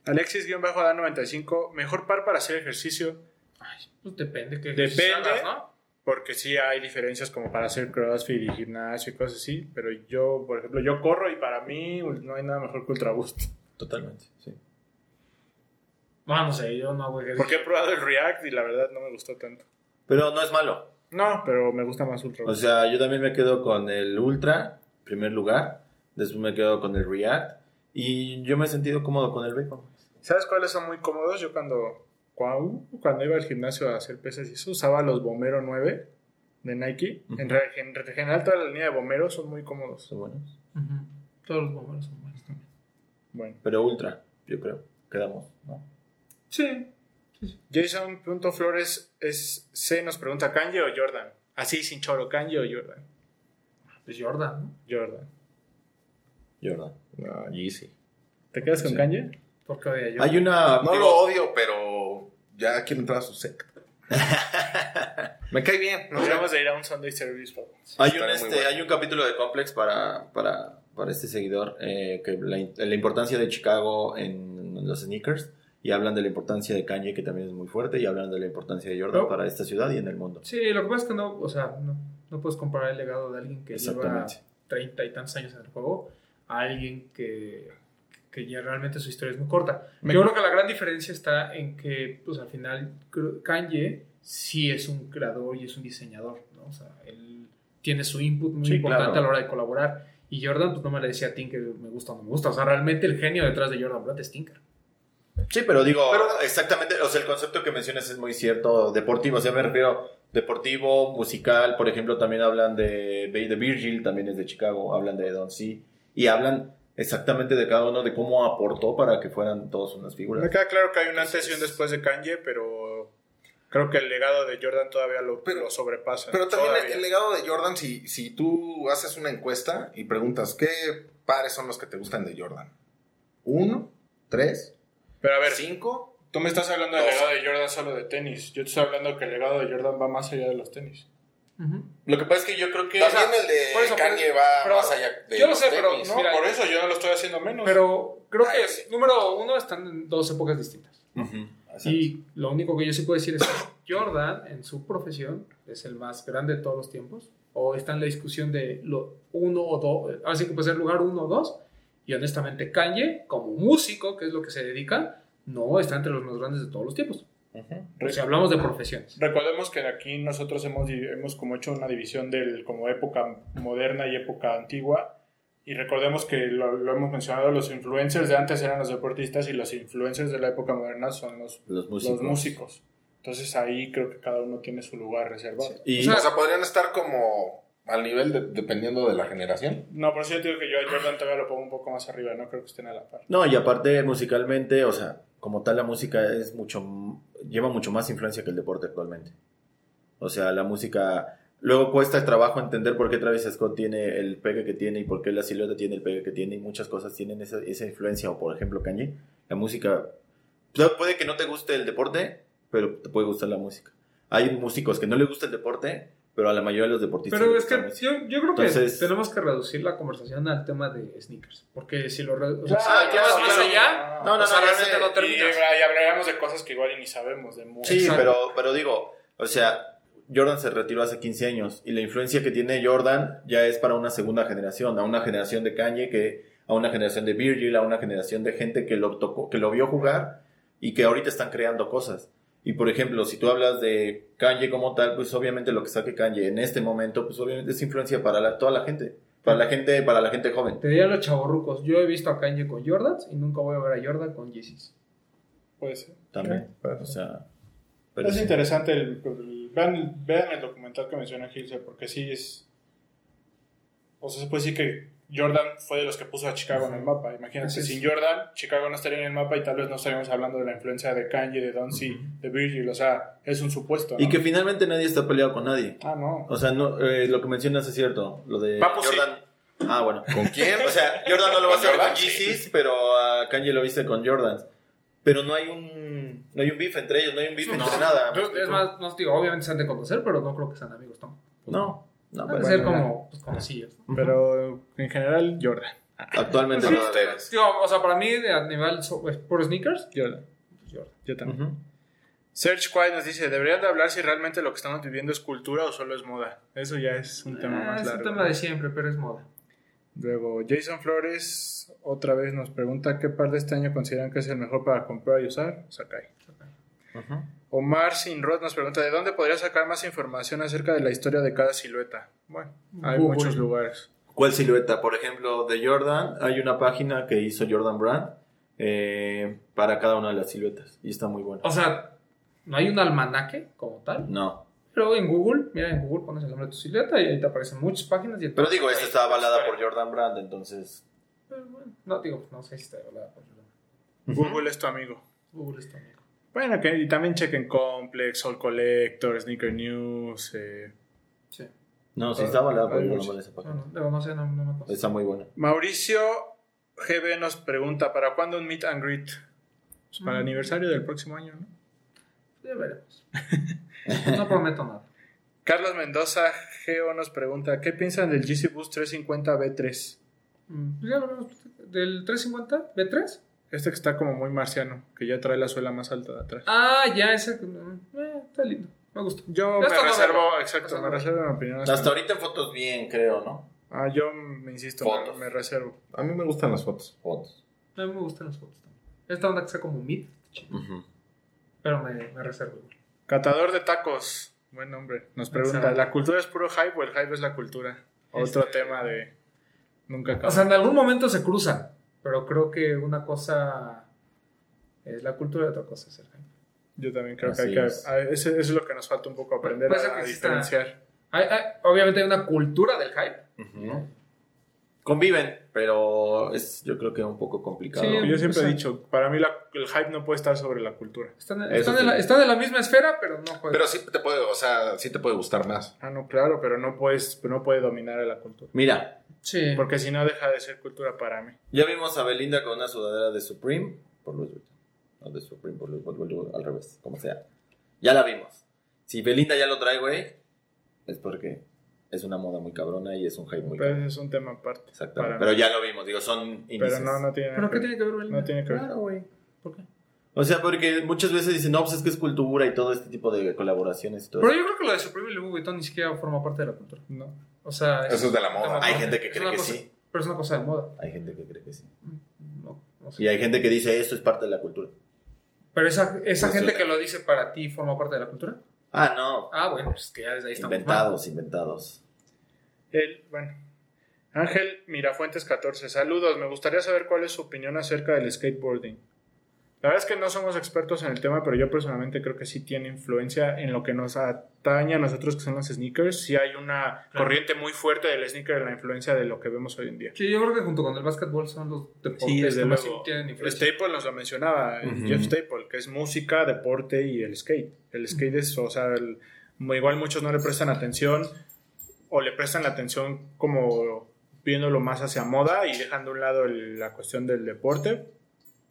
Alexis-95, mejor par para hacer ejercicio. Ay, pues depende. Que Depende. hagas, ¿no? Porque sí hay diferencias como para hacer crossfit y gimnasio y cosas así. Pero yo, por ejemplo, yo corro y para mí no hay nada mejor que Ultra Boost. Totalmente, sí. No, no sé, yo no hago ejercicio. Porque he probado el React y la verdad no me gustó tanto. Pero no es malo. No, pero me gusta más Ultra O sea, yo también me quedo con el Ultra, primer lugar. Después me quedo con el React. Y yo me he sentido cómodo con el Bacon. ¿Sabes cuáles son muy cómodos? Yo cuando, cuando, cuando iba al gimnasio a hacer pesas y eso, usaba los Bomero 9 de Nike. En, re- en general toda la línea de Bomero son muy cómodos. Son buenos. Todos los bomberos son buenos también. Bueno. Pero Ultra, yo creo. Quedamos, ¿no? Sí. Jason.flores es C nos pregunta Kanye o Jordan. Así sin choro, Kanye o Jordan. Pues Jordan, ¿no? Jordan. Jordan. no, Yeezy. ¿Te quedas con Sí. Kanye? Porque odia yo. Hay una. No digo, lo odio, pero ya quiero entrar a su secta. Me cae bien. Nos vamos a ir a un Sunday Service. por favor. Hay un, este, bueno. hay un capítulo de Complex para, para, para este seguidor eh, que la, la importancia de Chicago en, los sneakers y hablan de la importancia de Kanye que también es muy fuerte y hablan de la importancia de Jordan No. para esta ciudad y en el mundo. Sí, lo que pasa es que no, o sea, no, no puedes comparar el legado de alguien que lleva Exactamente. treinta y tantos años en el juego a alguien que, que ya realmente su historia es muy corta. Me- Yo creo que la gran diferencia está en que, pues al final, Kanye sí es un creador y es un diseñador, ¿no? O sea, él tiene su input muy Sí, importante claro. a la hora de colaborar. Y Jordan, pues no me le decía a Tinker, me gusta o no me gusta. O sea, realmente el genio detrás de Jordan Brand es Tinker. Sí, pero digo, Pero- exactamente, o sea, el concepto que mencionas es muy cierto, deportivo, o sea, me refiero deportivo, musical, por ejemplo, también hablan de, de Virgil, también es de Chicago, hablan de Don C, y hablan exactamente de cada uno, de cómo aportó para que fueran todos unas Me figuras. queda claro que hay un antes y un después de Kanye, pero creo que el legado de Jordan todavía lo, Pero- lo sobrepasa. Pero también Todavía. el legado de Jordan, si, si tú haces una encuesta y preguntas qué pares son los que te gustan de Jordan. ¿Uno? ¿Tres? Pero a ver, ¿Cinco? tú me estás hablando del legado de Jordan solo de tenis. Yo te estoy hablando que el legado de Jordan va más allá de los tenis. Ujú. Lo que pasa es que yo creo que... También sea, el de por eso, Kanye pero- va pero- más allá de yo lo los sé, pero. No, Mira, por eso yo no lo estoy haciendo menos. Pero creo Ay, que, sí. número uno, están en dos épocas distintas. Ujú, exacto. Y lo único que yo sí puedo decir es que Jordan, en su profesión, es el más grande de todos los tiempos. O está en la discusión de lo uno o dos. Así que puede ser lugar uno o dos. Y honestamente, Kanye, como músico, que es lo que se dedica, no está entre los más grandes de todos los tiempos. Ujú. Si hablamos de profesiones. Recordemos que aquí nosotros hemos, hemos como hecho una división del como época moderna y época antigua. Y recordemos que lo, lo hemos mencionado, los influencers de antes eran los deportistas y los influencers de la época moderna son los, Los músicos. los músicos. Entonces ahí creo que cada uno tiene su lugar reservado. Y, O sea, O sea, podrían estar como al nivel de- dependiendo de la generación. No, por eso yo digo que yo a Jordan todavía lo pongo un poco más arriba, no creo que estén a la par. No, y aparte musicalmente, o sea, como tal la música es mucho lleva mucho más influencia que el deporte actualmente. O sea, la música luego cuesta trabajo entender por qué Travis Scott tiene el pegue que tiene y por qué la silueta tiene el pegue que tiene y muchas cosas tienen esa, esa influencia o por ejemplo Kanye, la música puede que no te guste el deporte, pero te puede gustar la música. Hay músicos que no les gusta el deporte, pero a la mayoría de los deportistas Pero es que yo, yo creo que tenemos que reducir la conversación al tema de sneakers. Porque si lo reducimos Ah, ya, más claro. allá, No, no, o sea, no, realmente no Y, terminas. y hablaremos de cosas que igual y ni sabemos de música. Sí, Exacto. pero, pero digo, o sea, Jordan se retiró hace 15 años y la influencia que tiene Jordan ya es para una segunda generación, a una generación de Kanye, que, a una generación de Virgil, a una generación de gente que lo tocó, que lo vio jugar y que ahorita están creando cosas. Y por ejemplo, si tú hablas de Kanye como tal, pues obviamente lo que saque Kanye en este momento, pues obviamente es influencia para la- toda la gente, para la gente, para la gente joven. Te diría los chavorrucos, yo he visto a Kanye con Jordans y nunca voy a ver a Jordan con Yeezys. Puede ser. También. O sea, pero es sí. interesante el, el- vean, vean el documental que menciona Gilse porque sí es o sea se puede decir que Jordan fue de los que puso a Chicago en el mapa es. sin Jordan Chicago no estaría en el mapa y tal vez no estaríamos hablando de la influencia de Kanye de Doncic de Virgil o sea es un supuesto ¿no? Y que finalmente nadie está peleado con nadie. ah no O sea, no, eh, lo que mencionas es cierto. Lo de Papu, sí. Jordan. Ah, bueno. ¿Con quién? O sea, Jordan no lo va a hacer Jordan, con sí. Pero a Kanye lo viste con Jordans. Pero no hay un no hay un beef entre ellos, no hay un beef entre nada. es más, no os digo, obviamente se han de conocer, pero no creo que sean amigos tampoco. No, no, Han pero de ser como pues, conocidos. ¿no? pero en general Jordan actualmente Pues no. sí, o sea, para mí, a nivel so- pues, por sneakers, Jordan Jordan. yo también Ujú. Search Quiet nos dice deberían de hablar si realmente lo que estamos viviendo es cultura o solo es moda eso ya es un tema Ah, más es largo un tema de siempre, pero es moda. Luego, Jason Flores otra vez nos pregunta qué par de este año consideran que es el mejor para comprar y usar. Sakai. Ujú. Omar Sinrod nos pregunta de dónde podría sacar más información acerca de la historia de cada silueta. Bueno, hay Google. muchos lugares. ¿Cuál silueta? Por ejemplo, de Jordan, hay una página que hizo Jordan Brand eh, para cada una de las siluetas. Y está muy buena. O sea, no hay un almanaque como tal, No. pero en Google, mira, en Google pones el nombre de tu silueta y ahí te aparecen muchas páginas. Y Pero digo, esta está avalada por Jordan Brand, entonces. Pero bueno, no digo, no sé si está avalada por Jordan. Google es tu amigo. Google está amigo. Bueno, que, y también chequen Complex, All Collector, Sneaker News. eh. Sí. No, sí está avalada por Hay Jordan muchos. Brand esa No, página. no, no sé, no, no me consta. Está muy buena. Mauricio GB nos pregunta, ¿para cuándo un meet and greet? Pues para el Mm. aniversario del próximo año, ¿no? Ya veremos. No prometo nada. Carlos Mendoza Geo nos pregunta, ¿qué piensan del GC Boost 350 B3? Mm, pues ya lo vemos. Del 350, B3. Este que está como muy marciano, que ya trae la suela más alta de atrás. Ah, ya, ese. eh, está lindo. Me gusta. Yo me está reservo, exacto, Está me reservo mi opinión. Hasta ahorita en fotos bien, creo, ¿no? Ah, yo me insisto, me, Fotos. me reservo. A mí me gustan las fotos. Fotos. A mí me gustan las fotos también. Esta onda que sea como mid, Ujú. pero me, me reservo igual. Catador de tacos, buen nombre. Nos pregunta, Exacto. ¿la cultura es puro hype o el hype es la cultura? Otro Este- tema de nunca acaba. O sea, en algún momento se cruzan, pero creo que una cosa Es la cultura y otra cosa es el hype. Yo también creo que hay que. es. a- Eso, es lo que nos falta un poco aprender Puede ser a, diferenciar. Hay- hay- obviamente hay una cultura del hype. Conviven, pero es yo creo que un poco complicado. Sí, Yo siempre o sea- he dicho, para mí la- el hype no puede estar sobre la cultura. Están, están sí. en la, están en la misma esfera, pero no juegan. Pero sí te puede, o sea, sí te puede gustar más. Ah, no, claro, pero no puedes, no puede dominar a la cultura. Mira, sí. Porque si no deja de ser cultura para mí. ya vimos a Belinda con una sudadera de Supreme por Louis Vuitton. No de Supreme por Louis Vuitton, al revés, como sea. Ya la vimos. Si Belinda ya lo trae, güey, es porque es una moda muy cabrona y es un hype muy Pero ese es un tema aparte. Exactamente. Pero mí. ya lo vimos, digo, son Pero índices. no, no tiene ¿Pero qué tiene que ver Belinda? No tiene que ver. Claro, güey. ¿Por qué? O sea, porque muchas veces dicen, no, pues es que es cultura y todo este tipo de colaboraciones y todo Pero eso. yo creo que lo de Supreme y Louis Vuitton ni siquiera forma parte de la cultura. No. O sea, Eso es de la moda. Hay gente que cree que cosa- sí. Pero es una cosa de moda. Hay gente que cree que sí. No, no. Y hay gente que dice, esto es parte de la cultura. Pero esa, esa gente que lo dice para ti forma parte de la cultura. Ah, no. Ah, bueno, pues que ya desde ahí estamos. mal. Inventados, inventados. El, bueno. Ángel Mirafuentes 14. Saludos. Me gustaría saber cuál es su opinión acerca del skateboarding. La verdad es que no somos expertos en el tema, pero yo personalmente creo que sí tiene influencia en lo que nos atañe a nosotros que son los sneakers. Sí hay una Claro. corriente muy fuerte del sneaker en la influencia de lo que vemos hoy en día. Sí, yo creo que junto con el básquetbol son los deportes Sí, desde que más luego. tienen influencia. Staple nos lo mencionaba, el Ujú. Jeff Staple, que es música, deporte y el skate. El skate es, o sea, el- igual muchos no le prestan atención o le prestan la atención como viéndolo más hacia moda y dejando a un lado el- la cuestión del deporte,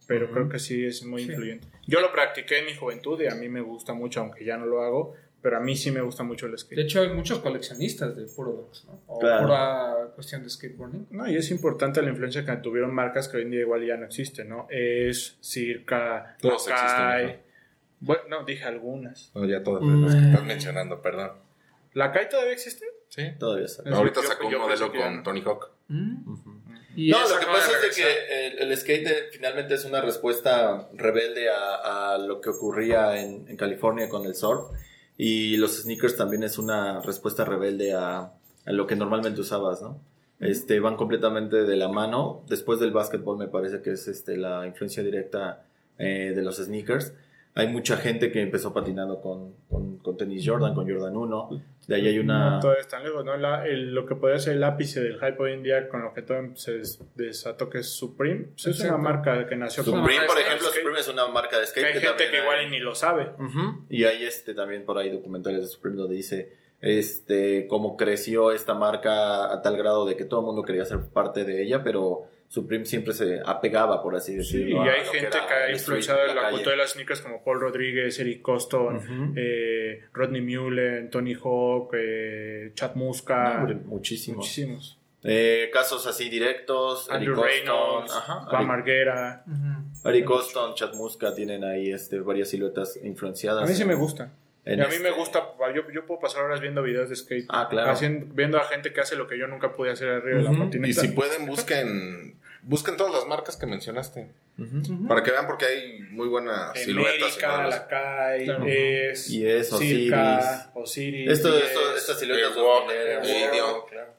pero Ujú. creo que sí es muy Sí. influyente. Yo lo practiqué en mi juventud y a mí me gusta mucho, aunque ya no lo hago, pero a mí sí me gusta mucho el De skate. hecho, hay muchos coleccionistas de puro dogs, ¿no? O Claro. pura cuestión de skateboarding. No, y es importante la influencia que tuvieron marcas que hoy en día igual ya no existen, ¿no? Es, Circa, Todos Lakai. existen, Bueno, no, dije algunas. No, ya todas Mm. las que estás mencionando, perdón. ¿La Kai todavía existe? Sí. Todavía Ahorita yo- sacó un yo modelo con Tony Hawk. Y No, lo que pasa es de que el, el skate eh, finalmente es una respuesta rebelde a, a lo que ocurría en, en California con el surf. Y los sneakers también es una respuesta rebelde a, a lo que normalmente usabas, ¿no? Este, van completamente de la mano. Después del básquetbol me parece que es este, la influencia directa eh, de los sneakers. Hay mucha gente que empezó patinando con, con, con tenis Jordan, con Jordan 1. De ahí hay una... No, todavía están lejos, ¿no? La- el- lo que podría ser el ápice del hype hoy en día con lo que todo se des- desató que es Supreme. pues es una marca que nació como Supreme, por ejemplo, skate, Supreme es una marca de que skate. hay gente también que hay- igual y ni lo sabe. Ujú. Y hay este también por ahí documentales de Supreme donde dice este cómo creció esta marca a tal grado de que todo el mundo quería ser parte de ella, pero Supreme siempre se apegaba, por así Sí, decirlo. y hay gente que ha influenciado en la cultura de las sneakers como Paul Rodríguez, Eric Coston, eh, Rodney Mullen, Tony Hawk, eh, Chad Muska, No, muchísimos. muchísimos. Eh, casos así directos. Andrew Eric Reynolds, ajá, Juan Marguera. Eric Coston, Chad Muska tienen ahí este, varias siluetas influenciadas. A mí sí en- me gusta. en Y a mí este- me gusta, yo, yo puedo pasar horas viendo videos de skate. Ah, claro. Haciendo- viendo a gente que hace lo que yo nunca pude hacer arriba de la patineta. Y si pueden, busquen, busquen todas las marcas que mencionaste. Para que vean, porque hay muy buenas siluetas. y América. Lakai, Claro. es, Y es Circa, Osiris. Esto, y esto, es, estas siluetas Walk, claro.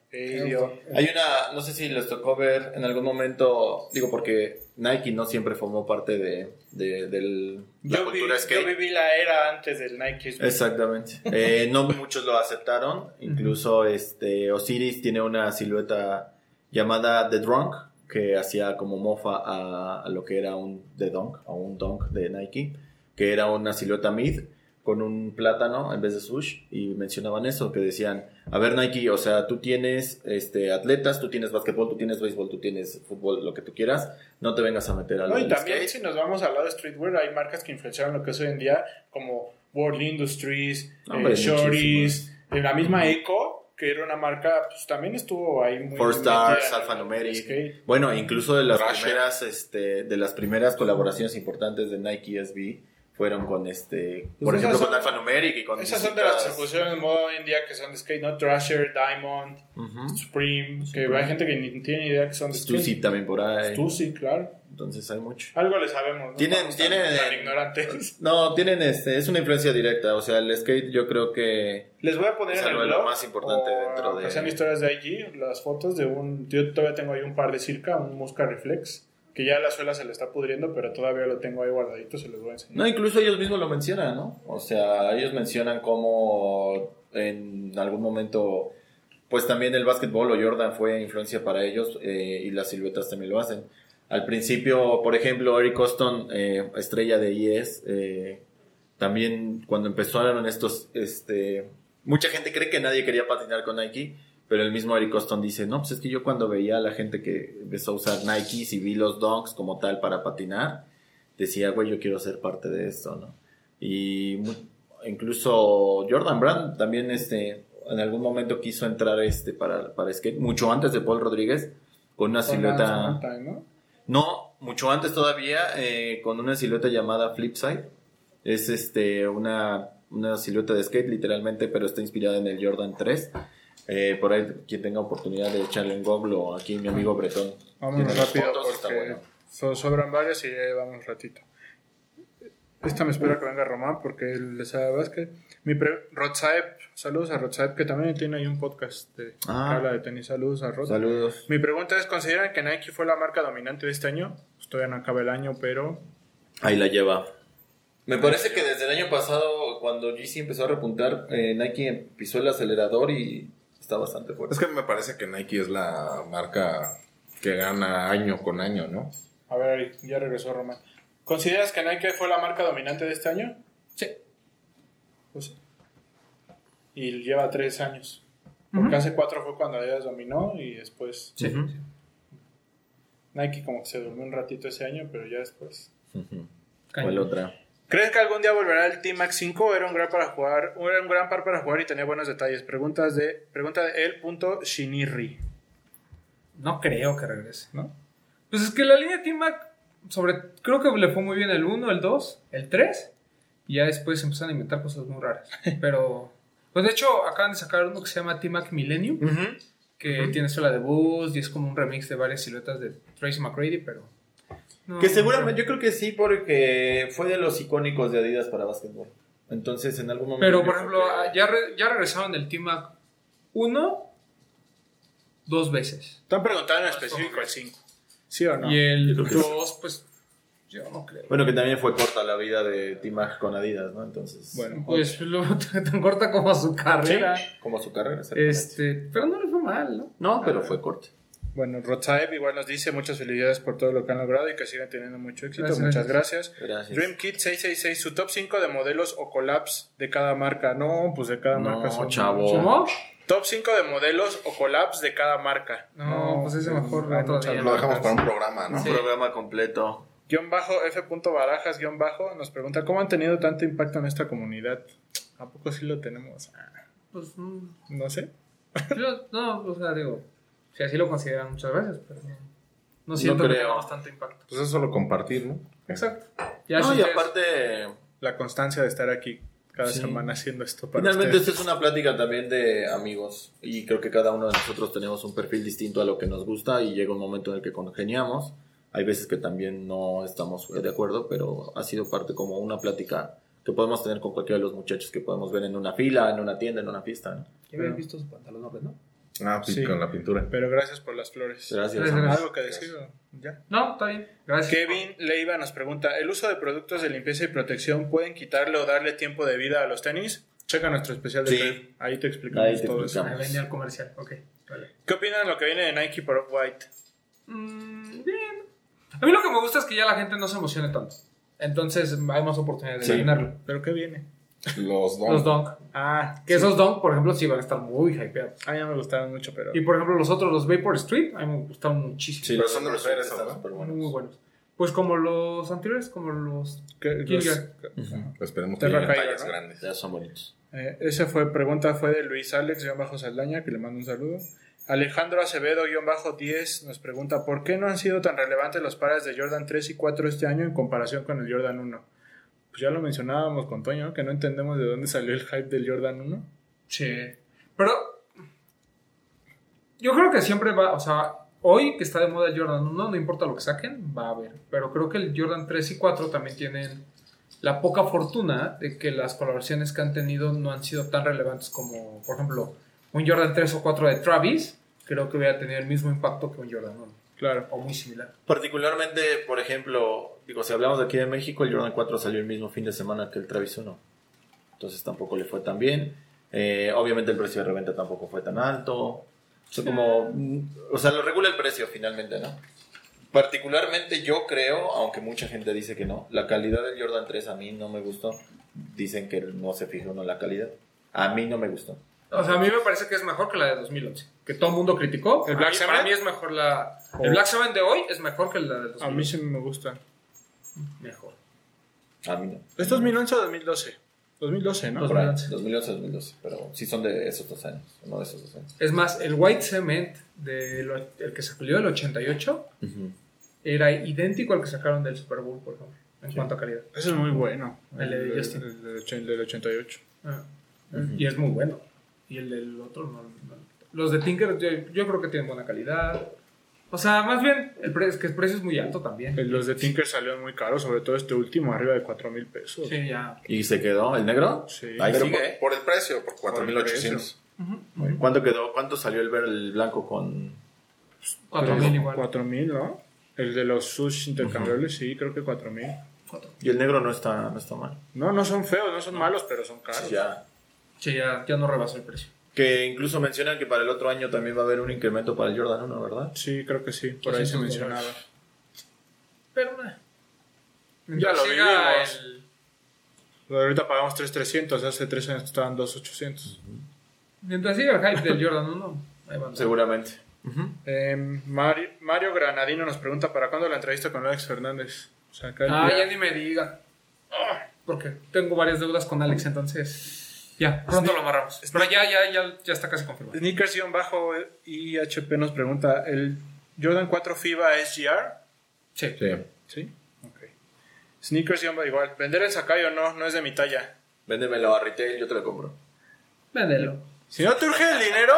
Hay una, no sé si les tocó ver en algún momento, digo porque Nike no siempre formó parte de, de, del- la Yo, vi- cultura skate. yo viví la era antes del Nike. Exactamente. Eh, no muchos lo aceptaron. Incluso este Osiris tiene una silueta llamada The Drunk que hacía como mofa a, a lo que era un The Dunk o un Dunk de Nike, que era una silueta mid con un plátano en vez de sush y mencionaban eso que decían a ver Nike o sea tú tienes este atletas tú tienes básquetbol tú tienes béisbol tú tienes fútbol lo que tú quieras no te vengas a meter a No, y también skate. si nos vamos al lado de streetwear, hay marcas que influenciaron lo que es hoy en día, como World Industries, Hombre, eh, Shorties, en la misma Eco, que era una marca, pues también estuvo ahí muy Four Stars, el Numeric. skate. Bueno, incluso de las primeras, este, de las primeras colaboraciones importantes de Nike SB fueron con este, por Pues ejemplo, esas con Alpha Numeric y con Esas son de las que se distintas- pusieron en moda hoy en día que son de skate, ¿no? Thrasher, Diamond, Ujú. Supreme, que hay gente que ni tiene idea que son de skate. Stussy también por ahí. Stussy, claro. Entonces hay mucho. Algo le sabemos, ¿no? Tienen- tan- tienen- ignorantes. No, tienen este, es una influencia directa, o sea, el skate yo creo que Les voy a poner Es en el de lo blog, más importante o dentro de- sean historias de IG, las fotos de un... Yo todavía tengo ahí un par de circa, un Musca Reflex, que ya la suela se le está pudriendo, pero todavía lo tengo ahí guardadito, se los voy a enseñar. No, incluso ellos mismos lo mencionan, ¿no? O sea, ellos mencionan cómo en algún momento, pues también el básquetbol o Jordan fue influencia para ellos eh, y las siluetas también lo hacen. Al principio, por ejemplo, Eric Coston, eh, estrella de IES, eh, también cuando empezaron estos, este, mucha gente cree que nadie quería patinar con Nike, pero el mismo Eric Coston dice, no, pues es que yo cuando veía a la gente que empezó a usar Nikes y vi los donks como tal para patinar, decía, güey, yo quiero ser parte de esto, ¿no? Y incluso Jordan Brand también, este, en algún momento quiso entrar, este, para, para skate, mucho antes de Paul Rodríguez, con una silueta... No, mucho antes todavía, eh, con una silueta llamada Flipside. Es este una, una silueta de skate, literalmente, pero está inspirada en el Jordan 3. Eh, por ahí, quien tenga oportunidad de echarle un google o aquí mi amigo Bretón. Las rápido fotos, porque bueno. so- sobran varias y ya vamos ratito. Esta me espera que venga Román porque él le sabe básquet. Mi pre Rotsaep, saludos a Rotsaep que también tiene ahí un podcast de Ah. que habla de tenis. Saludos a Rot. Saludos. Mi pregunta es, ¿consideran que Nike fue la marca dominante de este año? Pues todavía no acaba el año, pero Ahí la lleva. Me parece que desde el año pasado, cuando GC empezó a repuntar, eh, Nike pisó el acelerador y está bastante fuerte. Es que me parece que Nike es la marca que gana año con año, ¿no? a ver, ya regresó Román. ¿Consideras que Nike fue la marca dominante de este año? Sí. Y lleva tres años. Porque hace cuatro fue cuando Adidas dominó y después Sí. Nike como que se durmió un ratito ese año, pero ya después. Ujú. Cañón. ¿Cuál otra? ¿Crees que algún día volverá el Team Max 5 o era un gran para jugar, era un gran par para jugar y tenía buenos detalles? Preguntas de pregunta de el punto Shinirri, No creo que regrese. ¿no? Pues es que la línea T-Mac, sobre, creo que le fue muy bien el 1, el 2, el 3, y ya después empezaron a inventar cosas muy raras. Pero, pues de hecho, acaban de sacar uno que se llama T-Mac Millennium, que tiene suela de boost y es como un remix de varias siluetas de Tracy McGrady, pero. no, Que seguramente, yo creo que sí, porque fue de los icónicos de Adidas para básquetbol. Entonces, en algún momento. Pero, por ejemplo, que- ya, re- ya regresaron el T-Mac 1 dos veces. Están preguntando en específico el 5. ¿Sí o no? Y el Yo creo que 2, pues, yo no creo. Bueno, que también fue corta la vida de T-Mac con Adidas, ¿no? Entonces. Bueno, Pues lo, tan corta como su carrera. Como su carrera. Este, pero no le fue mal, ¿no? No, pero fue corta. Bueno, Rotsaeb igual nos dice muchas felicidades por todo lo que han logrado y que sigan teniendo mucho éxito. Gracias. Muchas gracias. Gracias. DreamKit 666, su top 5 de modelos o collabs de cada marca. No, pues de cada No, marca son chavo. ¿Cómo? Top 5 de modelos o collabs de cada marca. No, pues ese mejor hay otro muchas día. Lo dejamos para un programa, ¿no? Un programa completo. Guión bajo F. Barajas guion bajo nos pregunta ¿Cómo han tenido tanto impacto en esta comunidad? ¿A poco sí lo tenemos? Pues, mm, No sé. yo, no, o sea, digo, si así lo consideran muchas veces, pero no, no siento que creo. tengamos tanto impacto. Pues es solo compartir, ¿no? Exacto. Ya No, si y aparte, La constancia de estar aquí cada Sí. semana haciendo esto para finalmente ustedes. esto es una plática también de amigos. Y creo que cada uno de nosotros tenemos un perfil distinto a lo que nos gusta y llega un momento en el que congeniamos. Hay veces que también no estamos de acuerdo, pero ha sido parte como una plática que podemos tener con cualquiera de los muchachos que podemos ver en una fila, en una tienda, en una fiesta. ¿no? Ya habías visto su pantalón verde, ¿no? Ah, sí, Sí. con la pintura. Pero gracias por las flores. Gracias. ¿Algo que decir? ¿Ya? No, está bien. Gracias. Kevin Leiva nos pregunta, ¿el uso de productos de limpieza y protección pueden quitarle o darle tiempo de vida a los tenis? Checa nuestro especial de Sí. Ahí te explicamos Ahí te todo eso. explicamos. Me venía al comercial, ok. Vale. ¿Qué opinan de lo que viene de Nike por Off-White? Mm, bien. A mí lo que me gusta es que ya la gente no se emocione tanto. Entonces hay más oportunidades de Sí. ganarlo. ¿Pero qué viene? Los Los dos. Dunk. Ah, Que esos Dunk, por ejemplo, sí van a estar muy hypeados. a mí ya me gustaron mucho, pero... Y por ejemplo, los otros, los Vapor Street, a mí me gustaron muchísimo. Sí, Pero los son de otros mujeres, están ¿no? súper Muy, buenos. muy buenos. Pues como los anteriores, como los. ¿Qué- King los-. Ajá. Esperemos que Terra lleguen Kyber, tallas ¿no? grandes. Ya son bonitos. Eh, esa fue pregunta fue de Luis Alex guion bajo Saldaña que le mando un saludo. Alejandro Acevedo guion bajo 10 nos pregunta ¿por qué no han sido tan relevantes los pares de Jordan 3 y 4 este año en comparación con el Jordan 1? Pues ya lo mencionábamos con Toño, que no entendemos de dónde salió el hype del Jordan 1. Sí. Pero. Yo creo que siempre va. O sea, hoy que está de moda el Jordan 1, no importa lo que saquen, va a haber. Pero creo que el Jordan 3 y 4 también tienen la poca fortuna de que las colaboraciones que han tenido no han sido tan relevantes como, por ejemplo, un Jordan 3 o 4 de Travis. Creo que hubiera tenido el mismo impacto que un Jordan 1. Claro. o muy similar. Particularmente, por ejemplo, digo, si hablamos de aquí de México, el Jordan 4 salió el mismo fin de semana que el Travis 1. Entonces tampoco le fue tan bien. Eh, obviamente el precio de reventa tampoco fue tan alto. O sea, como, mm, o sea, lo regula el precio finalmente, ¿no? Particularmente yo creo, aunque mucha gente dice que no, la calidad del Jordan 3 a mí no me gustó. Dicen que no se fija uno en la calidad. A mí no me gustó. O sea, a mí me parece que es mejor que la de 2011. Que todo el mundo criticó. ¿El Black Seven? Para mí es mejor la... Oh. El Black Seven de hoy es mejor que la de 2011. A mí sí me gusta. Mejor. A mí no. ¿Es 2011 o 2012? 2012, ¿no? Por ahí, 2011. 2011, 2012. Pero sí son de esos dos años. No de esos dos años. Es más, el White Cement, de lo- el que salió el 88, Ujú. era idéntico al que sacaron del Super Bowl, por ejemplo, en cuanto a calidad. Eso es muy bueno. El de Justin. El, del och- el del 88. Ah, Y es muy bueno. Y el del otro no. no. Los de Tinker yo, yo creo que tienen buena calidad. O sea, más bien, el pre- es que el precio es muy alto también. El- Los de Tinker salieron muy caros, sobre todo este último, arriba de 4 mil pesos. Sí, ya. ¿Y se quedó el negro? Sí. Ahí Pero sigue, por, ¿eh? por el precio, por 4.800. ¿Cuánto quedó? ¿Cuánto salió el ver el blanco con 4000 igual. 4 mil, ¿no? El de los sush intercambiables, sí, creo que 4 mil. y el negro no está no está mal? No, no son feos, no son malos, pero son caros. Ya. Sí, ya, ya no rebasó el precio. Que incluso mencionan que para el otro año también va a haber un incremento para el Jordan 1, ¿verdad? Sí, creo que sí, por ahí se 200 mencionaba. Pero, eh. Ya lo vivimos. el- Lo de ahorita pagamos 3,300, hace 3 años estaban 2,800. Mientras siga el hype del Jordan 1, ahí van. Seguramente. Eh, Mario, Mario Granadino nos pregunta para cuándo la entrevista con Alex Fernández. O sea, acá el Ah, día- ya ni me diga. Ah, Porque tengo varias deudas con Alex, entonces. Ya, pronto lo amarramos. Pero ya, ya, ya, ya está casi confirmado. Sneakers-IHP nos pregunta, ¿el Jordan 4 FIBA SGR? Sí. Sí. Sí. Ok. Sneakers igual. ¿Vender en Sakai o no? No es de mi talla. Véndemelo a retail, yo te lo compro. Véndelo. Si no te urge el dinero,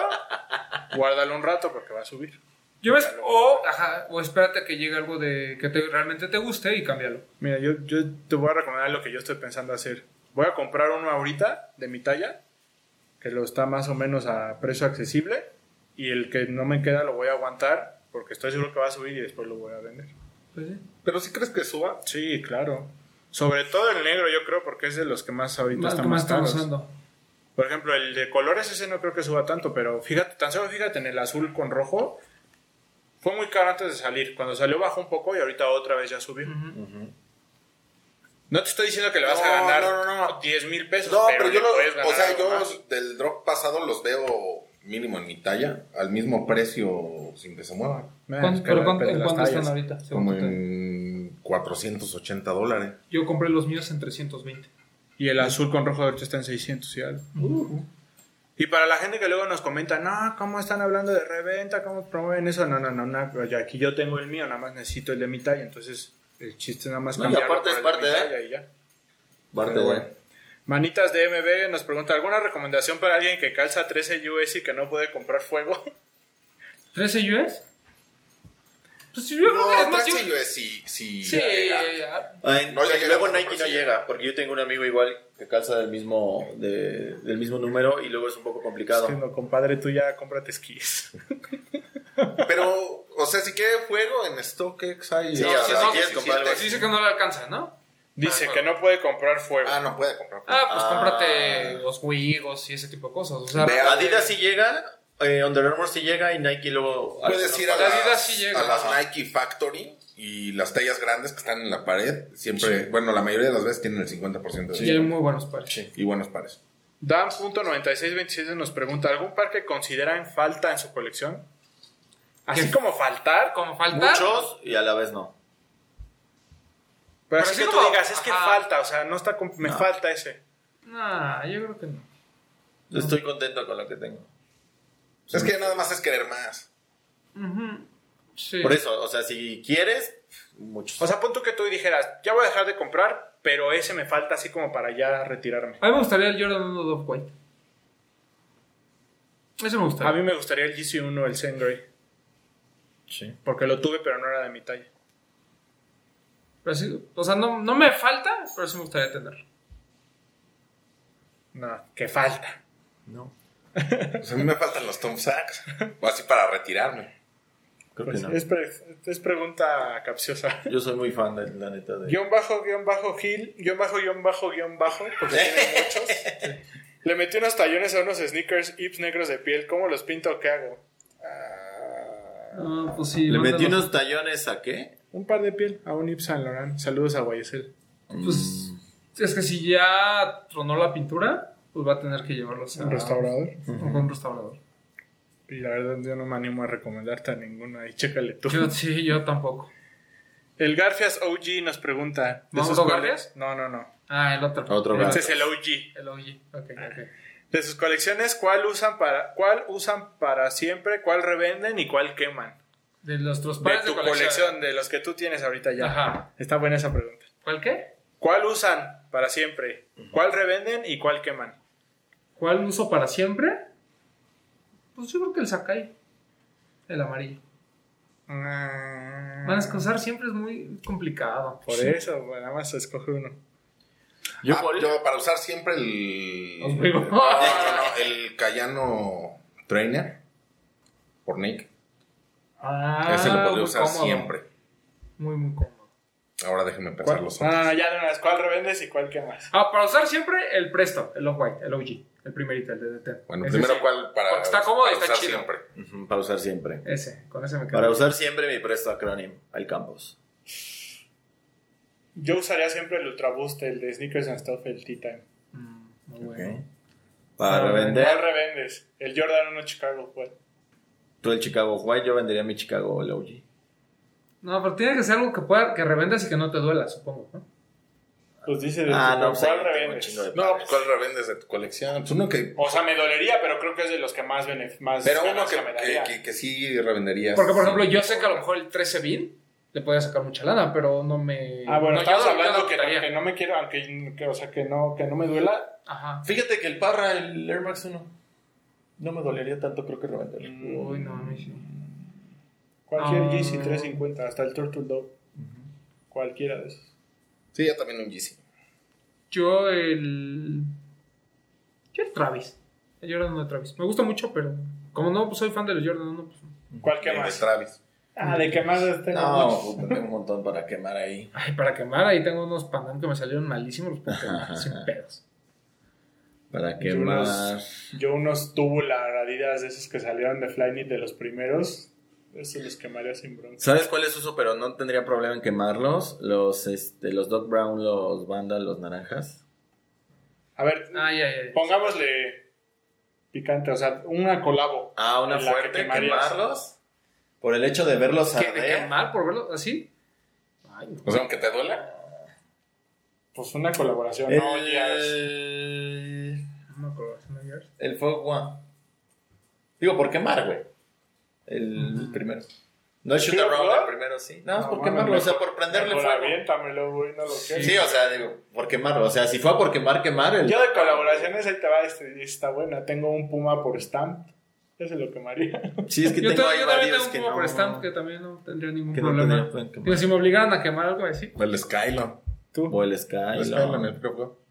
guárdalo un rato porque va a subir. Yo ves, o, ajá, o espérate que llegue algo de que te- realmente te guste y cámbialo. Mira, yo, yo te voy a recomendar lo que yo estoy pensando hacer. Voy a comprar uno ahorita de mi talla, que lo está más o menos a precio accesible, y el que no me queda lo voy a aguantar porque estoy seguro que va a subir y después lo voy a vender. Pues sí. Pero si crees que suba, Sí, claro. Sobre todo el negro, yo creo, porque es de los que más ahorita Más están más caros. usando. Por ejemplo, el de colores ese no creo que suba tanto, pero fíjate, tan solo fíjate en el azul con rojo. Fue muy caro antes de salir. Cuando salió bajó un poco y ahorita otra vez ya subió. No te estoy diciendo que le vas a ganar no, no, no. 10 mil pesos. No, pero, yo, lo- o sea, yo más. del drop pasado los veo mínimo en mi talla, al mismo precio sin que se muevan. ¿Cuánto- es que ¿Pero cuánto, de en cuánto están ahorita? Como en 480 dólares. Yo compré los míos en 320. Y el azul con rojo ahorita está en 600 y algo. Y para la gente que luego nos comenta, no, ¿cómo están hablando de reventa? ¿Cómo promueven eso? No, no, no, no, ya aquí yo tengo el mío, nada más necesito el de mi talla. Entonces, el chiste nada más No, y aparte es parte de- y ya. Parte de- bueno. Manitas de MB nos pregunta, ¿alguna recomendación para alguien que calza 13 US y que no puede comprar fuego? ¿13 US? Pues yo creo que es más. yo- es si, si Sí, llega. Ay, No, llega luego Nike no llega, porque yo tengo un amigo igual que calza del mismo, de- del mismo número y luego es un poco complicado. Diciendo, compadre, tú ya cómprate esquís. Pero, o sea, si quiere fuego en StockX hay. Sí, No, o sea, sí, si no, quieres 17. comprar algo Pues dice que no le alcanza, ¿no? Dice Ah, que no puede comprar fuego. Ah, no puede comprar. Ah, pues Ah. cómprate los Wigos y ese tipo de cosas. O sea, Ve, Adidas sí llega, eh, Under Armour sí llega y Nike luego... Puedes ir a Las las, Adidas sí llega. a las Ajá. Nike Factory y las tallas grandes que están en la pared. Siempre, bueno, la mayoría de las veces tienen el 50% de y hay muy buenos pares. Sí, y buenos pares. Dan.9627 nos pregunta, ¿algún par que consideran falta en su colección? Así como faltar, Como falta. Muchos y a la vez no. pero, Pero así así que tú como- digas, es que falta, o sea, no está me No. falta ese. Nah, yo creo que no. Estoy contento con lo que tengo. Es que nada más es querer más. Sí. Por eso, o sea, si quieres, muchos. O sea, pon tú que tú dijeras, ya voy a dejar de comprar, pero ese me falta así como para ya retirarme. A mí me gustaría el Jordan 1 Dove White. Ese me gustaría. A mí me gustaría el GC1, el Zen Grey, Sí. porque lo tuve, pero no era de mi talla. Pero sí, o sea, no, no me falta, pero sí me gustaría tenerlo. No, que falta. No. Pues a mí me faltan los Tom Sacks. O así para retirarme. Creo que Pues no. es, pre- es pregunta capciosa. Yo soy muy fan de la neta de. Guión bajo, guion bajo, Gil, guion bajo, guion bajo, guion bajo, porque tiene muchos. Le metí unos tallones a unos sneakers Ips negros de piel. ¿Cómo los pinto o qué hago? Ah, Ah, pues sí. ¿Le metí unos tallones a qué? un par de piel a un Ips Saint Laurent. Saludos a Guayesel. Pues es que si ya tronó la pintura, pues va a tener que llevarlos a Un restaurador. un restaurador. Y la verdad yo no me animo a recomendarte a ninguno. Ahí chécale tú. Yo, sí, yo tampoco. El Garfias OG nos pregunta. ¿de ¿Mauro sus Garfias? No, no, no. Ah, el otro. Otro Garfias. Este es el OG. El OG. Ok, ok. De sus colecciones, ¿cuál usan para, cuál usan para siempre, cuál revenden y cuál queman? De nuestros De pares tu de colección, de los que tú tienes ahorita ya. Ajá. Está buena esa pregunta. ¿Cuál qué? ¿Cuál usan para siempre? ¿Cuál revenden y cuál queman? ¿Cuál uso para siempre? Pues yo creo que el Sakai. El amarillo. Ah, Van a usar siempre es muy complicado. Por eso, nada más escoge uno. Yo Ah, por yo para usar siempre el. Os digo. No, no, no, el Cayano Trainer. Por Nick. Ah, Ese lo podría usar cómodo. siempre. Muy, muy cómodo. Ahora déjenme ¿Cuál? pensar los No, otros. no, no, ya de una vez. ¿Cuál revendes y cuál quemas? Ah, para usar siempre el Presto, el Off-White, el OG, el primerito, el de DT. Bueno, Ese primero, sí. ¿cuál para, Porque está cómodo y para está usar chido. siempre? Para usar siempre. Ese, con ese me quedo. Para usar siempre mi presto acrónimo, al campus. Yo usaría siempre el Ultra Boost, el de Sneakers and Stuff, el T-Time. Mm, muy bueno. Para ¿Cuál revender, revendes? El Jordan 1 Chicago, ¿cuál? tú el Chicago White, yo vendería mi Chicago el OG. No, pero tiene que ser algo que pueda, que revendas y que no te duela, supongo, ¿no? Pues dice de Ah, tu- no, pues ¿cuál un revendes? No, pues, ¿cuál revendes de tu colección? Pues uno que. O sea, me dolería, pero creo que es de los que más benef más Pero uno que, me daría. que, que, que sí revenderías. Porque, por ejemplo, yo sé que a lo mejor el 13 bin le podía sacar mucha lana, pero no me. Ah, bueno, no, estamos hablando que, no, que me quiero, aunque, que, o sea, que no, que no me duela. Ajá. Fíjate que el Parra, el Air Max 1, no me dolería tanto, creo que revenderlo. Uy, no, a mí sí. Cualquier Ah. GC 350, hasta el Turtle Dog. Cualquiera de esos. Sí, yo también un GC. Yo el. Yo el Travis. El Jordan 1 de Travis. Me gusta mucho, pero como no pues, soy fan de los Jordan 1, pues. ¿Cuál El de más? Travis. Ah, de que más tengo No, muchos. pues, tengo un montón para quemar ahí. Ay, para quemar, ahí tengo unos Panam que me salieron malísimos, los puedo quemar sin pedos. Para Yo quemar. unos, yo unos tubular Adidas de esos que salieron de Flyknit de los primeros. Esos los quemaría sin bronca. ¿Sabes cuáles uso? Pero no tendría problema en quemarlos. Los, este, los Doc Brown, los Vandal, los naranjas. A ver, Ay, ay, ay. pongámosle picante, o sea, una colabo. Ah, una que fuerte, quemarías. quemarlos. Por el hecho de verlos ¿Qué, ¿De arder. quemar por verlo así? Ay, O sea, aunque te duela. Pues una colaboración, El, no ya. no acuerdo. ¿se me dio? el Fog One. Digo, por quemar, güey. El primero. No el shoot ¿Sí, around, el primero sí. No, es No, por quemarlo, o sea, por prenderle fuego. aviéntamelo, güey, no lo quiero. Sí, o sea, digo, por quemarlo. O sea, si fue por quemar, quemar. El... Yo de colaboraciones, ahí te va, este, está buena. Tengo un Puma por Stamp. Ese lo quemaría. Sí, es que Yo, tengo ahí yo también varios tengo que un poco no. por stamp que también no tendría ningún que no problema. tendría- quemar. Digo, si me obligaran a quemar algo así. El Skylon. Tú. O el Sky. El no. Skylon, el.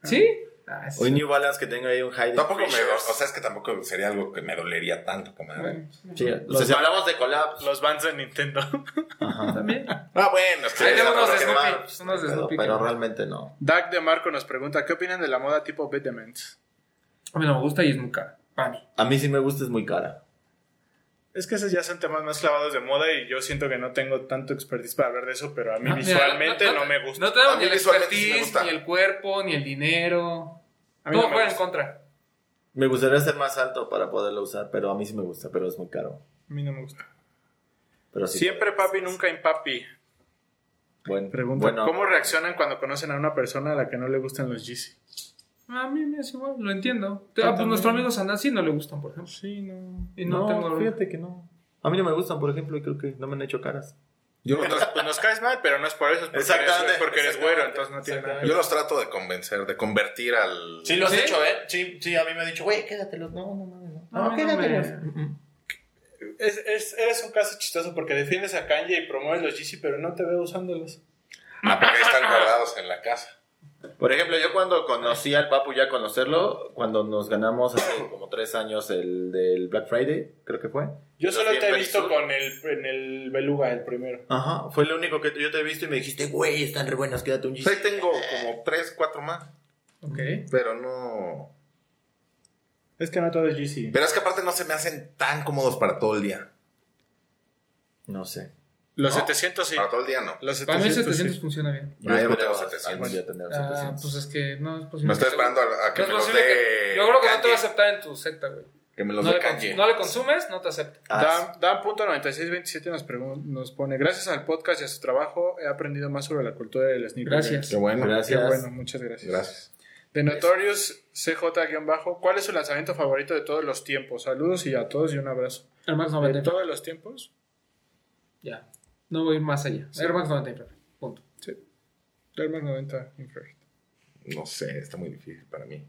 ¿Sí? Ah, sí. O el New Balance que tengo ahí un high. Tampoco me. O sea, es que tampoco sería algo que me dolería tanto. Como Bueno, Sí, o Los sea, si hablamos de collabs. Los Vans de Nintendo. Ajá. también. Ah, bueno, es que. Tengo unos de Snoopy. Pues, Unos de pero, Snoopy pero realmente no. Doug de Marco nos pregunta: ¿Qué opinan de la moda tipo Betterments? A mí no me gusta y es muy cara. Para mí. A mí sí me gusta, es muy cara. Es que esos ya son temas más clavados de moda y yo siento que no tengo tanto expertise para hablar de eso, pero a mí Ah, visualmente no, me gusta. No mí ni el sí expertise, gusta. ni el cuerpo, ni el dinero. A mí Todo no me juega en contra. Me gustaría ser más alto para poderlo usar, pero a mí sí me gusta, pero es muy caro. A mí no me gusta. Pero sí. Siempre papi, nunca impapi. Bueno, Pregunta: bueno, ¿Cómo reaccionan cuando conocen a una persona a la que no le gustan los Yeezy? A mí me es igual, lo entiendo. Ah, pues nuestros amigos Anasi no le gustan, por ejemplo. Sí, no. Y no, tengo. fíjate que no. A mí no me gustan, por ejemplo, y creo que no me han hecho caras. Yo los, pues nos caes mal, pero no es por eso, es porque, Exactamente, eres, es porque eres güero, entonces no tiene nada. yo los trato de convencer, de convertir al. Sí, lo has ¿Sí? hecho, ¿eh? Sí, sí, a mí me ha dicho, güey, quédatelos. No, no, no, no. No, no quédatelos. me- Mm, Es, es- eres un caso chistoso porque defiendes a Kanye y promueves los Yeezy, pero no te veo usándolos. Ah, porque están guardados en la casa. Por ejemplo, yo cuando conocí al Papu, ya conocerlo, cuando nos ganamos hace como tres años el del Black Friday, creo que fue. Yo solo te he visto con el, en el Beluga, el primero. Ajá, fue lo único que yo te he visto y me dijiste, güey, están re buenos, quédate un gis. ahí tengo como 3, 4 más. Ok. Pero no. Es que no todo es GC. Pero es que aparte no se me hacen tan cómodos para todo el día. No sé. Los No, 700 sí. Para todo el día no. Los Para mí 700, 700 sí. funciona bien. Ah, yo no tengo esperaba 700. algún día tener Ah, 700. pues es que no es posible. Me estoy esperando a, a que No es me los posible dé. que- Yo creo que no te va a aceptar en tu secta, güey. Que me los No dé le, no le consumes, no te acepta. Ah, Dan, Dan.9627 nos, nos pone, gracias al podcast y a su trabajo he aprendido más sobre la cultura del sneaker. Gracias. Qué bueno. Gracias. Qué bueno, muchas gracias. Gracias. De Notorious CJ-bajo, ¿cuál es su lanzamiento favorito de todos los tiempos? Saludos y a todos y un abrazo. Max ¿De 90 todos los tiempos? Ya. No voy a ir más allá. Air Max 90 infrared. Punto. Sí. Air Max 90 Infrared. No sé, está muy difícil para mí.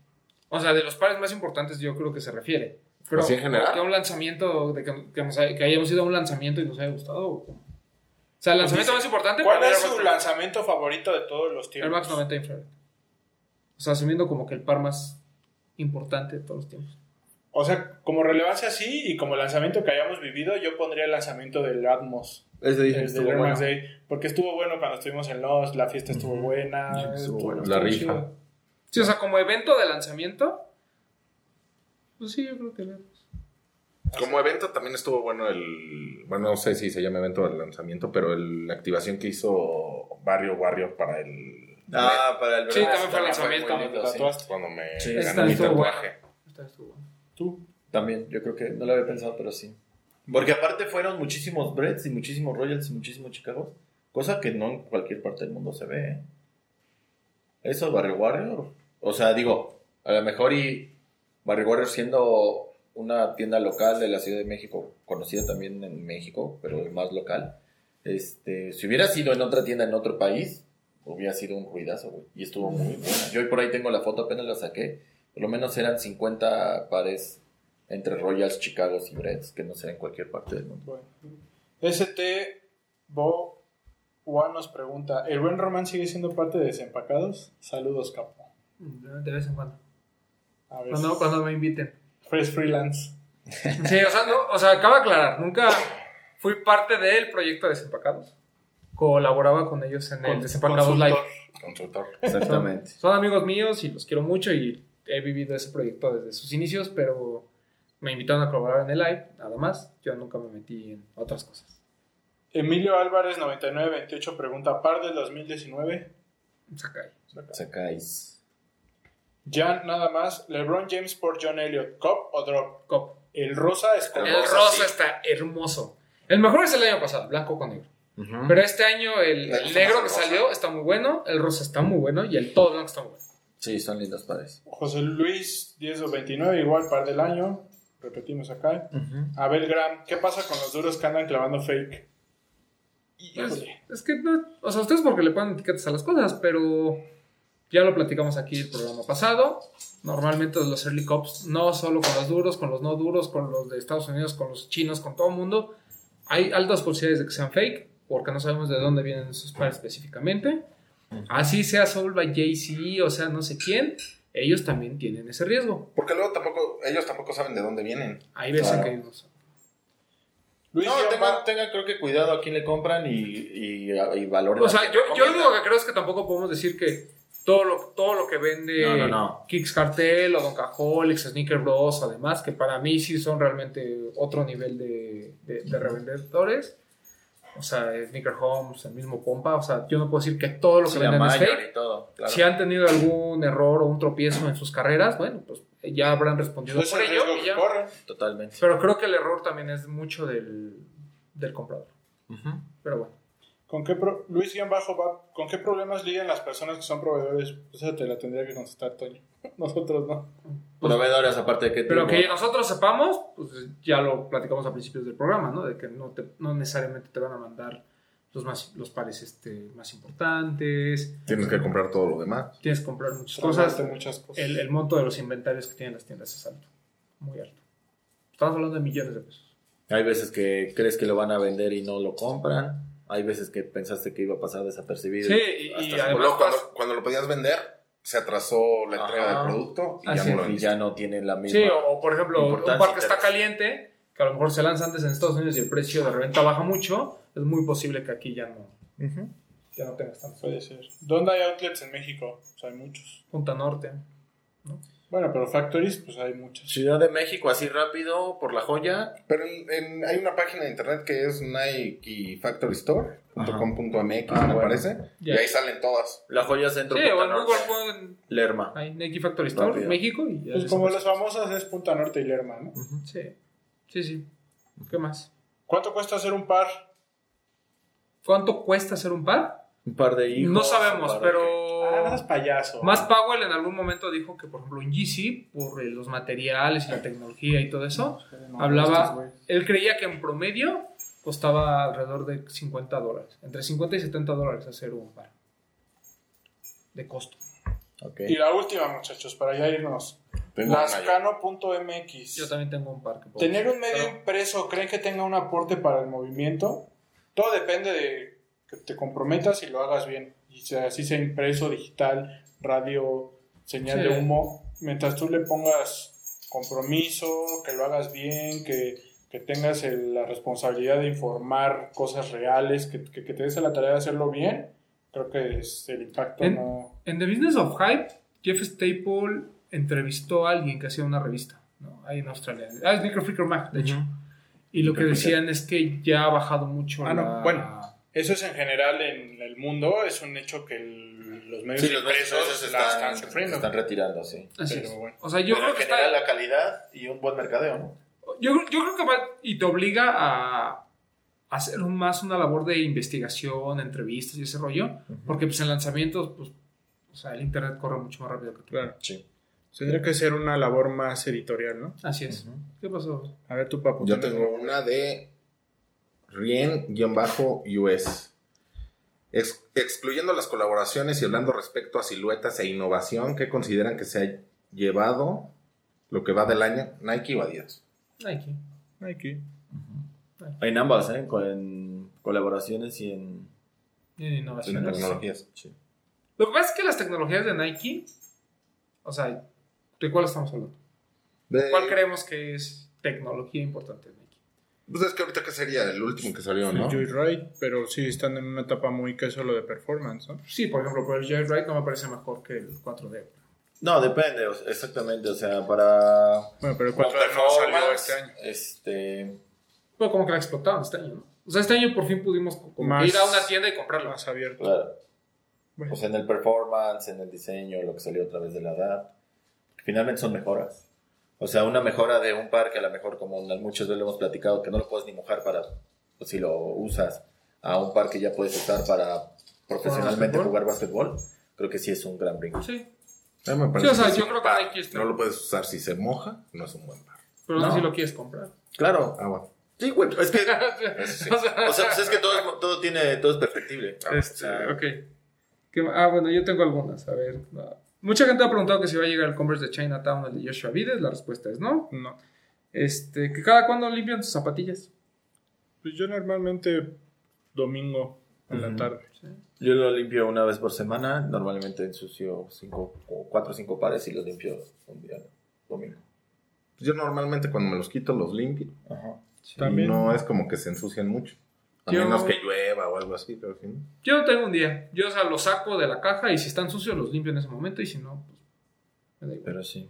O sea, de los pares más importantes yo creo que se refiere. Pero ¿Así en general? que un lanzamiento, de que, que nos haya- que hayamos ido a un lanzamiento y nos haya gustado. ¿o sea, el lanzamiento más importante ¿Cuál es su lanzamiento favorito de todos los Air tiempos? Max 90 infrared. O sea, asumiendo como que el par más importante de todos los tiempos. O sea, como relevancia sí y como lanzamiento que hayamos vivido, yo pondría el lanzamiento del Atmos. ese dije El estuvo del bueno. Day. Porque estuvo bueno cuando estuvimos en Lost, la fiesta estuvo buena. Sí, estuvo bueno. La rifa. chido. Sí, o sea, como evento de lanzamiento. Pues sí, yo creo que Max. Como evento también estuvo bueno el. Bueno, no sé si se llama evento del lanzamiento, pero el- la activación que hizo Barrio Barrio para el. Ah, para el Sí, también fue lanzamiento. lindo, sí. Tatuaste. Cuando me Sí, gané esta mi tatuaje. Esta estuvo buena. Tú. También, yo creo que no lo había pensado, pero sí. Porque aparte fueron muchísimos Breds y muchísimos Royals y muchísimos Chicago. Cosa que no en cualquier parte del mundo se ve. Eso, Barrio Warrior. O sea, digo, a lo mejor y Barrio Warrior siendo una tienda local de la Ciudad de México, conocida también en México, pero más local. Este, si hubiera sido en otra tienda en otro país, hubiera sido un ruidazo, güey. Y estuvo muy buena. Yo por ahí tengo la foto, apenas la saqué. Por lo menos eran 50 pares entre Royals, Chicago y Breds, que no sea en cualquier parte del mundo. Bueno. ST Bo Juan nos pregunta, ¿el buen Román sigue siendo parte de Desempacados? Saludos, capo. De vez en cuando. A ver. Cuando, cuando me inviten. Fresh Freelance. Sí, o sea, no, o sea, acaba de aclarar, nunca fui parte del proyecto de Desempacados. Colaboraba con ellos en el Con- Desempacados consultor. Live. Constructor. Exactamente. Son amigos míos y los quiero mucho y he vivido ese proyecto desde sus inicios, pero me invitaron a colaborar en el live, nada más. Yo nunca me metí en otras cosas. Emilio Álvarez 9928 pregunta, ¿par del 2019? Sakai. Sacáis. Jan, nada más, LeBron James por John Elliott, ¿cop o drop? Cop. El rosa es con El rosa, rosa sí. está hermoso. El mejor es el año pasado, blanco con negro. Pero este año el, negro que rosa. salió está muy bueno, el rosa está muy bueno y el todo blanco está muy bueno. Sí, son lindos pares. José Luis 1029, igual par del año. Repetimos acá. Abel Graham, ¿qué pasa con los duros que andan clavando fake? Híjole. es que no, o sea, ustedes porque le ponen etiquetas a las cosas, pero ya lo platicamos aquí el programa pasado. Normalmente los early cops, no solo con los duros, con los no duros, con los de Estados Unidos, con los chinos, con todo el mundo, hay altas posibilidades de que sean fake, porque no sabemos de dónde vienen esos pares específicamente. Así sea Soul by Jay-Z, o sea, no sé quién, ellos también tienen ese riesgo. Porque luego tampoco, ellos tampoco saben de dónde vienen. Hay veces Claro. que ellos no saben. Luis No, tengan, tengan creo que cuidado a quién le compran y, y, y valoren. O sea, yo, yo lo único que creo es que tampoco podemos decir que todo lo, todo lo que vende No, no, no. Kicks Cartel o Don Cajolix, Sneaker Bros, además, que para mí sí son realmente otro nivel de, de, de revendedores. O sea, Sneaker Homes, el mismo Pompa. O sea, yo no puedo decir que todo lo que Sí, venden es fake. y todo, claro. Si han tenido algún error o un tropiezo en sus carreras, bueno, pues ya habrán respondido Es por el ello. ya. Totalmente. Pero creo que el error también es mucho del, del comprador. Pero bueno. ¿Con qué pro- Luis Guión Bajo va- ¿con qué problemas lidian las personas que son proveedores? Esa te la tendría que contestar, Toño. Nosotros no. Proveedores, aparte de que. Pero que nosotros sepamos, pues ya lo platicamos a principios del programa, ¿no? De que no, te- no necesariamente te van a mandar los, más, los pares este, más importantes. Tienes que comprar todo lo demás. Tienes que comprar muchas cosas. Muchas cosas. El, el monto de los inventarios que tienen las tiendas es alto. Muy alto. Estamos hablando de millones de pesos. Hay veces que crees que lo van a vender y no lo compran. Hay veces que pensaste que iba a pasar desapercibido. Sí, y, Hasta y además cuando, cuando lo podías vender, se atrasó la entrega Ajá. del producto y Así ya no lo. Y vendiste. ya no tiene la misma. Sí, o, o por ejemplo, un Importancia parque está caliente, que a lo mejor se lanza antes en Estados Unidos y el precio de reventa baja mucho, es muy posible que aquí ya no, ya no tengas tanto. Puede ser. ¿Dónde hay outlets en México? Pues hay muchos. Punta Norte. Bueno, pero factories, pues hay muchos. Ciudad de México, así rápido, por la joya. Pero en- en- hay una página de internet que es nikefactorystore.com.mx, me Ah, bueno. parece. Y ahí salen todas. La joya centro Sí, Punta o en Norte. Google Lerma. ahí, Nike Factory Store, Rápido. México y ya Pues como las famosas es Punta Norte y Lerma, ¿no? Sí, sí, sí. ¿Qué más? ¿Cuánto cuesta hacer un par? ¿Cuánto cuesta hacer un par? Un par de hijos. no sabemos, pero... Ah, no seas payaso. Más Powell en algún momento dijo que, por ejemplo, en GC, por eh, los materiales y la tecnología y todo eso, No, hablaba, él creía que en promedio costaba alrededor de 50 dólares, entre 50 y 70 dólares hacer un par de costo. Y la última, muchachos, para ya irnos. Lascano.mx. Yo también tengo un par que puedo ¿Tener un medio pero- impreso creen que tenga un aporte para el movimiento? Todo depende de que te comprometas y lo hagas bien. Y sea así sea impreso, digital, radio, señal Sí. de humo. Mientras tú le pongas compromiso, que lo hagas bien, que, que tengas el- la responsabilidad de informar cosas reales, que, que, que te des a la tarea de hacerlo bien, creo que es, el impacto En- no... En The Business of Hype, Jeff Staple entrevistó a alguien que hacía una revista, ¿no? Ahí en Australia. Ah, es Sneaker Freaker Mag, de hecho. Y lo que decían es que ya ha bajado mucho Ah, no, la- bueno. Eso es en general en el mundo, es un hecho que el- los medios Sí, los impresos están, están sufriendo. están retirando, sí. Así Pero es. bueno. O sea, yo Pero creo en que general está... la calidad y un buen mercadeo, ¿no? Yo, yo creo que va y te obliga a hacer más una labor de investigación, entrevistas y ese rollo, porque pues en lanzamientos, pues, o sea, el internet corre mucho más rápido que tú. Claro. Sí. Tendría que ser una labor más editorial, ¿no? Así es. ¿Qué pasó? A ver, tu papu. Yo ¿tienes tengo una de Rien-US. Ex- excluyendo las colaboraciones y hablando respecto a siluetas e innovación, ¿qué consideran que se ha llevado lo que va del año Nike o Adidas? Nike. Nike. En ambas, ¿eh? Con en colaboraciones y en... En En innovaciones. tecnologías. Sí. Lo que pasa es que las tecnologías de Nike, o sea, ¿de cuál estamos hablando? De- ¿Cuál creemos que es tecnología importante de Nike? Pues es que ahorita que sería el último que salió, ¿no? El Joyride, pero sí están en una etapa muy que solo de performance, ¿no? Sí, por ejemplo, pero el Joyride no me parece mejor que el 4D. No, depende, o sea, exactamente, o sea, para... Bueno, pero el como 4 no salió este año. Este... Pero como que la explotaron este año, ¿no? O sea, este año por fin pudimos como Más- ir a una tienda y comprarlo. Más abierto. Claro. Bueno. Pues en el performance, en el diseño, lo que salió a través de la edad. Finalmente son mejoras. O sea, una mejora de un par que a lo mejor, como muchas veces lo hemos platicado, que no lo puedes ni mojar para, pues, si lo usas, a un par que ya puedes usar para profesionalmente jugar básquetbol, creo que sí es un gran brinco. Sí, A mí me Sí, parece o sea, yo creo que No lo puedes usar si se moja, no es un buen par. pero no, No. sé si lo quieres comprar. Claro. Ah, bueno. Sí, güey, es que, sí. o sea, o sea, pues es que todo, es- todo tiene, todo es perfectible. Este, ok. ¿Qué- ah, bueno, yo tengo algunas. A ver. no. Mucha gente ha preguntado que si va a llegar el Converse de Chinatown, el de Joshua Vides. La respuesta es no. No. Este, que cada cuándo limpian sus zapatillas. Pues yo normalmente domingo en la tarde. Yo lo limpio una vez por semana, normalmente ensucio cinco, o cuatro o cinco pares y los limpio un día domingo. Yo normalmente cuando me los quito los limpio. Ajá. Y También. no es como que se ensucian mucho. A Yo- menos que o algo así, pero si no. Yo no tengo un día. Yo, o sea, los saco de la caja y si están sucios los limpio en ese momento y si no, pues me da igual. Pero sí.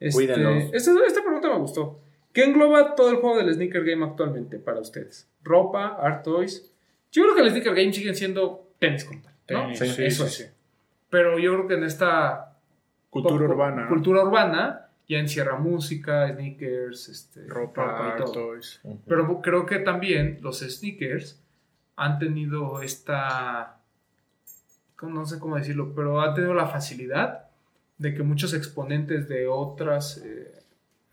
Este, cuídenlos. esta, esta pregunta me gustó. ¿Qué engloba todo el juego del sneaker game actualmente para ustedes? ¿Ropa? ¿Art toys? Yo creo que el sneaker game siguen siendo tenis tal, ¿no? Tenis, Sí, sí, eso sí, sí. Pero yo creo que en esta Cultura poco- urbana. cultura urbana ya encierra música, sneakers, este, Ropa, y todo. toys. Pero creo que también los sneakers han tenido esta. No sé cómo decirlo, pero han tenido la facilidad de que muchos exponentes de otras. eh,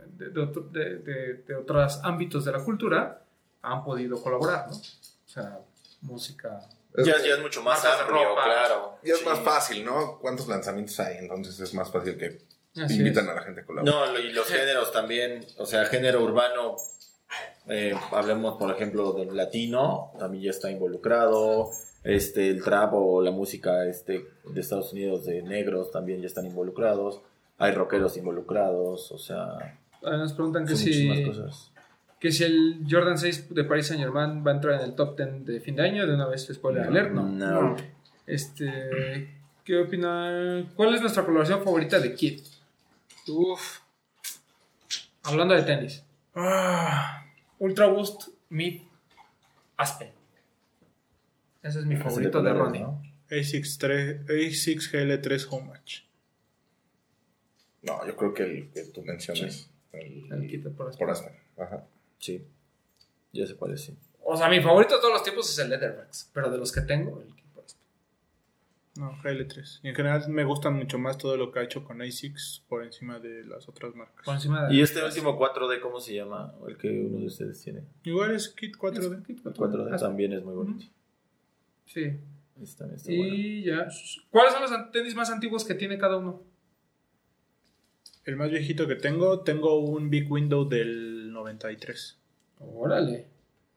de, de de- de- de otros ámbitos de la cultura han podido colaborar, ¿no? O sea, música. Es, Ya, ya es mucho más amplio, ropa. claro. ya es Sí. más fácil, ¿no? ¿Cuántos lanzamientos hay? Entonces es más fácil que Así invitan es. a la gente a colaborar. No, y los géneros también, o sea, género urbano, Eh, hablemos, por ejemplo, del latino, también ya está involucrado. Este, el trap o la música este, de Estados Unidos de negros también ya están involucrados. Hay rockeros involucrados, o sea, Nos preguntan que si, cosas. que si el Jordan 6 de Paris Saint Germain va a entrar en el top 10 de fin de año. De una vez, spoiler alert, ¿no? No. Este, ¿Qué opina? ¿Cuál es nuestra colaboración favorita de Kid? Uf. Hablando de tenis. Ah, Ultra Boost Mid Aspen. Ese es mi favorito de Ronnie. ¿no? A6, 3, A6 GL3 Home Match. No, yo creo que el que tú mencionas. El, El de por Aspen. por Aspen. Ajá. Sí. Ya se parece. O sea, mi favorito de todos los tiempos es el Leatherbacks. Pero de los que tengo, el. No, GL3. Y en general me gusta mucho más todo lo que ha hecho con A6 por encima de las otras marcas. Por encima de. ¿Y este último 4D cómo se llama? El que uno de ustedes tiene. Igual es Kit 4D. Kid El 4D Aspen. también es muy bonito. Sí. Este también está bueno. Y ya. ¿Cuáles son los tenis más antiguos que tiene cada uno? El más viejito que tengo, tengo un Big Window del 93. Órale.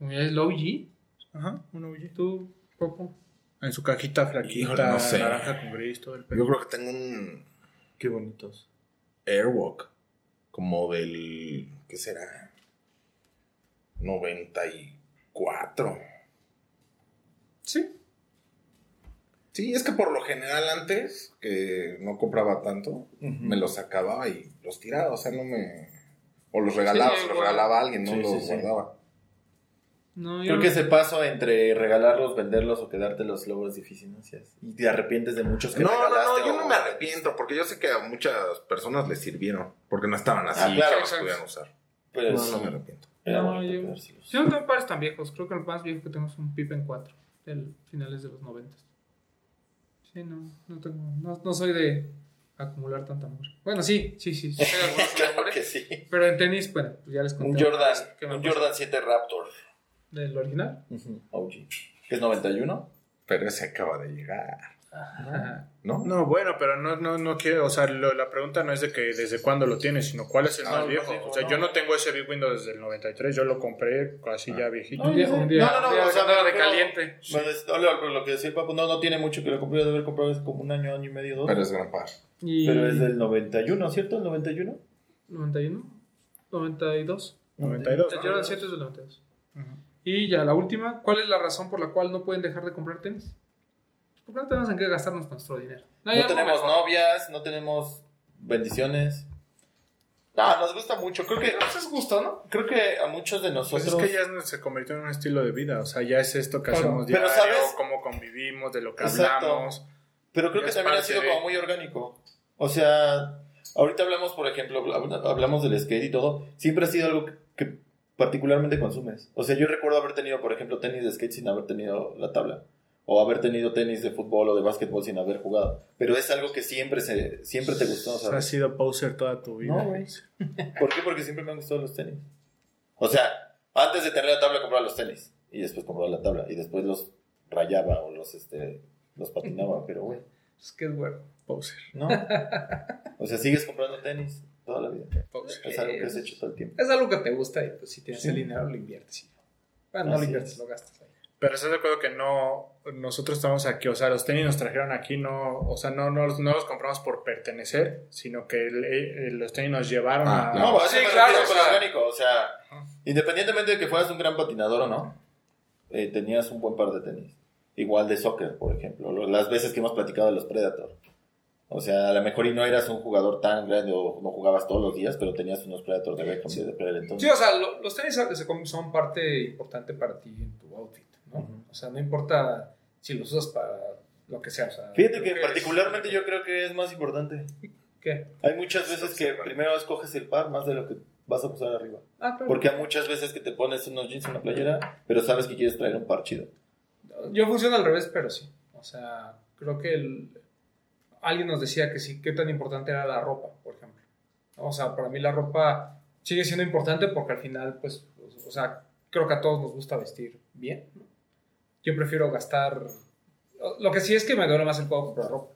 ¿Es el OG? Ajá, un OG. ¿Tú, Popo? En su cajita flaquita, Híjole, no sé. naranja con gris, todo el Yo pelo. creo que tengo un Qué bonitos. Airwalk. Como del. ¿Qué será? 94. Sí. Sí, es que por lo general antes, que no compraba tanto, me los sacaba y los tiraba. O sea, no me. O los regalaba, Sí, se los igual. regalaba a alguien, no Sí, los sí, sí. guardaba. No, yo Creo no- que ese paso entre regalarlos, venderlos o quedártelos luego es difícil, ¿no? Y te arrepientes de muchos que No, no, regalaste. no, yo o- no me arrepiento, porque yo sé que a muchas personas les sirvieron, porque no estaban así, Ah, claro, que los pudieran usar. Pero no, sí, no me arrepiento. No, yo-. Yo no tengo pares tan viejos. Creo que el más viejo que tengo es un Pippen 4. Del finales de los 90. Sí, no. No, tengo, no, no soy de acumular tanta amor. Bueno, sí, sí, sí. sí Claro amores, que sí. Pero en tenis, bueno, pues ya les conté. Un Jordan, ¿Qué me un? Jordan 7 Raptor. ¿Del original? OG. ¿Que es 91? Pero ese acaba de llegar, Ajá. ¿no? No, bueno, pero no, no, no quiero, o sea, lo- la pregunta no es de que desde cuándo lo tienes, sino cuál es el Ah, más viejo. viejo, O sea, no. yo no tengo ese Big Window desde el 93, yo lo compré casi ya viejito. Un día, un día, No, no, no, o sea, andaba de caliente. Bueno, es- no, lo, lo que decía el papo, no, no tiene mucho que lo compré, de haber comprado hace como un año, año y medio, dos. Pero es gran par. Y... Pero es del 91, ¿cierto? ¿El 91? 91, 92. 92. El ¿no? Jordan 7 es del 92. Ujú. Y ya la última, ¿cuál es la razón por la cual no pueden dejar de comprar tenis? Porque no tenemos en qué gastarnos nuestro dinero. No, algo tenemos mejor. novias, no tenemos bendiciones. No, nos gusta mucho. Creo que, Pues es gusto, ¿no? creo que a muchos de Pues nosotros... es que ya no- se convirtió en un estilo de vida, o sea, ya es esto que hacemos pero, diario, ¿sabes? cómo convivimos, de lo que Exacto. hablamos. Pero creo que también ha sido de- como muy orgánico. O sea, ahorita hablamos, por ejemplo, hab- hablamos del skate y todo. Siempre ha sido algo que particularmente consumes. O sea, yo recuerdo haber tenido, por ejemplo, tenis de skate sin haber tenido la tabla. O haber tenido tenis de fútbol o de básquetbol sin haber jugado. Pero es algo que siempre se, siempre te gustó, sea, has ¿sabes? sido poser toda tu vida. No, güey. ¿Por qué? Porque siempre me han gustado los tenis. O sea, antes de tener la tabla compraba los tenis. Y después compraba la tabla. Y después los rayaba o los, este, los patinaba. Pero, güey. Es que es bueno. Poser. No. O sea, sigues comprando tenis toda la vida. poser. Es algo que has hecho todo el tiempo. Es algo que te gusta y pues si tienes Sí. el dinero lo inviertes. y- Bueno, no lo inviertes, es. lo gastas ahí. Pero estás de acuerdo que no, nosotros estamos aquí, o sea, los tenis nos trajeron aquí, no, o sea, no, no, los- no los compramos por pertenecer, sino que el- eh, los tenis nos llevaron Ah, a... No, Sí, claro, o sea- orgánico. O sea, independientemente de que fueras un gran patinador o no, eh, tenías un buen par de tenis. Igual de soccer, por ejemplo. lo- Las veces que hemos platicado de los Predator. O sea, a lo mejor y no eras un jugador tan grande o no jugabas todos los días, pero tenías unos Predator de Beckham y de Predator. Sí, Entonces, o sea, lo- los tenis son parte importante para ti en tu outfit, ¿no? O sea, no importa si los usas para lo que sea. O sea fíjate que particularmente yo creo que es más importante. ¿Qué? Hay muchas veces que primero escoges el par más de lo que vas a usar arriba. Ah, claro. Porque hay muchas veces que te pones unos jeans y una playera, pero sabes que quieres traer un par chido. Yo funciono al revés, pero sí. O sea, creo que el- alguien nos decía que sí, qué tan importante era la ropa, por ejemplo. O sea, para mí la ropa sigue siendo importante porque al final, pues, o sea, creo que a todos nos gusta vestir bien. ¿no? Yo prefiero gastar... Lo que sí es que me duele más el codo comprar ropa.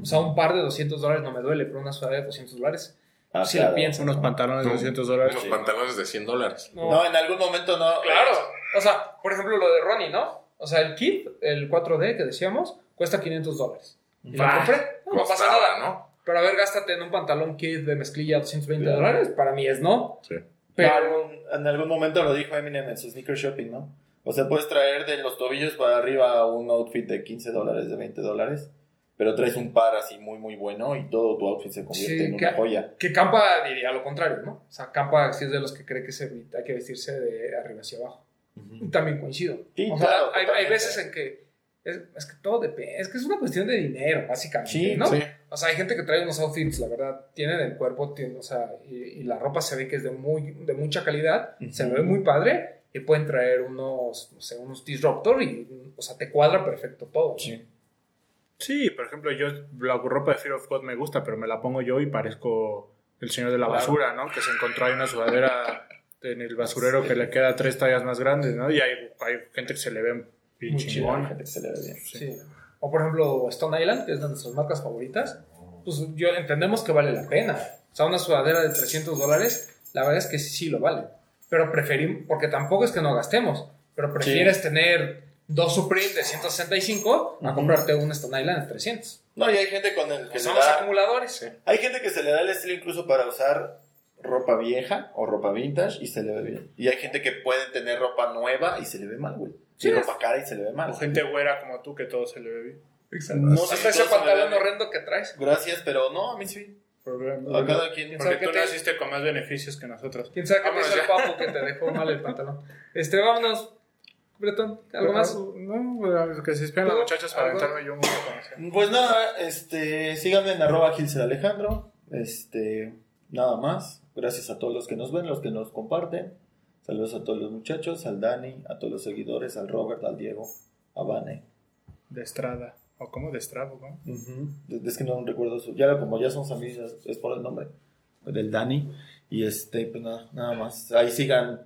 O sea, un par de 200 dólares no me duele, pero una sudadera de 200 dólares Ah, si claro. la piensas. Unos ¿no? pantalones de No. 200 dólares. Unos pantalones de 100 dólares. No. No, en algún momento no. Claro. O sea, por ejemplo, lo de Ronnie, ¿no? O sea, el kit, el 4D que decíamos, cuesta 500 dólares. Y lo Ah, compré. No, pasa nada, ¿no? Pero a ver, gástate en un pantalón kit de mezclilla 220 dólares. Para mí es no. Sí. Pero. En algún momento lo dijo Eminem en su sneaker shopping, ¿no? O sea, puedes traer de los tobillos para arriba un outfit de 15 dólares, de 20 dólares, pero traes un par así muy, muy bueno y todo tu outfit se convierte Sí, en que- una joya. Que Campa diría lo contrario, ¿no? O sea, Campa sí es de los que cree que se, hay que vestirse de arriba hacia abajo. Y también coincido. Sí, o sea, claro, hay, hay totalmente. veces en que es, es que todo depende, es que es una cuestión de dinero, básicamente, Sí, ¿no? sí. O sea, hay gente que trae unos outfits, la verdad, tienen el cuerpo, tiene, o sea, y, y la ropa se ve que es de, muy, de mucha calidad, se Ujú. ve muy padre, y pueden traer unos, no sé, unos Disruptor y, o sea, te cuadra perfecto todo. ¿no? Sí. Sí, por ejemplo, yo la ropa de Fear of God me gusta, pero me la pongo yo y parezco el señor de la Claro. basura, ¿no? Que se encontró ahí una sudadera en el basurero que le queda tres tallas más grandes, ¿no? Y hay, hay gente que se le ve bien Muy Hay chingona. gente que se le ve bien. Sí. O por ejemplo, Stone Island, que es de nuestras marcas favoritas, pues yo entendemos que vale la pena. O sea, una sudadera de 300 dólares, la verdad es que sí, sí lo vale. Pero preferimos, porque tampoco es que no gastemos, pero prefieres tener dos Supreme de 165 a Ujú. comprarte un Stone Island de 300. No, y hay gente con el que le somos da, acumuladores. hay gente que se le da el estilo incluso para usar ropa vieja o ropa vintage y se le ve bien. Y hay gente que puede tener ropa nueva y se le ve mal, güey. Sí, es- ropa cara y se le ve mal. O gente güera como tú que todo se le ve bien. No sé ese pantalón horrendo que traes. Gracias, pero no, a mí sí. A cada quien. Porque tú te- naciste con más beneficios que nosotros. ¿Quién sabe qué hizo el papo que te dejó mal el pantalón? Este, vámonos. Bretón, ¿algo más? No, bueno, que se esperen los ¿Algo? muchachos para aventarme yo. Pues nada, este, síganme en arroba Gilser Alejandro. Este, nada más. Gracias a todos los que nos ven, los que nos comparten. Saludos a todos los muchachos, al Dani, a todos los seguidores, al Robert, al Diego, a Vane. De Estrada. ¿O cómo? De Estrada, ¿no? Es que no recuerdo su. Ya como ya somos amigos, es por el nombre del Dani. Y este, pues nada, nada más. Ahí sigan,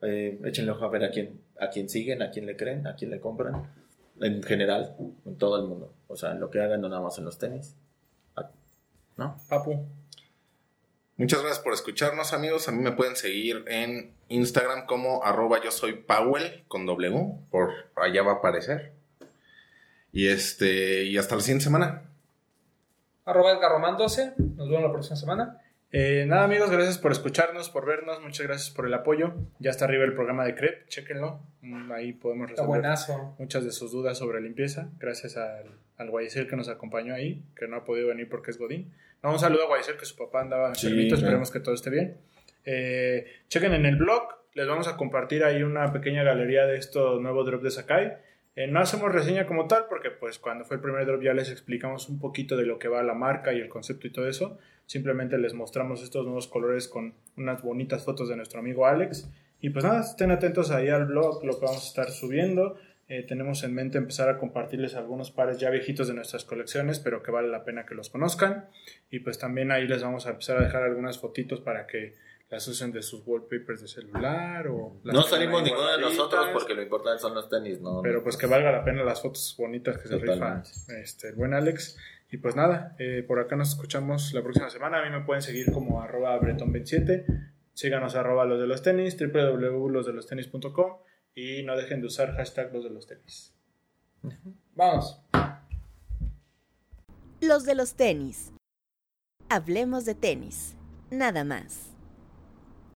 eh, échenle ojo a ver a quién, a quién siguen, a quién le creen, a quién le compran. En general, en todo el mundo. O sea, en lo que hagan, no nada más en los tenis. Ah, ¿No? Papu. Muchas gracias por escucharnos, amigos. A mí me pueden seguir en Instagram como arroba yo soy Powell con W. Por allá va a aparecer. Y este, y hasta la siguiente semana. Arroba Edgar Román 12. Nos vemos la próxima semana. Eh, nada, amigos, gracias por escucharnos, por vernos. Muchas gracias por el apoyo. Ya está arriba el programa de CREP, chéquenlo. Mm, Ahí podemos resolver muchas de sus dudas sobre limpieza. Gracias al, al Guayacel que nos acompañó ahí, que no ha podido venir porque es Godín. No, un saludo a Guayacel, que su papá andaba Sí, enfermito. claro. Esperemos que todo esté bien. Eh, chequen en el blog, les vamos a compartir ahí una pequeña galería de estos nuevos drops de Sakai. Eh, no hacemos reseña como tal porque pues cuando fue el primer drop ya les explicamos un poquito de lo que va la marca y el concepto y todo eso. Simplemente les mostramos estos nuevos colores con unas bonitas fotos de nuestro amigo Alex. Y pues nada, estén atentos ahí al blog, lo que vamos a estar subiendo. Eh, tenemos en mente empezar a compartirles algunos pares ya viejitos de nuestras colecciones, pero que vale la pena que los conozcan. Y pues también ahí les vamos a empezar a dejar algunas fotitos para que las usen de sus wallpapers de celular o No salimos ninguno de nosotros porque lo importante son los tenis, ¿no? Pero pues que valga la pena las fotos bonitas que se rifa este, el buen Alex. Y pues nada, eh, por acá nos escuchamos la próxima semana. A mí me pueden seguir como arroba breton27. Síganos arroba los de los tenis, www.losdelostenis.com y no dejen de usar hashtag los de los tenis. Vamos. Los de los tenis. Hablemos de tenis. Nada más.